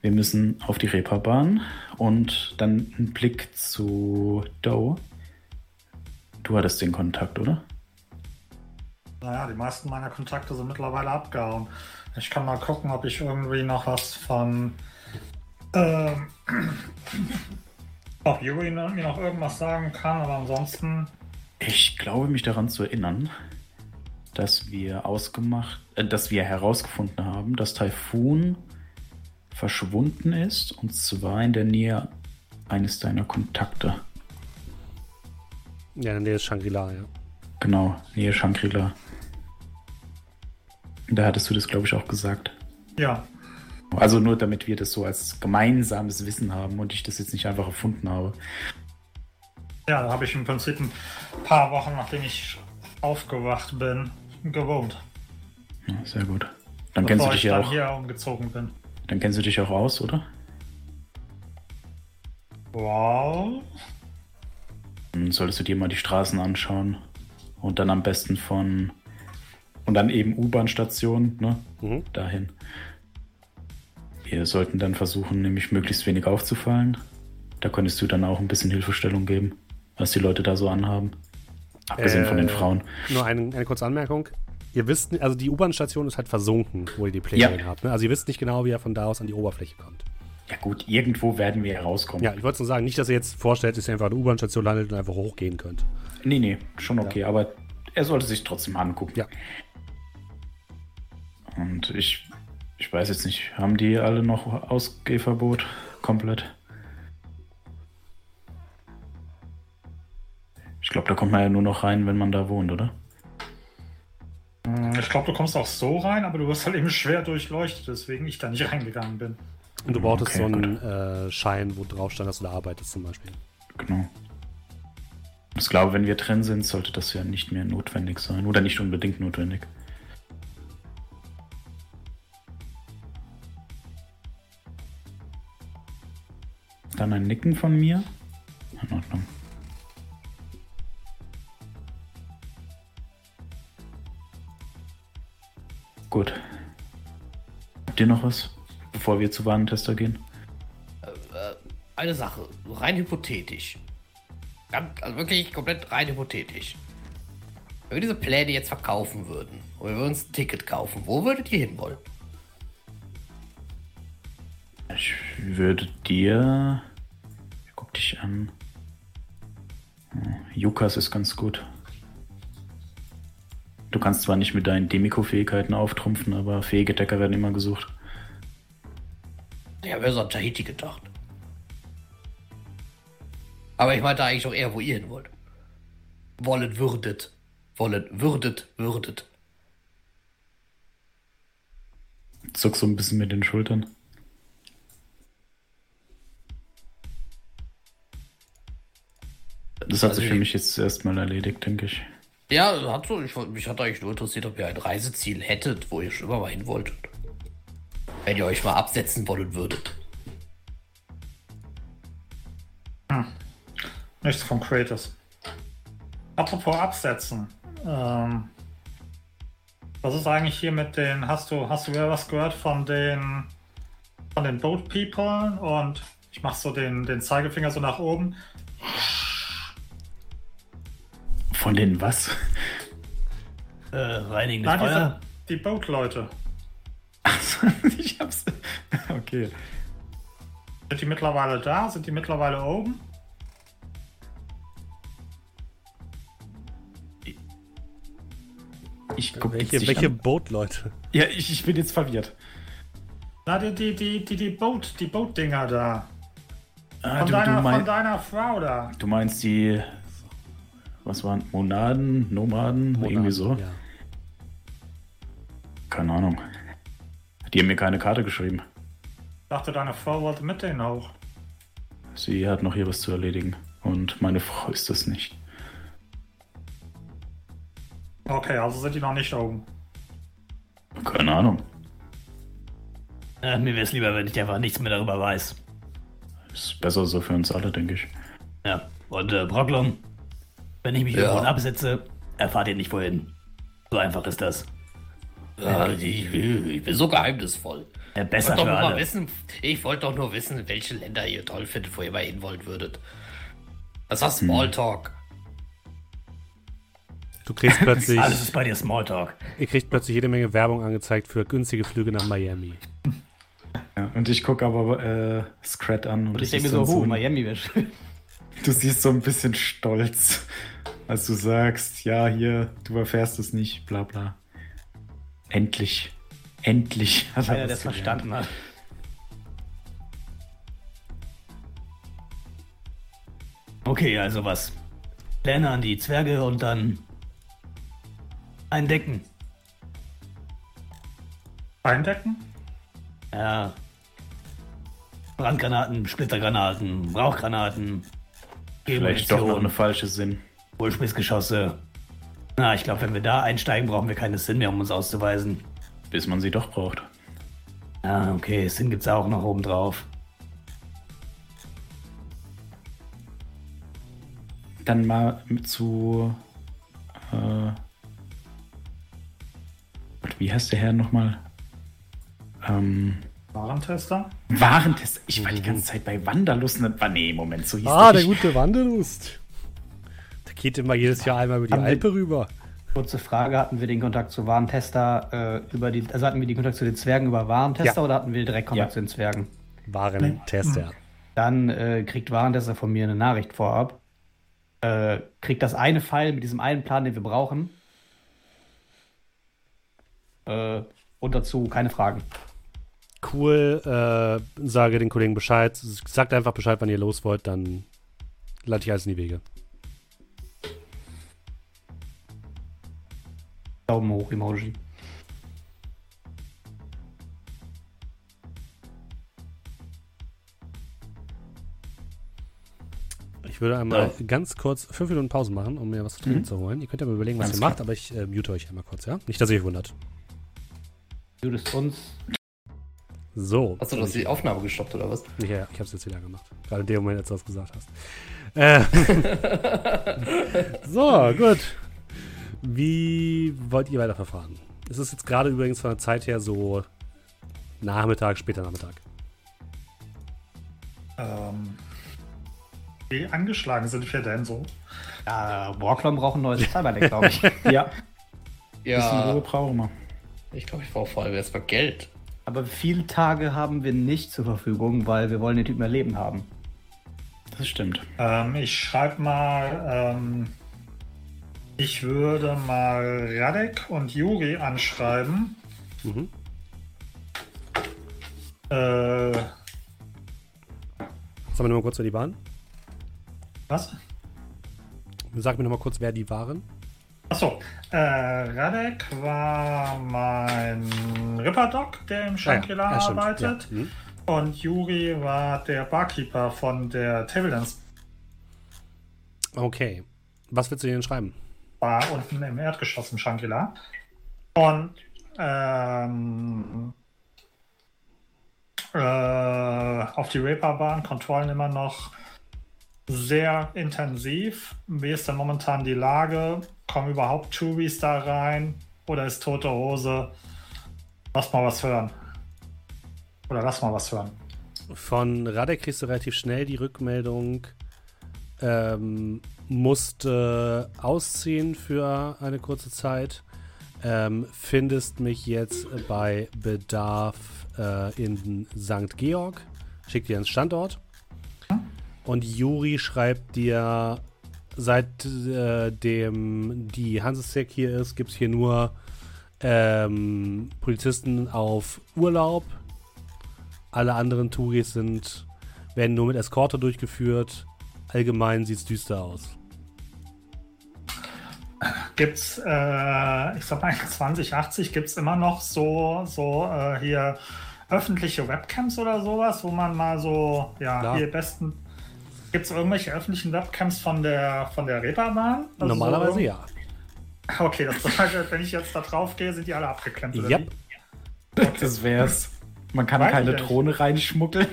wir müssen auf die Reeperbahn und dann einen Blick zu Doe. Du hattest den Kontakt, oder? Naja, die meisten meiner Kontakte sind mittlerweile abgehauen. Ich kann mal gucken, ob ich irgendwie noch was von. Ähm, ob Yuri mir noch irgendwas sagen kann, aber ansonsten. Ich glaube, mich daran zu erinnern, dass wir ausgemacht, äh, dass wir herausgefunden haben, dass Typhoon verschwunden ist und zwar in der Nähe eines deiner Kontakte. Ja, in der ist Shangri-La, ja. Genau, Nähe Shangri-La. Da hattest du das, glaube ich, auch gesagt. Ja. Also nur damit wir das so als gemeinsames Wissen haben und ich das jetzt nicht einfach erfunden habe. Ja, da habe ich im Prinzip ein paar Wochen, nachdem ich aufgewacht bin, gewohnt. Ja, sehr gut. Dann Bevor kennst du dich ja auch. hier umgezogen bin. Dann kennst du dich auch aus, oder? Wow. Dann solltest du dir mal die Straßen anschauen und dann am besten von und dann eben U-Bahn-Station, ne? Mhm. Dahin. Wir sollten dann versuchen, nämlich möglichst wenig aufzufallen. Da könntest du dann auch ein bisschen Hilfestellung geben, was die Leute da so anhaben. Abgesehen äh, von den äh, Frauen. Nur eine, eine kurze Anmerkung. Ihr wisst, also die U-Bahn-Station ist halt versunken, wo ihr die Pläne ja. habt. Ne? Also ihr wisst nicht genau, wie er von da aus an die Oberfläche kommt. Ja gut, irgendwo werden wir herauskommen. Ja, ich wollte nur sagen, nicht, dass ihr jetzt vorstellt, dass ihr einfach eine U-Bahn-Station landet und einfach hochgehen könnt. Nee, nee, schon okay, ja. aber er sollte sich trotzdem angucken. Ja. Und ich, ich weiß jetzt nicht, haben die alle noch Ausgehverbot komplett? Ich glaube, da kommt man ja nur noch rein, wenn man da wohnt, oder? Ich glaube, du kommst auch so rein, aber du wirst halt eben schwer durchleuchtet, deswegen ich da nicht reingegangen bin. Und du brauchtest okay, so einen äh, Schein, wo drauf stand, dass du da arbeitest zum Beispiel. Genau. Ich glaube, wenn wir drin sind, sollte das ja nicht mehr notwendig sein. Oder nicht unbedingt notwendig. Dann ein Nicken von mir. In Ordnung. Gut. Habt ihr noch was, bevor wir zu Warentester gehen? Äh, eine Sache, rein hypothetisch. Also wirklich komplett rein hypothetisch. Wenn wir diese Pläne jetzt verkaufen würden und wir uns ein Ticket kaufen, wo würdet ihr hinwollen? Ich würde dir. Guck dich an. Jukas ist ganz gut. Du kannst zwar nicht mit deinen Demiko-Fähigkeiten auftrumpfen, aber fähige Decker werden immer gesucht. Ja, wer so an Tahiti gedacht? Aber ich meinte eigentlich auch eher, wo ihr hin wollt. Wollen würdet. Wollen würdet, würdet. Zuck so ein bisschen mit den Schultern. Das hat also sich für mich jetzt erstmal erledigt, denke ich. Ja, hat so. Ich, mich hat eigentlich nur interessiert, ob ihr ein Reiseziel hättet, wo ihr schon immer mal hin wolltet. Wenn ihr euch mal absetzen wollen würdet. Hm. Nichts von Kratos. Apropos absetzen. Ähm, was ist eigentlich hier mit den. Hast du, hast du wieder was gehört von den von den Boat People? Und ich mach so den, den Zeigefinger so nach oben. Von denen was? Äh, reinigendes Nein, Feuer? Die Boat-Leute. Achso, ich hab's. Okay. Sind die mittlerweile da? Sind die mittlerweile oben? Ich guck welche welche Boat-Leute? Ja, ich, ich bin jetzt verwirrt. Na, die, die, die, die, die Boat, die Boat-Dinger da. Ah, von, du, deiner, du mein, von deiner Frau da. Du meinst die was waren Monaden, Nomaden, Monaden, irgendwie so. Ja. Keine Ahnung. Die haben mir keine Karte geschrieben. Ich dachte, deine Frau wollte mit denen auch. Sie hat noch hier was zu erledigen. Und meine Frau ist das nicht. Okay, also sind die noch nicht oben. Keine Ahnung. Äh, mir wäre es lieber, wenn ich einfach nichts mehr darüber weiß. Ist besser so für uns alle, denke ich. Ja, und äh, Brocklum, wenn ich mich ja. irgendwo absetze, erfahrt ihr nicht wohin. So einfach ist das. Ja, ich, ich bin so geheimnisvoll. Ja, besser ich für alle. Wissen, ich wollte doch nur wissen, welche Länder ihr toll findet, wo ihr mal hin wollen würdet. Das war hm. Smalltalk. Du kriegst plötzlich. Alles ist bei dir Smalltalk. Ihr kriegt plötzlich jede Menge Werbung angezeigt für günstige Flüge nach Miami. Ja, und ich gucke aber äh, Scrat an. Und, und ich denke mir so, oh, Miami wäre schön. Du siehst so ein bisschen stolz, als du sagst, ja, hier, du erfährst es nicht, bla bla. Endlich. Endlich hat er das verstanden hat. Okay, also was? Pläne an die Zwerge und dann eindecken. Eindecken? Ja. Brandgranaten, Splittergranaten, Rauchgranaten, Vielleicht doch noch eine falsche Sinn. Wohlspissgeschosse. Na, ich glaube, wenn wir da einsteigen, brauchen wir keine Sinn mehr, um uns auszuweisen. Bis man sie doch braucht. Ah, okay, Sinn gibt's auch noch oben drauf. Dann mal zu. Äh, wie heißt der Herr nochmal? Ähm, Warentester? Warentester. Ich war die ganze Zeit bei Wanderlust. Nee, Moment, so hieß Ah, der, der gute Wanderlust. Geht immer jedes Jahr einmal über die Haben Alpe rüber. Kurze Frage, hatten wir den Kontakt zu Warentester äh, über die, also hatten wir den Kontakt zu den Zwergen über Warentester ja. oder hatten wir direkt Kontakt ja. zu den Zwergen? Warentester. Dann äh, kriegt Warentester von mir eine Nachricht vorab. Äh, kriegt das eine Pfeil mit diesem einen Plan, den wir brauchen. Äh, und dazu keine Fragen cool, äh, sage den Kollegen Bescheid, sagt einfach Bescheid, wann ihr los wollt, dann leite ich alles in die Wege. Daumen hoch Emoji. Ich würde einmal ja. ganz kurz fünf Minuten Pause machen, um mir was zu trinken mhm. zu holen. Ihr könnt ja mal überlegen, was ganz ihr klar. macht, aber ich äh, mute euch einmal kurz, ja? Nicht, dass ihr euch wundert. Mutest uns. So. Hast du das die Aufnahme gestoppt oder was? Ja, ich hab's jetzt wieder gemacht. Gerade in dem Moment, als du das gesagt hast. Äh. so, gut. Wie wollt ihr weiterverfahren? Es ist jetzt gerade übrigens von der Zeit her so Nachmittag, später Nachmittag. Ähm, wie angeschlagen sind wir denn so? Ja, Warclon braucht ein neues Cyberdeck, glaube ich. ja. Ja. Bisschen Ruhe brauchen wir. Ich glaube, ich brauche vor allem erstmal Geld. Aber viele Tage haben wir nicht zur Verfügung, weil wir wollen den Typen erleben haben. Das stimmt. Ähm, ich schreibe mal, ähm, ich würde mal Radek und Juri anschreiben. Mhm. Äh, Sag mir noch mal kurz, wer die waren. Was? Sag mir noch mal kurz, wer die waren. Achso, äh, Radek war mein Ripperdoc, der im Shangri-La ah, ja. ja, arbeitet. Ja. Mhm. Und Juri war der Barkeeper von der Table Dance. Okay. Was willst du denn schreiben? War unten im Erdgeschoss im Shangri-La. Und ähm, äh, auf die Reeperbahn kontrollen immer noch sehr intensiv. Wie ist denn momentan die Lage? Kommen überhaupt Touris da rein? Oder ist tote Hose? Lass mal was hören. Oder lass mal was hören. Von Radek kriegst du relativ schnell die Rückmeldung, ähm, musste ausziehen für eine kurze Zeit. Ähm, findest mich jetzt bei Bedarf äh, in St. Georg. Schick dir einen Standort. Und Juri schreibt dir, seitdem äh, die Hansesec hier ist, gibt es hier nur ähm, Polizisten auf Urlaub. Alle anderen Touris sind, werden nur mit Eskorte durchgeführt. Allgemein sieht es düster aus. Gibt's, äh, ich sag mal, 2080 gibt es immer noch so, so äh, hier öffentliche Webcams oder sowas, wo man mal so, ja, Klar. hier besten. Gibt es irgendwelche öffentlichen Webcams von der von der Reeperbahn? Also Normalerweise so, ja. Okay, das bedeutet, wenn ich jetzt da drauf gehe, sind die alle abgeklemmt. Ja. Yep. Okay. Das wär's. Man kann Weiß keine Drohne reinschmuggeln.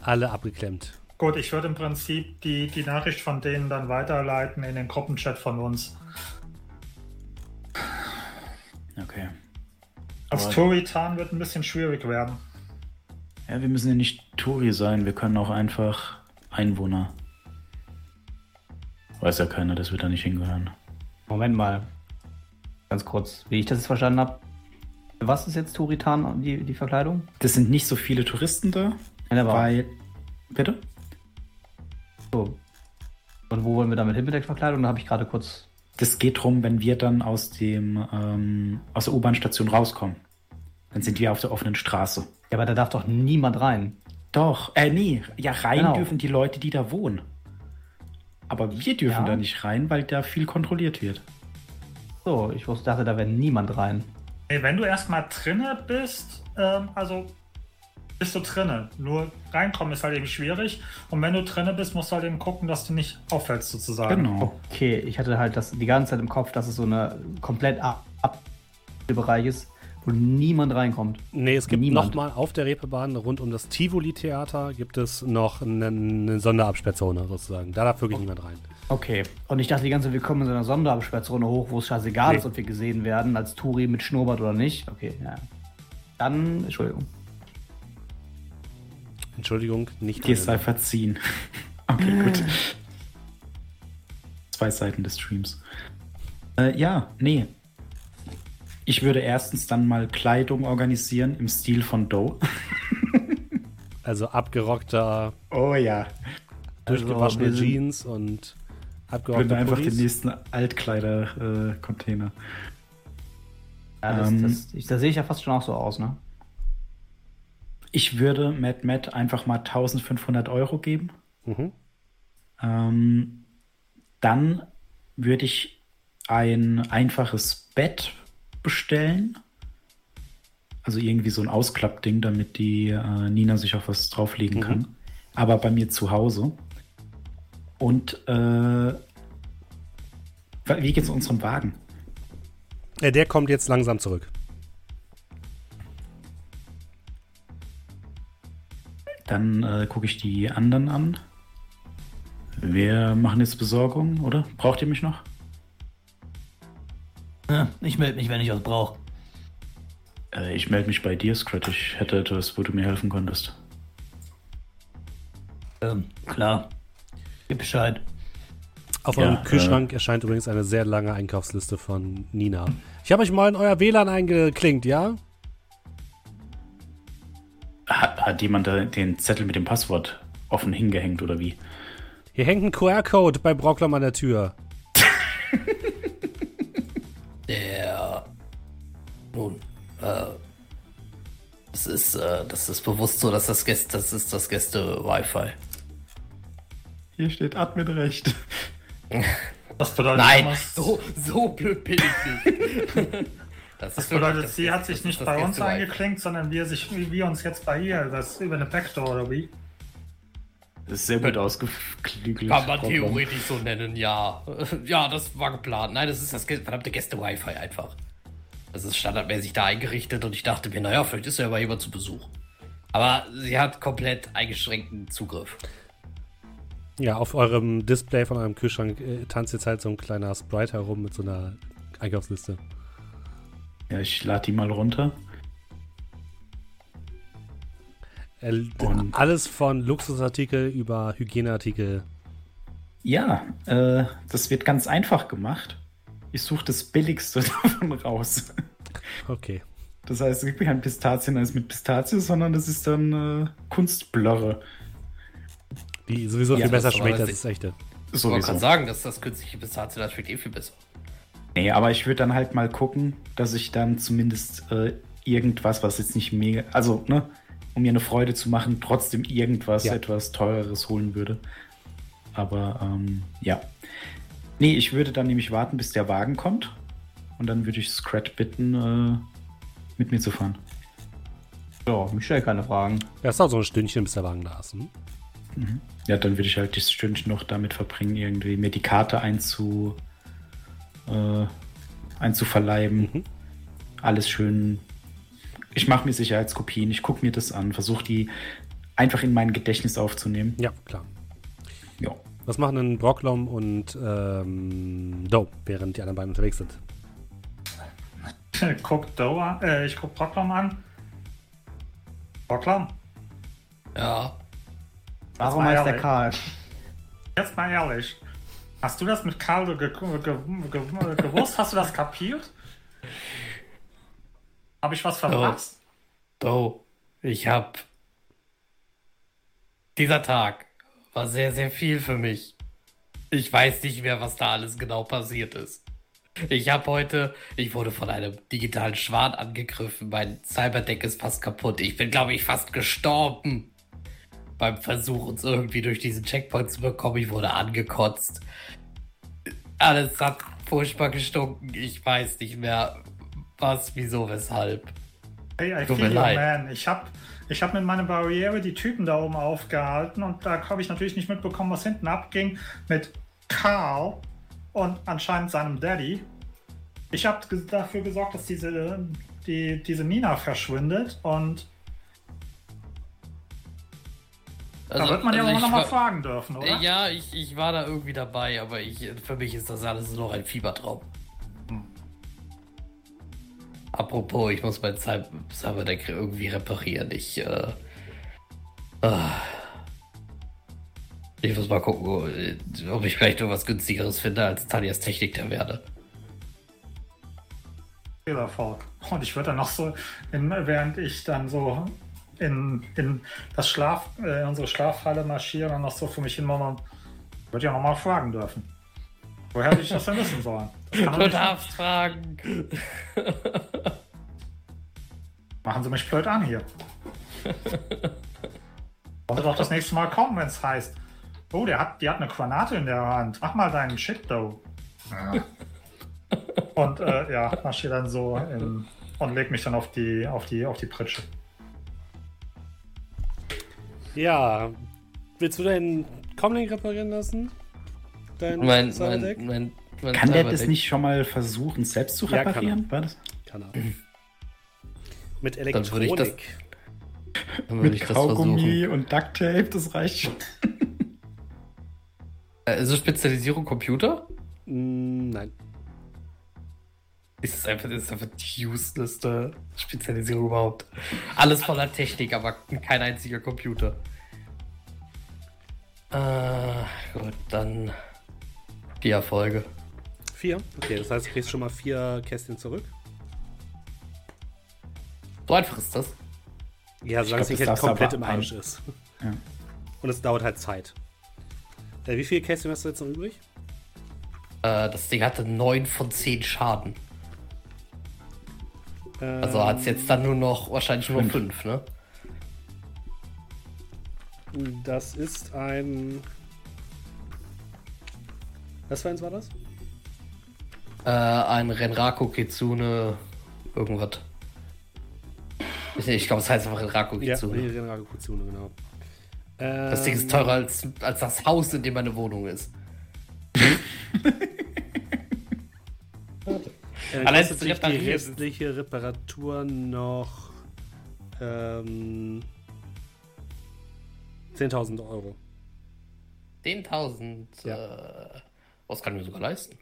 alle abgeklemmt. Gut, ich würde im Prinzip die, die Nachricht von denen dann weiterleiten in den Gruppenchat von uns. Okay. Als Toritan wird ein bisschen schwierig werden. Ja, wir müssen ja nicht Tori sein, wir können auch einfach Einwohner. Weiß ja keiner, dass wir da nicht hingehören. Moment mal. Ganz kurz, wie ich das jetzt verstanden habe. Was ist jetzt Turitan, die, die Verkleidung? Das sind nicht so viele Touristen da. Ja, weil. Bitte? So. Und wo wollen wir damit hin mit der Verkleidung? Da habe ich gerade kurz das geht darum, wenn wir dann aus, dem, ähm, aus der U-Bahn-Station rauskommen. Dann sind wir auf der offenen Straße. Ja, aber da darf doch niemand rein. Doch, äh, nee. Ja, rein genau. dürfen die Leute, die da wohnen. Aber wir dürfen ja. da nicht rein, weil da viel kontrolliert wird. So, ich wusste, dachte, da wäre niemand rein. Hey, wenn du erstmal drinne bist, ähm, also bist du drinne. Nur reinkommen ist halt eben schwierig. Und wenn du drinne bist, musst du halt eben gucken, dass du nicht auffällst, sozusagen. Genau. Okay, ich hatte halt das die ganze Zeit im Kopf, dass es so eine komplett ab, ab Bereich ist, wo niemand reinkommt. Nee, es gibt nochmal auf der Reeperbahn rund um das Tivoli-Theater gibt es noch eine, eine Sonderabsperrzone sozusagen. Da darf wirklich oh. niemand rein. Okay. Und ich dachte die ganze Zeit, wir kommen in so einer Sonderabsperrzone hoch, wo es scheißegal nee. ist, ob wir gesehen werden, als Touri mit Schnurrbart oder nicht. Okay, ja. Dann, Entschuldigung. Entschuldigung, nicht. Dir sei verziehen. okay, gut. Zwei Seiten des Streams. Äh, ja, nee. Ich würde erstens dann mal Kleidung organisieren im Stil von Doe. also abgerockter. Oh ja. Durchgewaschene also, Jeans und abgerockter einfach den nächsten Altkleider-Container. Äh, ja, das, ähm, das, ich, das sehe ich ja fast schon auch so aus, ne? Ich würde Mad Matt einfach mal 1500 Euro geben. Mhm. Ähm, dann würde ich ein einfaches Bett bestellen. Also irgendwie so ein Ausklappding, damit die äh, Nina sich auf was drauflegen mhm. kann. aber bei mir zu Hause. Und äh, wie geht's unserem Wagen? Der kommt jetzt langsam zurück. Dann äh, gucke ich die anderen an. Wir machen jetzt Besorgung, oder? Braucht ihr mich noch? Ja, ich melde mich, wenn ich was brauche. Äh, ich melde mich bei dir, Scrat. Ich hätte etwas, wo du mir helfen konntest. Ähm, klar. Gib Bescheid. Auf ja, eurem äh, Kühlschrank äh, erscheint übrigens eine sehr lange Einkaufsliste von Nina. Ich habe euch mal in euer WLAN eingeklinkt, ja? Hat, hat jemand den Zettel mit dem Passwort offen hingehängt oder wie? Hier hängt ein QR-Code bei Brocklam an der Tür. der. Nun, äh. Das ist, äh, das ist bewusst so, dass das Gäste, das ist das Gäste-Wi-Fi. Hier steht Admin recht. Das bedeutet, Nein, so, so blöd bin ich nicht. Das, das bedeutet, sie hat sich nicht bei uns eingeklinkt, sondern wir, sich, wie wir uns jetzt bei ihr, das über eine Backdoor oder wie? Das ist sehr gut ausgeklügelt. Kann man theoretisch so nennen, ja. Ja, das war geplant. Nein, das ist das verdammte Gäste-Wi-Fi einfach. Das ist standardmäßig da eingerichtet und ich dachte mir, naja, vielleicht ist ja aber jemand zu Besuch. Aber sie hat komplett eingeschränkten Zugriff. Ja, auf eurem Display von eurem Kühlschrank äh, tanzt jetzt halt so ein kleiner Sprite herum mit so einer Einkaufsliste. Ja, ich lade die mal runter. Und alles von Luxusartikel über Hygieneartikel. Ja, äh, das wird ganz einfach gemacht. Ich suche das Billigste davon raus. Okay. Das heißt, es gibt kein Pistazien als mit Pistazie, sondern das ist dann äh, Kunstblöre. Die sowieso ja, viel besser schmeckt als das echte. So Man kann sagen, dass das künstliche Pistazie, das schmeckt eh viel besser. Nee, aber ich würde dann halt mal gucken, dass ich dann zumindest äh, irgendwas, was jetzt nicht mega, also, ne, um mir eine Freude zu machen, trotzdem irgendwas ja. etwas teureres holen würde. Aber ähm, ja. Nee, ich würde dann nämlich warten, bis der Wagen kommt. Und dann würde ich Scrat bitten, äh, mit mir zu fahren. Ja, mich stelle keine Fragen. Ja, es dauert so ein Stündchen, bis der Wagen da ist. Hm? Mhm. Ja, dann würde ich halt das Stündchen noch damit verbringen, irgendwie mir die Karte einzu, äh, einzuverleiben. Mhm. Alles schön. Ich mache mir Sicherheitskopien, ich gucke mir das an, versuche die einfach in mein Gedächtnis aufzunehmen. Ja, klar. Ja. Was machen denn Brocklom und ähm, Doe, während die anderen beiden unterwegs sind? Ich guck Doe an, äh, ich guck Brocklom an. Brocklom? Ja. Warum heißt der Karl? Jetzt mal ehrlich. Hast du das mit Karl ge ge ge gewusst? Hast du das kapiert? Habe ich was verpasst? Oh, oh, ich hab. Dieser Tag war sehr, sehr viel für mich. Ich weiß nicht mehr, was da alles genau passiert ist. Ich habe heute, ich wurde von einem digitalen Schwan angegriffen. Mein Cyberdeck ist fast kaputt. Ich bin, glaube ich, fast gestorben beim Versuch, uns irgendwie durch diesen Checkpoint zu bekommen. Ich wurde angekotzt. Alles hat furchtbar gestunken. Ich weiß nicht mehr, was, wieso, weshalb. Hey, I Tut feel leid. man. Ich habe ich hab mit meiner Barriere die Typen da oben aufgehalten und da habe ich natürlich nicht mitbekommen, was hinten abging mit Carl und anscheinend seinem Daddy. Ich habe dafür gesorgt, dass diese, die, diese Nina verschwindet und Also, da wird man ja also auch nochmal fragen dürfen, oder? Ja, ich, ich war da irgendwie dabei, aber ich, für mich ist das alles noch ein Fiebertraum. Hm. Apropos, ich muss mein Cyberdeck irgendwie reparieren. Ich, äh, äh, ich muss mal gucken, ob ich vielleicht noch was günstigeres finde, als Talias Technik der werde. Viel Erfolg. Und ich würde dann noch so, während ich dann so in, in das Schlaf, äh, unsere Schlafhalle marschieren und noch so für mich hin und würde ja nochmal fragen dürfen. Woher hätte ich das denn wissen sollen? Du darfst fragen. Machen Sie mich blöd an hier. Wollte doch das nächste Mal kommen, wenn es heißt, oh, der hat, die hat eine Granate in der Hand. Mach mal deinen Shit, though. Ja. Und äh, ja, marschiere dann so in, und leg mich dann auf die, auf die, auf die Pritsche. Ja, Willst du deinen Comlink reparieren lassen? Dein mein, mein, mein, mein, Kann der das nicht schon mal versuchen, selbst zu reparieren? Ja, kann er. Kann er. Mit Elektronik. Mit Kaugummi und Ducktape, das reicht schon. Also Spezialisierung Computer? Mm, nein. Ist es einfach, ist einfach die uselessste Spezialisierung überhaupt. Alles voller Technik, aber kein einziger Computer. Äh, gut, dann vier Erfolge. Vier? Okay, das heißt, du kriegst schon mal vier Kästchen zurück. So einfach ist das. Ja, solange es nicht halt komplett im Arsch ist. Ja. Und es dauert halt Zeit. Äh, wie viele Kästchen hast du jetzt noch übrig? Äh, das Ding hatte 9 von 10 Schaden. Ähm, also hat es jetzt dann nur noch wahrscheinlich nur 5, ne? Das ist ein. Was für eins war das? Äh, ein Renraku Kitsune irgendwas. Ich glaube, es heißt einfach Renraku Kitsune. Ja, Renraku Kitsune, genau. Das Ding ist teurer als, als das Haus, in dem meine Wohnung ist. Äh, Allein zu die restliche Reparatur noch ähm, 10.000 Euro. 10.000? Ja. Äh, was kann ich mir sogar leisten?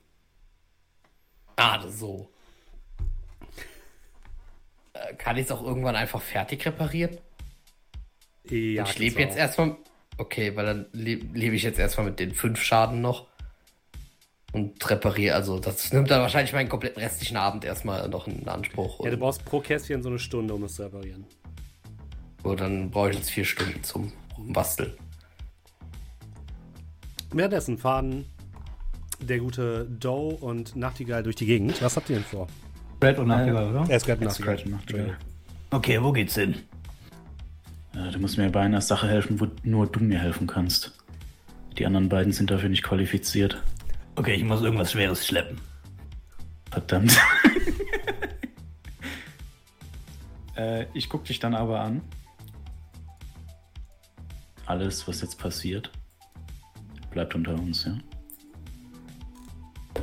Gerade so. Äh, kann ich es auch irgendwann einfach fertig reparieren? Ja, ich lebe jetzt erstmal. Okay, weil dann lebe leb ich jetzt erstmal mit den fünf Schaden noch und repariere. Also das nimmt dann wahrscheinlich meinen kompletten restlichen Abend erstmal noch in Anspruch. Ja, du brauchst pro Kästchen so eine Stunde, um es zu reparieren. So, dann brauche ich jetzt vier Stunden zum Basteln. Währenddessen fahren der gute Doe und Nachtigall durch die Gegend. Was habt ihr denn vor? Brad und Nachtigall, oder? Er ist und Nachtigall. Nachtigall. Okay, wo geht's hin? du musst mir bei einer Sache helfen, wo nur du mir helfen kannst. Die anderen beiden sind dafür nicht qualifiziert. Okay, ich muss irgendwas Schweres schleppen. Verdammt. äh, ich guck dich dann aber an. Alles, was jetzt passiert, bleibt unter uns, ja?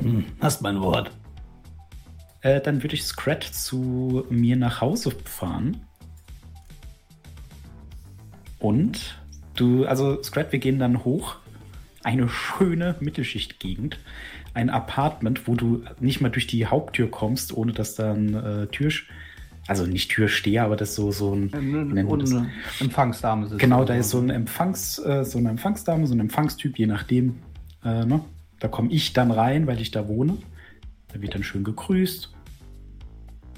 Hm, hast mein Wort. Äh, dann würde ich Scrat zu mir nach Hause fahren. Und du, also Scrat, wir gehen dann hoch eine schöne Mittelschichtgegend. Ein Apartment, wo du nicht mal durch die Haupttür kommst, ohne dass da ein äh, Tür, also nicht Türsteher, aber das so so ein eine, eine Empfangsdame ist. Genau, da ist so ein Empfangs, äh, so eine Empfangsdame, so ein Empfangstyp, je nachdem. Äh, ne? Da komme ich dann rein, weil ich da wohne. Da wird dann schön gegrüßt.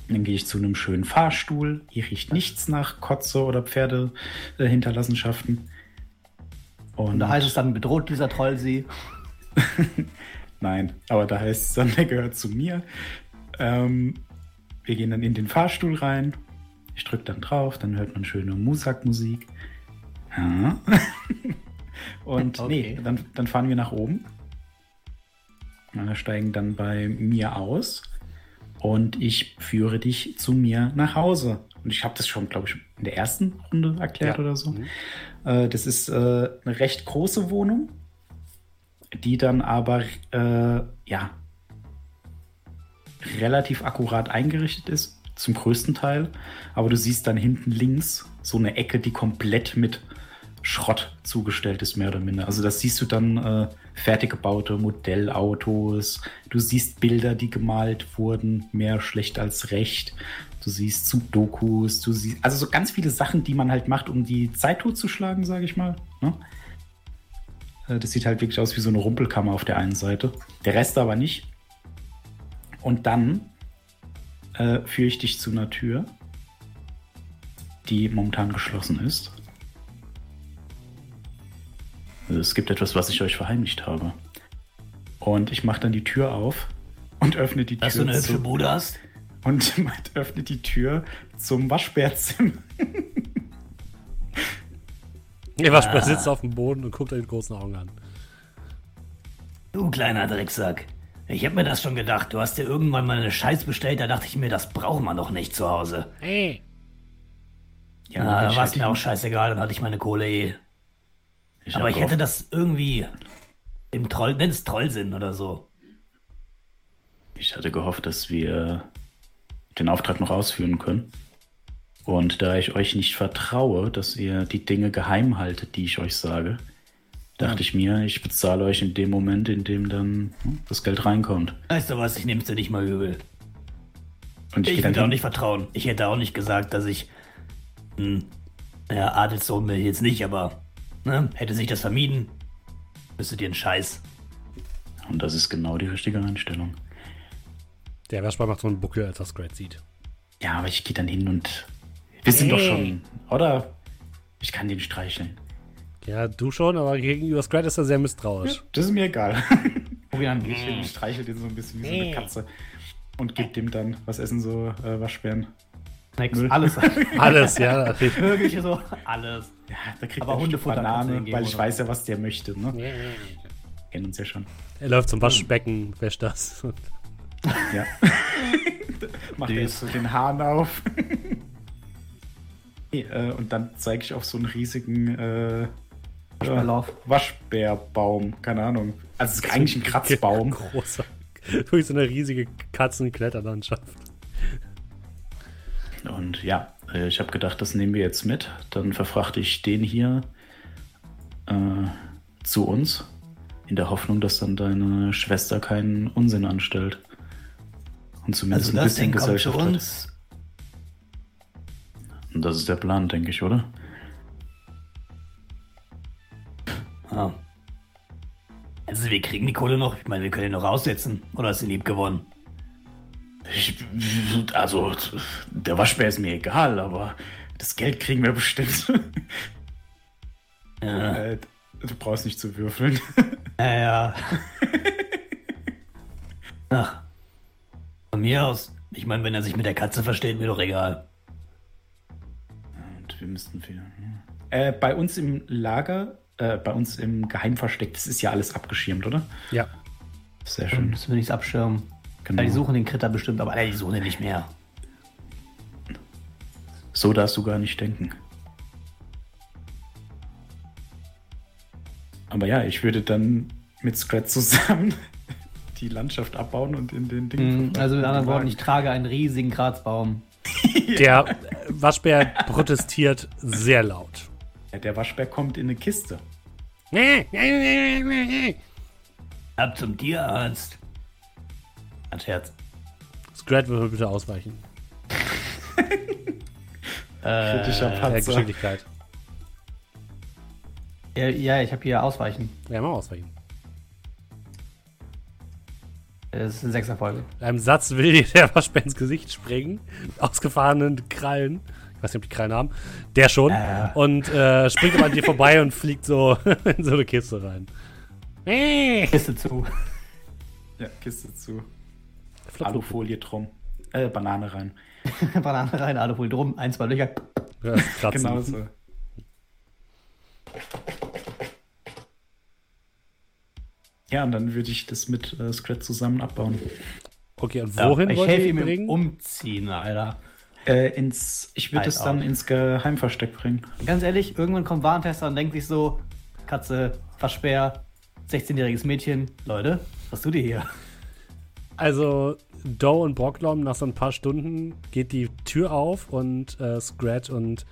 Dann gehe ich zu einem schönen Fahrstuhl. Hier riecht nichts nach Kotze oder Pferdehinterlassenschaften. Und, da heißt es dann, bedroht dieser Troll sie? Nein, aber da heißt es dann, der gehört zu mir. Ähm, wir gehen dann in den Fahrstuhl rein. Ich drücke dann drauf, dann hört man schöne Musak-Musik. Ja. Und okay. nee, dann, dann fahren wir nach oben. Wir steigen dann bei mir aus und ich führe dich zu mir nach Hause. Und ich habe das schon, glaube ich, in der ersten Runde erklärt ja. oder so. Mhm. Äh, das ist äh, eine recht große Wohnung, die dann aber äh, ja relativ akkurat eingerichtet ist, zum größten Teil. Aber du siehst dann hinten links so eine Ecke, die komplett mit Schrott zugestellt ist, mehr oder minder. Also das siehst du dann äh, fertig gebaute Modellautos, du siehst Bilder, die gemalt wurden, mehr schlecht als recht. Du siehst Sudokus, du siehst also so ganz viele Sachen, die man halt macht, um die Zeit totzuschlagen, sage ich mal. Ne? Äh, das sieht halt wirklich aus wie so eine Rumpelkammer auf der einen Seite. Der Rest aber nicht. Und dann äh, führe ich dich zu einer Tür, die momentan geschlossen ist. Also es gibt etwas, was ich euch verheimlicht habe. Und ich mache dann die Tür auf und öffne die Tür. Dass du eine hübsche Bude hast? Und jemand öffnet die Tür zum Waschbärzimmer. Der Waschbär ah. sitzt auf dem Boden und guckt einen großen Augen an. Du kleiner Drecksack. Ich hab mir das schon gedacht. Du hast dir irgendwann mal eine Scheiß bestellt, da dachte ich mir, das braucht man doch nicht zu Hause. Hey. Ja, da war es mir auch scheißegal, dann hatte ich meine Kohle eh. Ich Aber ich hätte das irgendwie im Troll, nenn es Trollsinn oder so. Ich hatte gehofft, dass wir den Auftrag noch ausführen können. Und da ich euch nicht vertraue, dass ihr die Dinge geheim haltet, die ich euch sage, dachte ich mir, ich bezahle euch in dem Moment, in dem dann hm, das Geld reinkommt. Weißt du was, ich nehme es dir nicht mal übel. Und ich, ich würde auch nicht vertrauen. Ich hätte auch nicht gesagt, dass ich. Hm, ja, Adelssohn will jetzt nicht, aber ne, hätte sich das vermieden, müsstet dir einen Scheiß. Und das ist genau die richtige Einstellung. Der Wäschbar macht so einen Buckel, als er Scrat sieht. Ja, aber ich gehe dann hin und. Wir sind hey. doch schon. Oder? Ich kann den streicheln. Ja, du schon, aber gegenüber Scrat ist er sehr misstrauisch. Ja, das ist mir egal. Florian geht hin und streichelt ihn so ein bisschen wie so eine Katze. Und gibt ihm dann, was essen so äh, Waschbären? Nix, alles. alles, ja. Wirklich so, alles. Ja, da kriegt aber Hundefutter Banane, weil ich weiß ja, was der möchte. Ne? Kennen uns ja schon. Er läuft zum Waschbecken, wäscht das. Ja. Macht er jetzt so den Hahn auf. äh, und dann zeige ich auf so einen riesigen äh, Waschbärlauf. Waschbärbaum, keine Ahnung. Also es ist eigentlich ein Kratzbaum. Großer. Durch so eine riesige Katzenkletterlandschaft. Und ja, äh, ich habe gedacht, das nehmen wir jetzt mit. Dann verfrachte ich den hier äh, zu uns. In der Hoffnung, dass dann deine Schwester keinen Unsinn anstellt. Und zumindest also ein bisschen Gesellschaft kommt uns. Hat. Und das ist der Plan, denke ich, oder? Ah. Also wir kriegen die Kohle noch. Ich meine, wir können ihn noch raussetzen. Oder ist sie lieb geworden? Ich, also, der Waschbär ist mir egal, aber das Geld kriegen wir bestimmt. Ja. Äh, du brauchst nicht zu würfeln. Ja, ja. Ach. Von mir aus. Ich meine, wenn er sich mit der Katze versteht, mir doch egal. Und wir müssten viel. Äh, bei uns im Lager, äh, bei uns im Geheimversteck, das ist ja alles abgeschirmt, oder? Ja. Sehr schön. Dann müssen wir nichts abschirmen. Genau. Ja, die suchen den Kritter bestimmt, aber die suchen ihn nicht mehr. So darfst du gar nicht denken. Aber ja, ich würde dann mit Scrat zusammen die Landschaft abbauen und in den Dingen. Mm, also mit anderen Worten, ich trage einen riesigen Kratzbaum. Der Waschbär protestiert sehr laut. Ja, der Waschbär kommt in eine Kiste. Ab zum Tierarzt. Ein Scherz. Scrat würde bitte ausweichen. Kritischer äh, Panzer. Äh, Geschicklichkeit. Ja, ja ich habe hier Ausweichen. Ja, mal Ausweichen. Das ist ein Sechserfolge. In einem Satz will dir der Waschbär ins Gesicht springen. Ausgefahrenen Krallen. Ich weiß nicht, ob die Krallen haben. Der schon. Äh. Und äh, springt aber an dir vorbei und fliegt so in so eine Kiste rein. Kiste zu. Ja, Kiste zu. Alufolie drum. Äh, Banane rein. Banane rein, Alufolie drum, ein, zwei Löcher. Ja, genau so. Ja, und dann würde ich das mit äh, Scratch zusammen abbauen. Okay, und wohin ja, wollt ihr ihn bringen? Umziehen, Alter. Äh, ins, ich würde es dann ins Geheimversteck bringen. Ganz ehrlich, irgendwann kommt Warntester und denkt sich so: Katze, Waschbär, 16-jähriges Mädchen. Leute, was tut ihr hier? Also, Doe und Brocklom, nach so ein paar Stunden geht die Tür auf und äh, Scratch und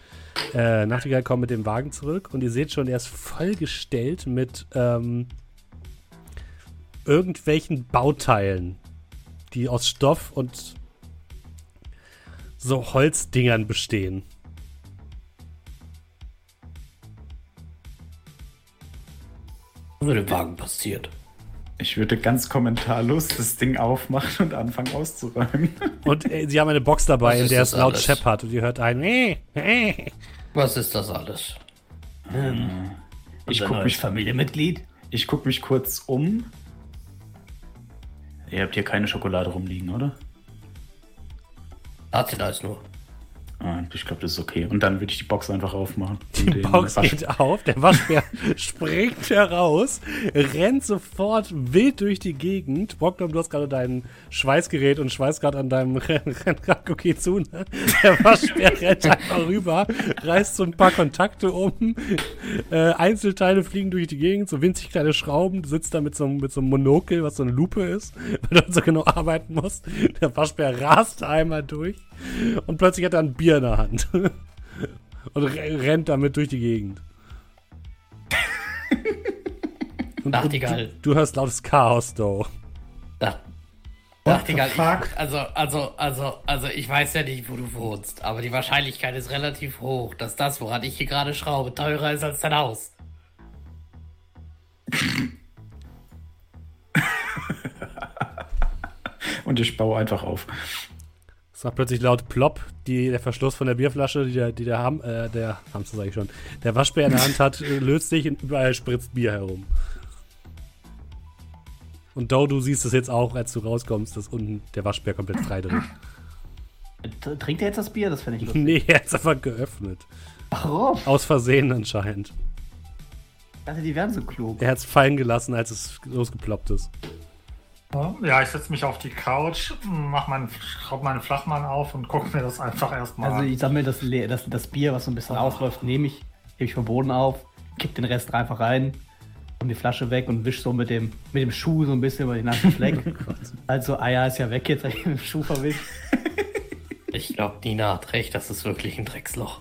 äh, Nachtigall kommen mit dem Wagen zurück und ihr seht schon, er ist vollgestellt mit ähm, irgendwelchen Bauteilen, die aus Stoff und so Holzdingern bestehen. Was mit dem Wagen passiert? Ich würde ganz kommentarlos das Ding aufmachen und anfangen auszuräumen. Und äh, sie haben eine Box dabei, in der es laut scheppert und ihr hört ein. Äh, äh. Was ist das alles? Ähm, ich gucke mich Familienmitglied. Ich gucke mich kurz um. Ihr habt hier keine Schokolade rumliegen, oder? Sie da ist nur. Ah, ich glaube, das ist okay. Und dann würde ich die Box einfach aufmachen. Die Box geht auf, der Waschbär springt heraus, rennt sofort wild durch die Gegend. Brockdom, du hast gerade dein Schweißgerät und schweißt gerade an deinem Rennrad okay zu. Ne? Der Waschbär rennt einfach rüber, reißt so ein paar Kontakte um, äh, Einzelteile fliegen durch die Gegend, so winzig kleine Schrauben, du sitzt da mit so, mit so einem Monokel, was so eine Lupe ist, weil du so genau arbeiten musst. Der Waschbär rast einmal durch und plötzlich hat er ein Bier in der Hand. Und rennt damit durch die Gegend. Und Nachtigall. Du, du hörst lautes Chaos, though. Da. Nachtigall, ich, also, also, also, also, ich weiß ja nicht, wo du wohnst, aber die Wahrscheinlichkeit ist relativ hoch, dass das, woran ich hier gerade schraube, teurer ist als dein Haus. Und ich baue einfach auf. Es war plötzlich laut plopp, die, der Verschluss von der Bierflasche, die der, die der, Ham, äh, der Hamster sag ich schon, der Waschbär in der Hand hat, äh, löst sich und überall spritzt Bier herum. Und Do, du siehst es jetzt auch, als du rauskommst, dass unten der Waschbär komplett frei drin ist. Trinkt er jetzt das Bier? Das finde ich lustig. Nee, er hat es einfach geöffnet. Warum? Aus Versehen anscheinend. Ich dachte, die wären so klug. Er hat es fallen gelassen, als es losgeploppt ist. Ja, ich setze mich auf die Couch, mach meinen, schraube meinen Flachmann auf und gucke mir das einfach erstmal Also ich sammle das, das, das Bier, was so ein bisschen oh. ausläuft, nehme ich, hebe ich vom Boden auf, kipp den Rest einfach rein, und die Flasche weg und wisch so mit dem, mit dem Schuh so ein bisschen über den nassen Fleck. also, ah ja, ist ja weg jetzt, ich mit dem Schuh verwischt. Ich glaube, Nina hat recht, das ist wirklich ein Drecksloch.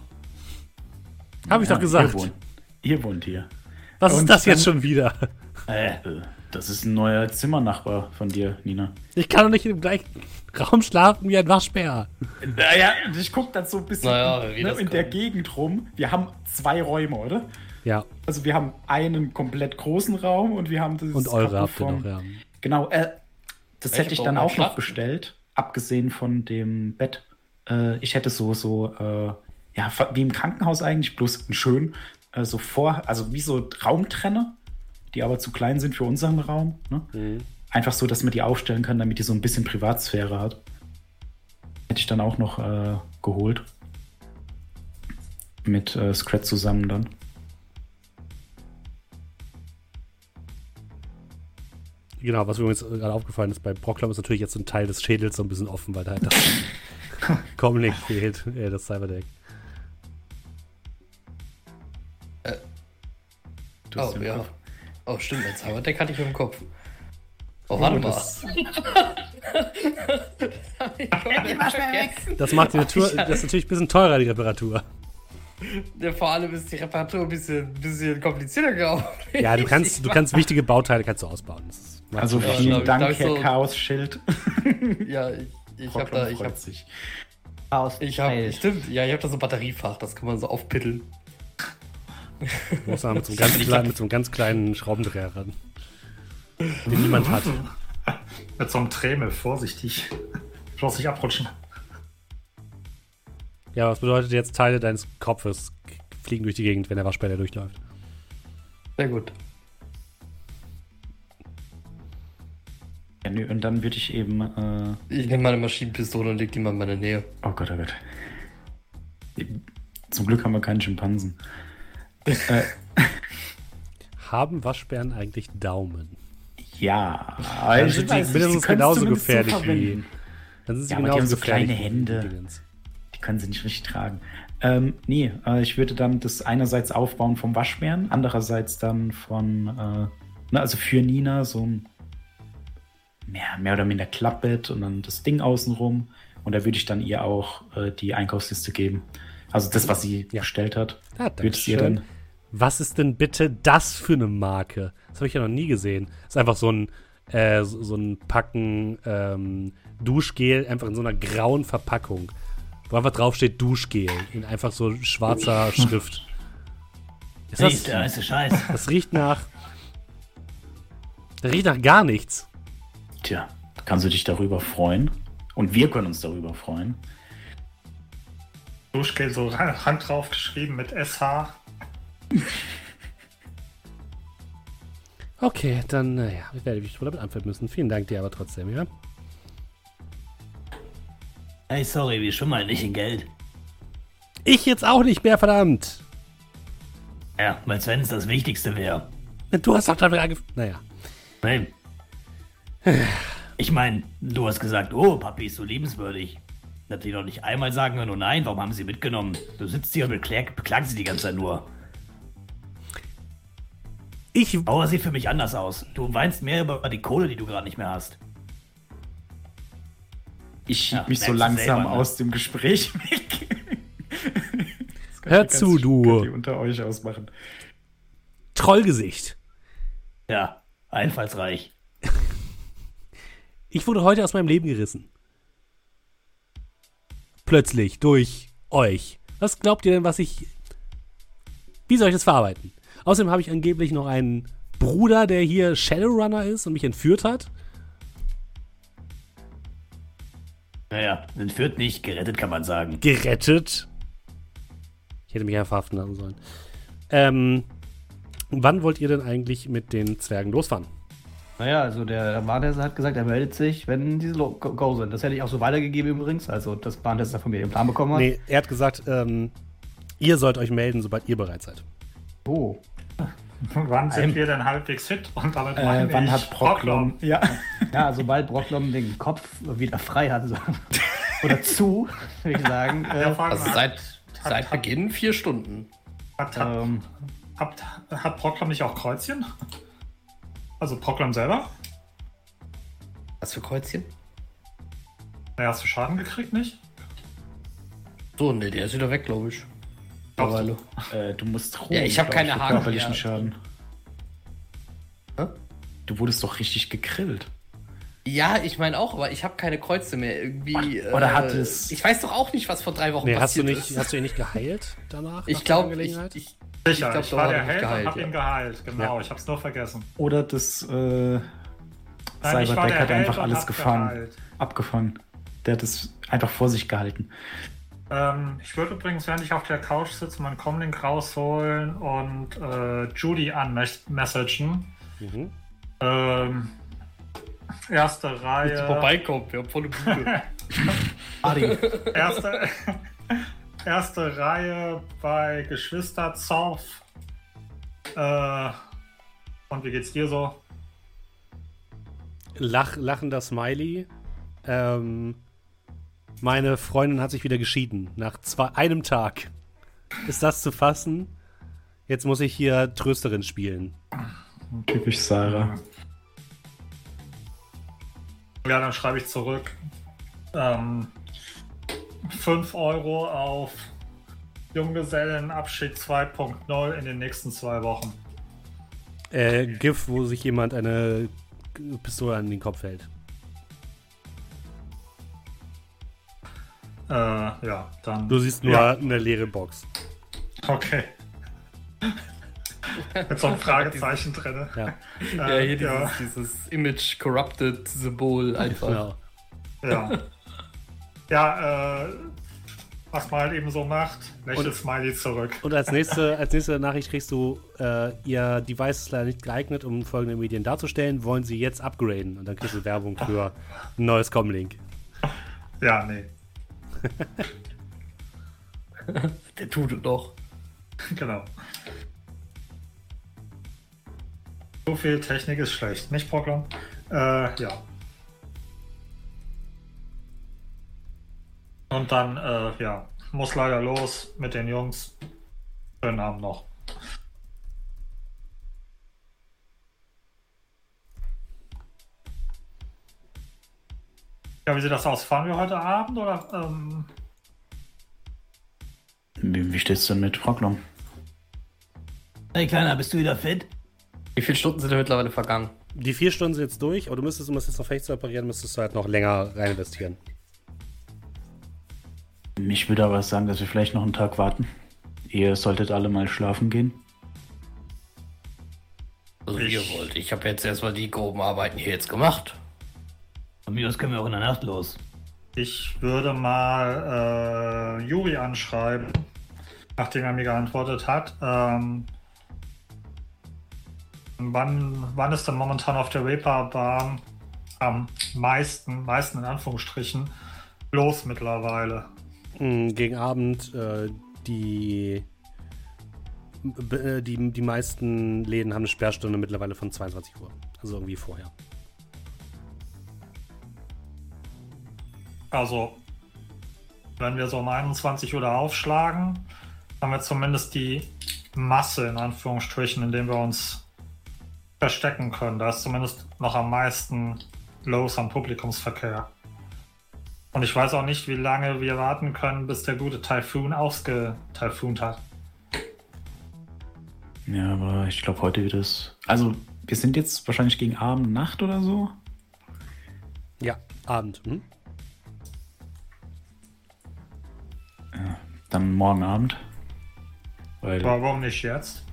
Habe ich ja, doch gesagt. Ihr wohnt, ihr wohnt hier. Was und ist das jetzt schon wieder? Äh, das ist ein neuer Zimmernachbar von dir, Nina. Ich kann doch nicht im gleichen Raum schlafen wie ein Waschbär. Naja, ich gucke dann so ein bisschen naja, ne, in der Gegend rum. Wir haben zwei Räume, oder? Ja. Also wir haben einen komplett großen Raum und wir haben das. Und eure habt ihr noch, ja. Genau, äh, das Welche hätte ich dann auch noch bestellt, abgesehen von dem Bett. Äh, ich hätte so, so, äh, ja, wie im Krankenhaus eigentlich, bloß schön, äh, so vor, also wie so Raumtrenner die aber zu klein sind für unseren Raum. Ne? Mhm. Einfach so, dass man die aufstellen kann, damit die so ein bisschen Privatsphäre hat. Hätte ich dann auch noch äh, geholt. Mit äh, Scratch zusammen dann. Genau, was mir übrigens gerade aufgefallen ist, bei Brocklom ist natürlich jetzt ein Teil des Schädels so ein bisschen offen, weil da halt das Comlink fehlt, äh, das Cyberdeck. Äh. oh, ja. Oh, stimmt, ein Zauberdeck hatte ich im Kopf. Oh, warte oh, mal. Das, macht die Natur, das ist natürlich ein bisschen teurer, die Reparatur. Ja, vor allem ist die Reparatur ein bisschen, bisschen komplizierter geworden. Ja, du kannst, du kannst wichtige Bauteile kannst du ausbauen. Also vielen ja, Dank, Herr so, Chaos-Schild. Ja, ich, ich habe da, ich habe Chaos ich habe, stimmt, ja, ich habe da so ein Batteriefach, das kann man so aufpitteln. Muss man mit so, einem ganz kleinen, mit so einem ganz kleinen Schraubendreher ran. Den niemand hat. Mit so einem Tremel, vorsichtig. Bloß nicht abrutschen. Ja, was bedeutet jetzt Teile deines Kopfes fliegen durch die Gegend, wenn der Waschbär durchläuft? Sehr gut. Ja, nö, und dann würde ich eben. Äh ich nehme meine Maschinenpistole und leg die mal in meine Nähe. Oh Gott, oh Gott. Zum Glück haben wir keinen Schimpansen. Äh. Haben Waschbären eigentlich Daumen? Ja. Dann sind die mindestens genauso gefährlich so wie. Dann sind sie ja, genauso aber die haben so kleine Hände. Die können sie nicht richtig tragen. Ähm, nee, äh, ich würde dann das einerseits aufbauen vom Waschbären, andererseits dann von, äh, na, also für Nina so ein mehr, mehr oder minder Klappbett und dann das Ding außenrum. Und da würde ich dann ihr auch äh, die Einkaufsliste geben. Also das, was sie ja. bestellt hat, ja, würde ich ihr dann was ist denn bitte das für eine Marke? Das habe ich ja noch nie gesehen. Das ist einfach so ein, äh, so ein Packen ähm, Duschgel, einfach in so einer grauen Verpackung. Wo einfach draufsteht Duschgel, in einfach so schwarzer Schrift. Ist das, der heiße Scheiß. Das riecht nach. Das riecht nach gar nichts. Tja, kannst du dich darüber freuen? Und wir können uns darüber freuen. Duschgel so Hand drauf geschrieben mit SH. Okay, dann naja, werde ich mich wohl damit anfangen müssen. Vielen Dank dir aber trotzdem, ja? Hey, sorry, wir schon mal nicht in Geld. Ich jetzt auch nicht mehr, verdammt. Ja, weil Sven es das Wichtigste wäre. Du hast doch damit angefangen. Naja. Nein. Ich meine, du hast gesagt, oh, Papi ist so liebenswürdig. Dass sie doch nicht einmal sagen hören, oh nein, warum haben sie mitgenommen? Du sitzt hier und beklag, beklagst sie die ganze Zeit nur. Ich. Bauer sieht für mich anders aus. Du weinst mehr über die Kohle, die du gerade nicht mehr hast. Ich schieb ja, mich so langsam selber, ne? aus dem Gespräch weg. Hör zu, du. Unter euch ausmachen. Trollgesicht. Ja, einfallsreich. ich wurde heute aus meinem Leben gerissen. Plötzlich, durch euch. Was glaubt ihr denn, was ich. Wie soll ich das verarbeiten? Außerdem habe ich angeblich noch einen Bruder, der hier Shadowrunner ist und mich entführt hat. Naja, entführt nicht, gerettet kann man sagen. Gerettet? Ich hätte mich ja verhaften lassen sollen. Ähm, wann wollt ihr denn eigentlich mit den Zwergen losfahren? Naja, also der Bartester hat gesagt, er meldet sich, wenn diese Go sind. Das hätte ich auch so weitergegeben übrigens, also das Bartester von mir den Plan bekommen hat. Nee, er hat gesagt, ähm, ihr sollt euch melden, sobald ihr bereit seid. Oh. Wann sind ähm, wir denn halbwegs fit? Und damit äh, wann hat Brocklom? Ja. ja, sobald Brocklom den Kopf wieder frei hat, oder zu, würde ich sagen. Äh, also seit, seit Beginn vier Stunden. Hat, hat, ähm, hat, hat Brocklom nicht auch Kreuzchen? Also Proklam selber? Was für Kreuzchen? Naja, hast du Schaden gekriegt, nicht? So, ne, der ist wieder weg, glaube ich. Mittlerweile. Äh, du musst ruhen. Ja, ich habe keine Haare. Körperlichen Schaden. Hä? Du wurdest doch richtig gegrillt. Ja, ich meine auch, aber ich habe keine Kreuze mehr. Irgendwie. Oder äh, hat es. Ich weiß doch auch nicht, was vor drei Wochen nee, passiert hast du nicht, ist. Hast du ihn nicht geheilt danach? Ich glaube, ich, ich, Sicher, ich, glaub, ich war der Held geheilt, und hab ja. ihn geheilt. Genau, ja. ich hab's nur vergessen. Oder das äh, Cyberdeck hat einfach alles gefangen. Abgefangen. Der hat es einfach vor sich gehalten. Ähm, ich würde übrigens, während ich auf der Couch sitze, meinen Comlink rausholen und äh, Judy anmessagen. Mhm. Ähm, erste Reihe. Jetzt vorbeikommt, wir haben volle Bude. erste, erste Reihe bei Geschwister Zorf. Äh, und wie geht's dir so? Lach, lachender Smiley. Ähm, meine Freundin hat sich wieder geschieden. Nach zwei, einem Tag. Ist das zu fassen? Jetzt muss ich hier Trösterin spielen. Typisch Sarah. Ja, dann schreibe ich zurück. Ähm, 5 Euro auf Junggesellenabschied 2.0 in den nächsten zwei Wochen. Äh, GIF, wo sich jemand eine Pistole an den Kopf hält. Äh, ja, dann. Du siehst nur ja. eine leere Box. Okay. Mit so einem Fragezeichen drin. Ja, ja hier ja. Dieses, dieses Image Corrupted Symbol einfach. Ja. Ja, ja äh, was man halt eben so macht, lächelt Smiley zurück. Und als nächste, als nächste Nachricht kriegst du, äh, ihr Device ist leider nicht geeignet, um folgende Medien darzustellen, wollen sie jetzt upgraden? Und dann kriegst du Werbung für ein neues Comlink. Ja, nee. Der tut es doch. Genau. So viel Technik ist schlecht, nicht Brockler? Äh, ja. Und dann, äh, ja, muss leider los mit den Jungs. Schönen Abend noch. Ja, wie sieht das aus? Fahren wir heute Abend oder? Ähm... Wie, wie steht's denn mit Frocklom? Hey Kleiner, bist du wieder fit? Wie viele Stunden sind mittlerweile vergangen? Die vier Stunden sind jetzt durch, aber du müsstest, um das jetzt noch fertig zu operieren, müsstest du halt noch länger rein investieren. Ich würde aber sagen, dass wir vielleicht noch einen Tag warten. Ihr solltet alle mal schlafen gehen. Also wie ihr wollt. Ich habe jetzt erstmal die groben Arbeiten hier jetzt gemacht. Von mir aus können wir auch in der Nacht los. Ich würde mal äh, Juri anschreiben, nachdem er mir geantwortet hat. Ähm, wann, wann ist denn momentan auf der Reeperbahn am meisten, meisten in Anführungsstrichen, los mittlerweile? Hm, gegen Abend, äh, die, äh, die, die meisten Läden haben eine Sperrstunde mittlerweile von 22 Uhr. Also irgendwie vorher. Also, wenn wir so um 21 Uhr da aufschlagen, haben wir zumindest die Masse in Anführungsstrichen, in dem wir uns verstecken können. Da ist zumindest noch am meisten los am Publikumsverkehr. Und ich weiß auch nicht, wie lange wir warten können, bis der gute Typhoon ausgetyphoont hat. Ja, aber ich glaube, heute wird es. Also, wir sind jetzt wahrscheinlich gegen Abend, Nacht oder so. Ja, Abend. Hm? Ja, dann morgen Abend. Weil Warum nicht jetzt?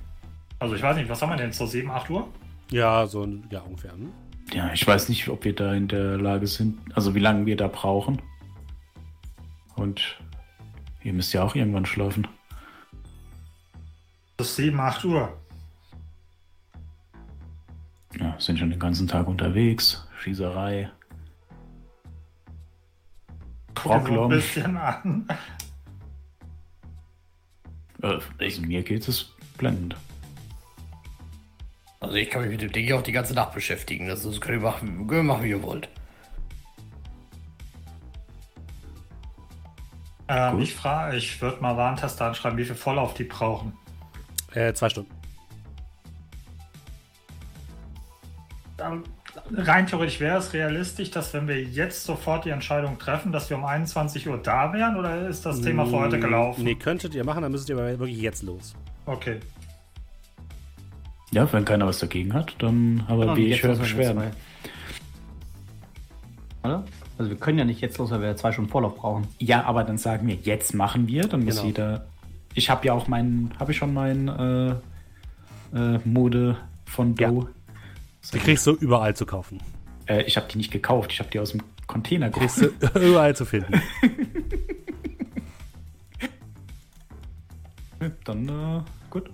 Also ich weiß nicht, was haben wir denn? So 7, 8 Uhr? Ja, so ja, ungefähr. Hm? Ja, ich weiß nicht, ob wir da in der Lage sind, also wie lange wir da brauchen. Und ihr müsst ja auch irgendwann schlafen. Bis 7, 8 Uhr. Ja, sind schon den ganzen Tag unterwegs. Schießerei. Guck ein bisschen an. Äh, ich, mir geht es blendend. Also ich kann mich mit dem Ding auch die ganze Nacht beschäftigen. Das, das könnt ihr machen, könnt ihr machen, wie ihr wollt. Ähm, ich frage, ich würde mal Warntester anschreiben, wie viel Vorlauf die brauchen. Äh, zwei Stunden. Dann, rein theoretisch wäre es realistisch, dass wenn wir jetzt sofort die Entscheidung treffen, dass wir um 21 Uhr da wären oder ist das Thema für heute gelaufen? Nee, könntet ihr machen, dann müsstet ihr aber wirklich jetzt los. Okay. Ja, wenn keiner was dagegen hat, dann aber genau, wie ich höre Beschwerden. Oder? Also wir können ja nicht jetzt los, weil wir ja zwei Stunden Vorlauf brauchen. Ja, aber dann sagen wir, jetzt machen wir, dann muss genau. jeder. Ich habe ja auch meinen, habe ich schon meinen äh, äh, Mode von Do. Ja. Die kriegst du überall zu kaufen. Äh, ich habe die nicht gekauft, ich habe die aus dem Container gekauft. Kriegst du überall zu finden. dann äh, gut.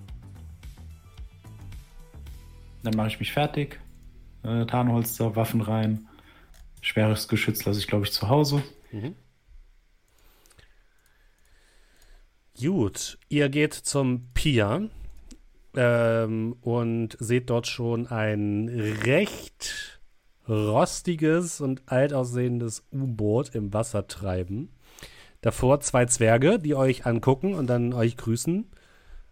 Dann mache ich mich fertig. Äh, Tarnholster, Waffen rein. Schweres Geschütz lasse ich, glaube ich, zu Hause. Mhm. Gut, ihr geht zum Pier ähm, und seht dort schon ein recht rostiges und alt aussehendes U-Boot im Wasser treiben. Davor zwei Zwerge, die euch angucken und dann euch grüßen.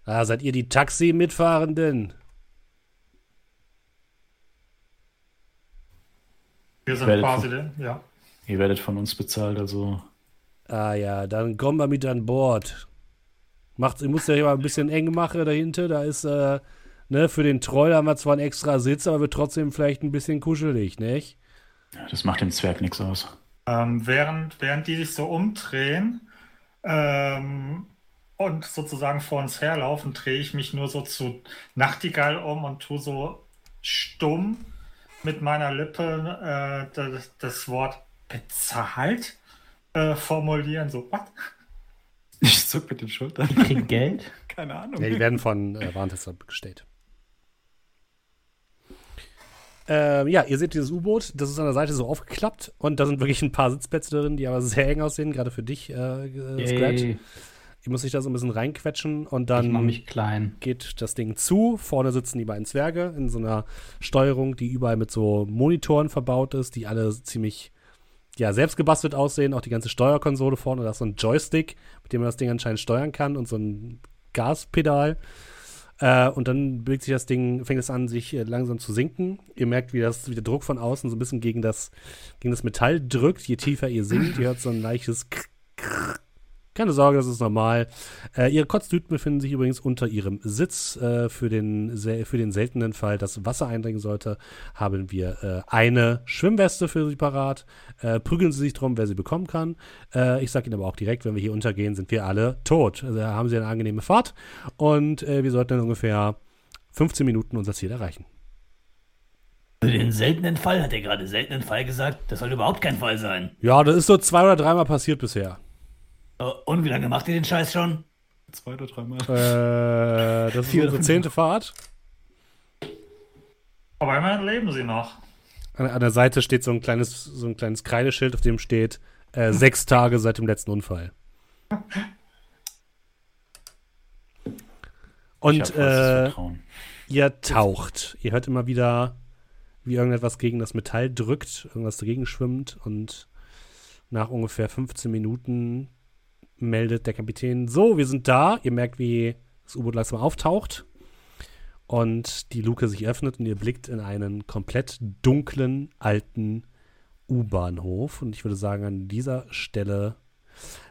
Ah, seid ihr die Taxi-Mitfahrenden? Wir sind quasi von, ja. Ihr werdet von uns bezahlt, also. Ah ja, dann komm mal mit an Bord. Macht, ich muss ja hier mal ein bisschen eng machen dahinter. Da ist, äh, ne, für den Troll haben wir zwar einen extra Sitz, aber wird trotzdem vielleicht ein bisschen kuschelig, nicht? Ja, das macht dem Zwerg nichts aus. Ähm, während, während die sich so umdrehen ähm, und sozusagen vor uns herlaufen, drehe ich mich nur so zu Nachtigall um und tue so stumm mit meiner Lippe äh, das, das, Wort bezahlt äh, formulieren. So, was? Ich zuck mit den Schultern. Die kriegen Geld? Keine Ahnung. Ja, die werden von äh, Warntester gestellt. Ähm, ja, ihr seht dieses U-Boot, das ist an der Seite so aufgeklappt und da sind wirklich ein paar Sitzplätze drin, die aber sehr eng aussehen, gerade für dich, äh, äh Scratch. Ich muss sich da so ein bisschen reinquetschen und dann geht das Ding zu. Vorne sitzen die beiden Zwerge in so einer Steuerung, die überall mit so Monitoren verbaut ist, die alle ziemlich ja, selbst gebastelt aussehen. Auch die ganze Steuerkonsole vorne, da ist so ein Joystick, mit dem man das Ding anscheinend steuern kann und so ein Gaspedal. Äh, und dann bewegt sich das Ding, fängt es an, sich äh, langsam zu sinken. Ihr merkt, wie, das, wie der Druck von außen so ein bisschen gegen das, gegen das Metall drückt. Je tiefer ihr sinkt, ihr hört so ein leichtes Krr, Krr, keine Sorge, das ist normal. Äh, ihre Kotztüten befinden sich übrigens unter ihrem Sitz. Äh, für, den, für den seltenen Fall, dass Wasser eindringen sollte, haben wir äh, eine Schwimmweste für sie parat. Äh, prügeln Sie sich drum, wer sie bekommen kann. Äh, ich sage Ihnen aber auch direkt, wenn wir hier untergehen, sind wir alle tot. Also haben Sie eine angenehme Fahrt und äh, wir sollten in ungefähr 15 Minuten unser Ziel erreichen. Für den seltenen Fall hat er gerade seltenen Fall gesagt. Das soll überhaupt kein Fall sein. Ja, das ist so zwei oder dreimal passiert bisher. Äh, und wie lange macht ihr den Scheiß schon? Zwei oder dreimal. Äh, das ist unsere zehnte Fahrt. Aber immerhin leben sie noch. An, an, der Seite steht so ein kleines, so ein kleines Kreideschild, auf dem steht äh, sechs Tage seit dem letzten Unfall. Und äh, ihr taucht. Ihr hört immer wieder, wie irgendetwas gegen das Metall drückt, irgendwas dagegen schwimmt und nach ungefähr 15 Minuten meldet der Kapitän, so, wir sind da. Ihr merkt, wie das U-Boot langsam auftaucht und die Luke sich öffnet und ihr blickt in einen komplett dunklen, alten U-Bahnhof. Und ich würde sagen, an dieser Stelle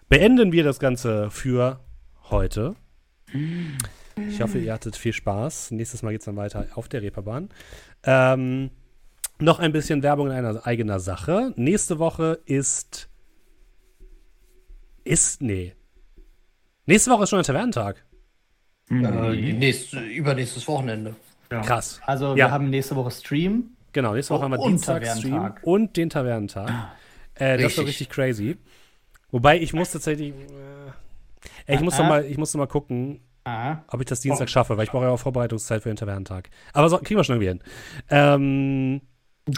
beenden wir das Ganze für heute. Ich hoffe, ihr hattet viel Spaß. Nächstes Mal geht es dann weiter auf der Reeperbahn. Ähm, noch ein bisschen Werbung in einer eigener Sache. Nächste Woche ist. Ist. Nee. Nächste Woche ist schon ein Tavernentag. Äh, nächste, übernächstes Wochenende. Ja. Krass. Also, wir ja. haben nächste Woche Stream. Genau, nächste Woche oh, haben wir Dienstag Stream und den Tavernentag. Ah, äh, das war richtig crazy. Wobei ich muss tatsächlich. Äh, ich, muss noch mal, ich muss noch mal gucken, Aha. ob ich das Dienstag oh. schaffe, weil ich brauche ja auch Vorbereitungszeit für den Tavernentag. Aber so, kriegen wir schon irgendwie hin. Ähm,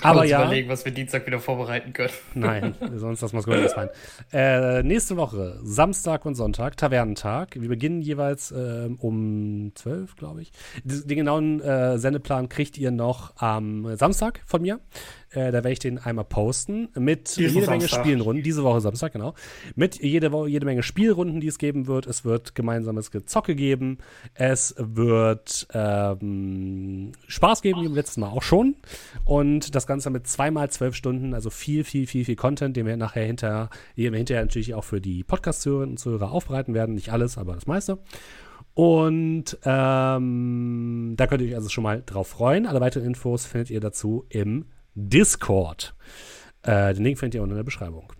aber ja. überlegen, was wir Dienstag wieder vorbereiten können. Nein, sonst lassen wir es gut sein. Äh, nächste Woche, Samstag und Sonntag, Tavernentag. Wir beginnen jeweils äh, um 12, glaube ich. Den, den genauen äh, Sendeplan kriegt ihr noch am Samstag von mir. Äh, da werde ich den einmal posten mit Diesen jede Menge Spielrunden. Diese Woche Samstag, genau. Mit jede, Woche, jede Menge Spielrunden, die es geben wird. Es wird gemeinsames Gezocke geben. Es wird ähm, Spaß geben, wie beim letzten Mal auch schon. Und das Ganze mit zweimal zwölf Stunden, also viel, viel, viel, viel Content, den wir nachher hinterher, den wir hinterher natürlich auch für die Podcast-Zuhörerinnen und Zuhörer aufbereiten werden. Nicht alles, aber das meiste. Und ähm, da könnt ihr euch also schon mal drauf freuen. Alle weiteren Infos findet ihr dazu im Discord. Äh, den Link findet ihr unten in der Beschreibung.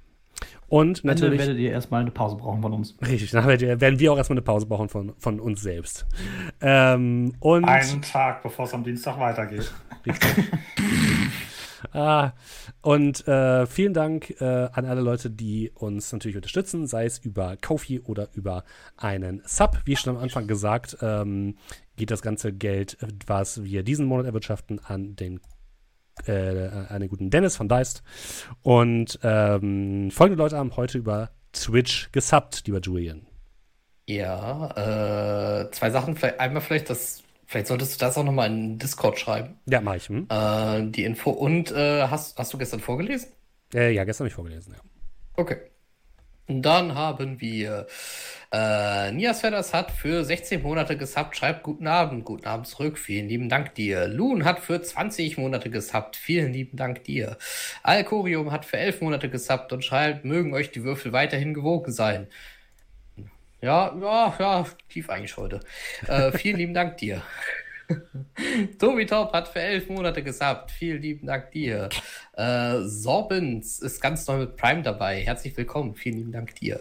Und natürlich. Dann werdet ihr erstmal eine Pause brauchen von uns. Richtig, dann werden wir auch erstmal eine Pause brauchen von, von uns selbst. Ähm, und Einen Tag, bevor es am Dienstag weitergeht. Richtig. ah, und äh, vielen Dank äh, an alle Leute, die uns natürlich unterstützen, sei es über Kofi oder über einen Sub. Wie schon am Anfang gesagt, ähm, geht das ganze Geld, was wir diesen Monat erwirtschaften, an den äh, einen guten Dennis von Deist. Und ähm, folgende Leute haben heute über Twitch gesubbt, lieber Julian. Ja, äh, zwei Sachen. Vielleicht, einmal vielleicht das, vielleicht solltest du das auch nochmal in Discord schreiben. Ja, mach ich. Hm? Äh, die Info. Und äh, hast, hast du gestern vorgelesen? Äh, ja, gestern habe ich vorgelesen, ja. Okay. Dann haben wir äh, Nias Fedders hat für 16 Monate gesubbt, schreibt guten Abend, guten Abend zurück, vielen lieben Dank dir. Loon hat für 20 Monate gesubbt, vielen lieben Dank dir. Alcorium hat für 11 Monate gesubbt und schreibt, mögen euch die Würfel weiterhin gewogen sein. Ja, ja, ja, tief eigentlich heute. Äh, vielen lieben Dank dir. Tobi Top hat für elf Monate gesubbt. Vielen lieben Dank dir. Äh, Sorbens ist ganz neu mit Prime dabei. Herzlich willkommen. Vielen lieben Dank dir.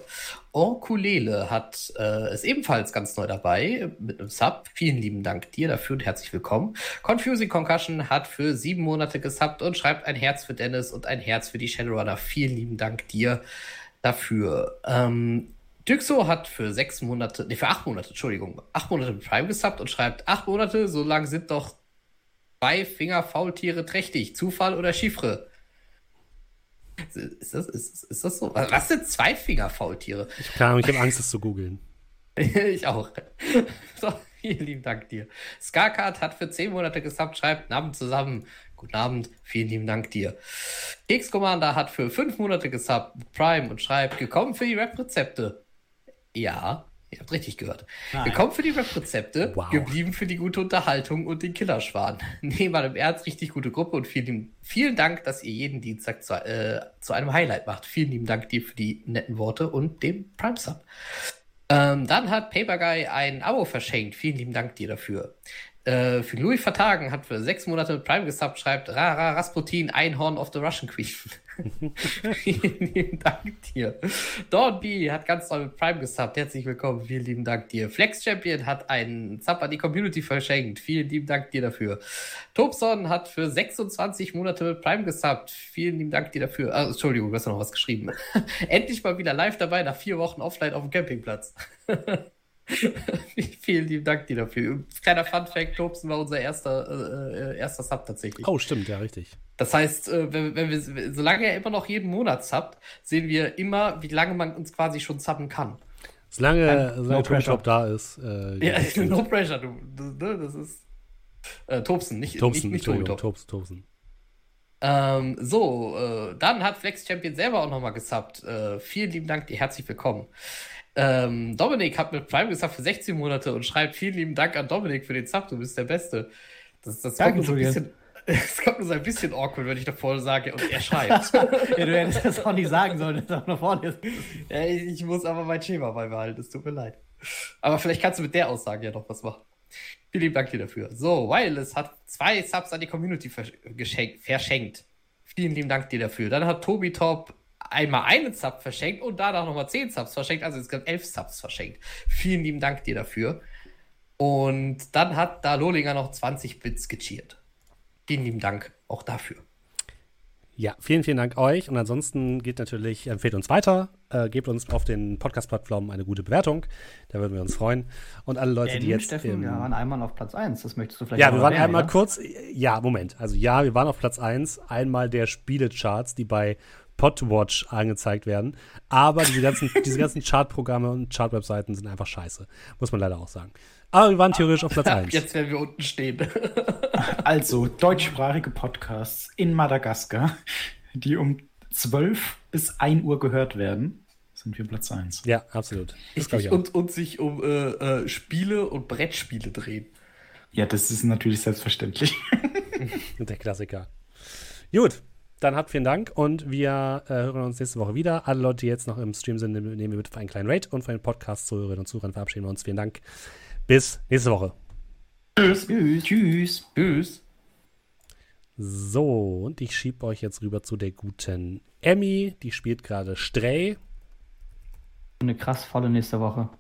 Orkulele hat, äh, ist ebenfalls ganz neu dabei mit einem Sub. Vielen lieben Dank dir dafür und herzlich willkommen. Confusing Concussion hat für sieben Monate gesubbt und schreibt ein Herz für Dennis und ein Herz für die Shadowrunner. Vielen lieben Dank dir dafür. Ähm, Düxo hat für sechs Monate, nee, für acht Monate, Entschuldigung, acht Monate Prime gesubbt und schreibt, acht Monate, so lang sind doch zwei Finger-Faultiere trächtig. Zufall oder Chiffre? Ist das, ist, ist das so? Was sind zwei Finger-Faultiere? Ich, kann, ich habe Angst, das zu googeln. ich auch. so, vielen lieben Dank dir. Scarcard hat für zehn Monate gesubbt, schreibt, Abend zusammen. Guten Abend, vielen lieben Dank dir. Keks Commander hat für fünf Monate gesubbt, Prime und schreibt, gekommen für die Rap-Rezepte. Ja, ihr habt richtig gehört. Nein. Wir kommen für die Rap-Rezepte, wow. geblieben für die gute Unterhaltung und den Killerschwan. Nee, mal im Ernst, richtig gute Gruppe und vielen, vielen Dank, dass ihr jeden Dienstag zu, äh, zu einem Highlight macht. Vielen lieben Dank dir für die netten Worte und dem Prime-Sub. Ähm, dann hat Paperguy ein Abo verschenkt. Vielen lieben Dank dir dafür. Äh, für Louis Vertagen hat für sechs Monate mit Prime gesubbt, schreibt Rara Rasputin, Einhorn of the Russian Queen. vielen lieben Dank dir. Dawn B hat ganz toll mit Prime gesubbt. Herzlich willkommen. Vielen lieben Dank dir. Flex Champion hat einen Sub an die Community verschenkt. Vielen lieben Dank dir dafür. Tobson hat für 26 Monate mit Prime gesubbt. Vielen lieben Dank dir dafür. Ah, Entschuldigung, du hast noch was geschrieben. Endlich mal wieder live dabei nach vier Wochen offline auf dem Campingplatz. Vielen lieben Dank dir dafür. Kleiner Fun-Fact: Tobsen war unser erster, äh, äh, erster Sub tatsächlich. Oh, stimmt, ja, richtig. Das heißt, äh, wenn, wenn wir, solange er immer noch jeden Monat subbt, sehen wir immer, wie lange man uns quasi schon subben kann. Solange, solange no Pressure da ist. Äh, ja, no pressure, du, du, ne, das ist. Äh, Tobsen, nicht Tobsen, nicht, nicht Tobsen, Tobsen. Ähm, so, äh, dann hat Flex Champion selber auch nochmal gesubbt. Äh, vielen lieben Dank, dir herzlich willkommen. Ähm, Dominik hat mit Prime gesubbt für 16 Monate und schreibt vielen lieben Dank an Dominik für den Sub, du bist der Beste. Das, das Danke, kommt so ein bisschen, es kommt nur so ein bisschen awkward, wenn ich davor sage und er schreibt. ja, du hättest das auch nicht sagen sollen, dass er nach vorne ist. Ja, ich, ich, muss aber mein Schema beibehalten, es tut mir leid. Aber vielleicht kannst du mit der Aussage ja noch was machen. Vielen lieben Dank dir dafür. So, Wireless hat zwei Subs an die Community verschenkt. Vielen lieben Dank dir dafür. Dann hat Tobi Top einmal einen Sub verschenkt und danach nochmal zehn Subs verschenkt, also insgesamt elf Subs verschenkt. Vielen lieben Dank dir dafür. Und dann hat da Lolinger noch 20 Bits gecheert. Vielen lieben Dank auch dafür. Ja, vielen, vielen Dank euch. Und ansonsten geht natürlich, empfehlt uns weiter, äh, gebt uns auf den Podcast-Plattformen eine gute Bewertung. Da würden wir uns freuen. Und alle Leute, Denn, die jetzt. Steffen, wir waren einmal auf Platz 1. Das möchtest du vielleicht Ja, wir waren einmal oder? kurz. Ja, Moment. Also, ja, wir waren auf Platz 1. Einmal der Spielecharts, die bei Podwatch angezeigt werden. Aber diese ganzen, diese ganzen Chartprogramme und Chartwebseiten sind einfach scheiße. Muss man leider auch sagen. Aber wir waren theoretisch auf Platz 1. Jetzt werden wir unten stehen. also, deutschsprachige Podcasts in Madagaskar, die um 12 bis 1 Uhr gehört werden, sind wir Platz 1. Ja, absolut. Richtig. Und, und sich um äh, äh, Spiele und Brettspiele drehen. Ja, das ist natürlich selbstverständlich. Der Klassiker. Gut, dann habt vielen Dank und wir äh, hören uns nächste Woche wieder. Alle Leute, die jetzt noch im Stream sind, nehmen wir mit für einen kleinen Rate und für den Podcast Zuhörerinnen und Zuhörern verabschieden wir uns. Vielen Dank. Bis nächste Woche. Tschüss. Tschüss. Tschüss. Tschüss. So, und ich schiebe euch jetzt rüber zu der guten Emmy. Die spielt gerade Stray. Eine krass volle nächste Woche.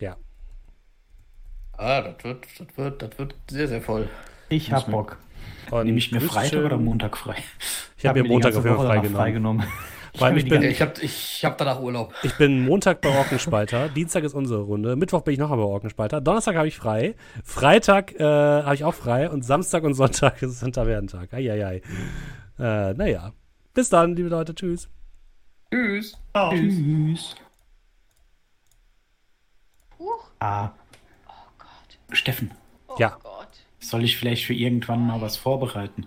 Ja. Ah, das wird, das wird, das wird sehr, sehr voll. Ich hab Bock. Und Nehme ich mir Freitag oder Montag frei? Ich habe hab mir Montag auf jeden Fall freigenommen. Weil ich, bin, ich habe ich hab danach Urlaub. Ich bin Montag bei Orkenspalter, Dienstag ist unsere Runde, Mittwoch bin ich noch einmal bei Orkenspalter, Donnerstag habe ich frei, Freitag äh, habe ich auch frei und Samstag und Sonntag ist Hinterwerdentag. Eieiei. Äh, naja. Bis dann, liebe Leute. Tschüss. Tschüss. Oh. Tschüss. Huch. Ah. Oh Gott. Steffen. Oh ja. Gott. Soll ich vielleicht für irgendwann mal was vorbereiten?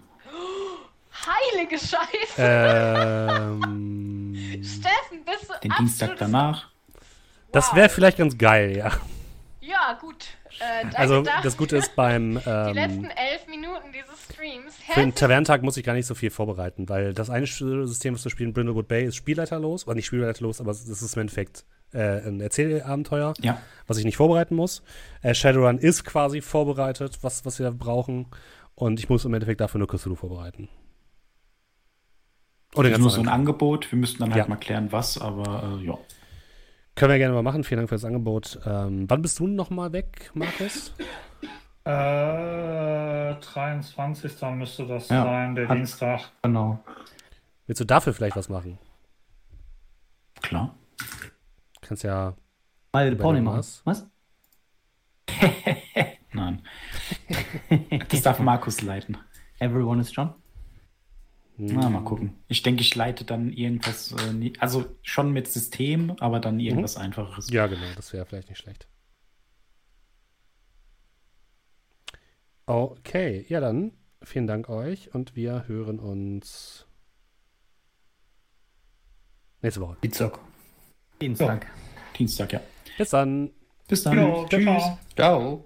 Heilige Scheiße! Ähm, Steffen, bist du Den Dienstag danach? Das wäre vielleicht ganz geil, ja. Ja, gut. Äh, also das Gute ist beim ähm, die letzten elf Minuten dieses Streams. Für den Tavernentag muss ich gar nicht so viel vorbereiten, weil das eine System, was wir spielen, Brindlewood Bay, ist spielleiterlos, oder nicht spielleiterlos, aber das ist im Endeffekt äh, ein Erzählabenteuer, ja. was ich nicht vorbereiten muss. Äh, Shadowrun ist quasi vorbereitet, was, was wir brauchen. Und ich muss im Endeffekt dafür nur Cthulhu vorbereiten. Oder das ist nur so ein Angebot. Wir müssten dann halt ja. mal klären, was, aber äh, ja. Können wir gerne mal machen. Vielen Dank für das Angebot. Ähm, wann bist du noch mal weg, Markus? Äh, 23. müsste das ja, sein, der Dienstag. Genau. Willst du dafür vielleicht was machen? Klar. Kannst ja. Mal Pony machen. Was? Nein. das darf Markus leiten. Everyone is John? Na, mal gucken. Ich denke, ich leite dann irgendwas, äh, also schon mit System, aber dann mhm. irgendwas mhm. Einfaches. Ja, genau, das wäre vielleicht nicht schlecht. Okay, ja dann, vielen Dank euch und wir hören uns nächste Woche. Dienstag. Dienstag. Dienstag, ja. Bis dann. Bis dann. Jo, Tschüss. Ciao.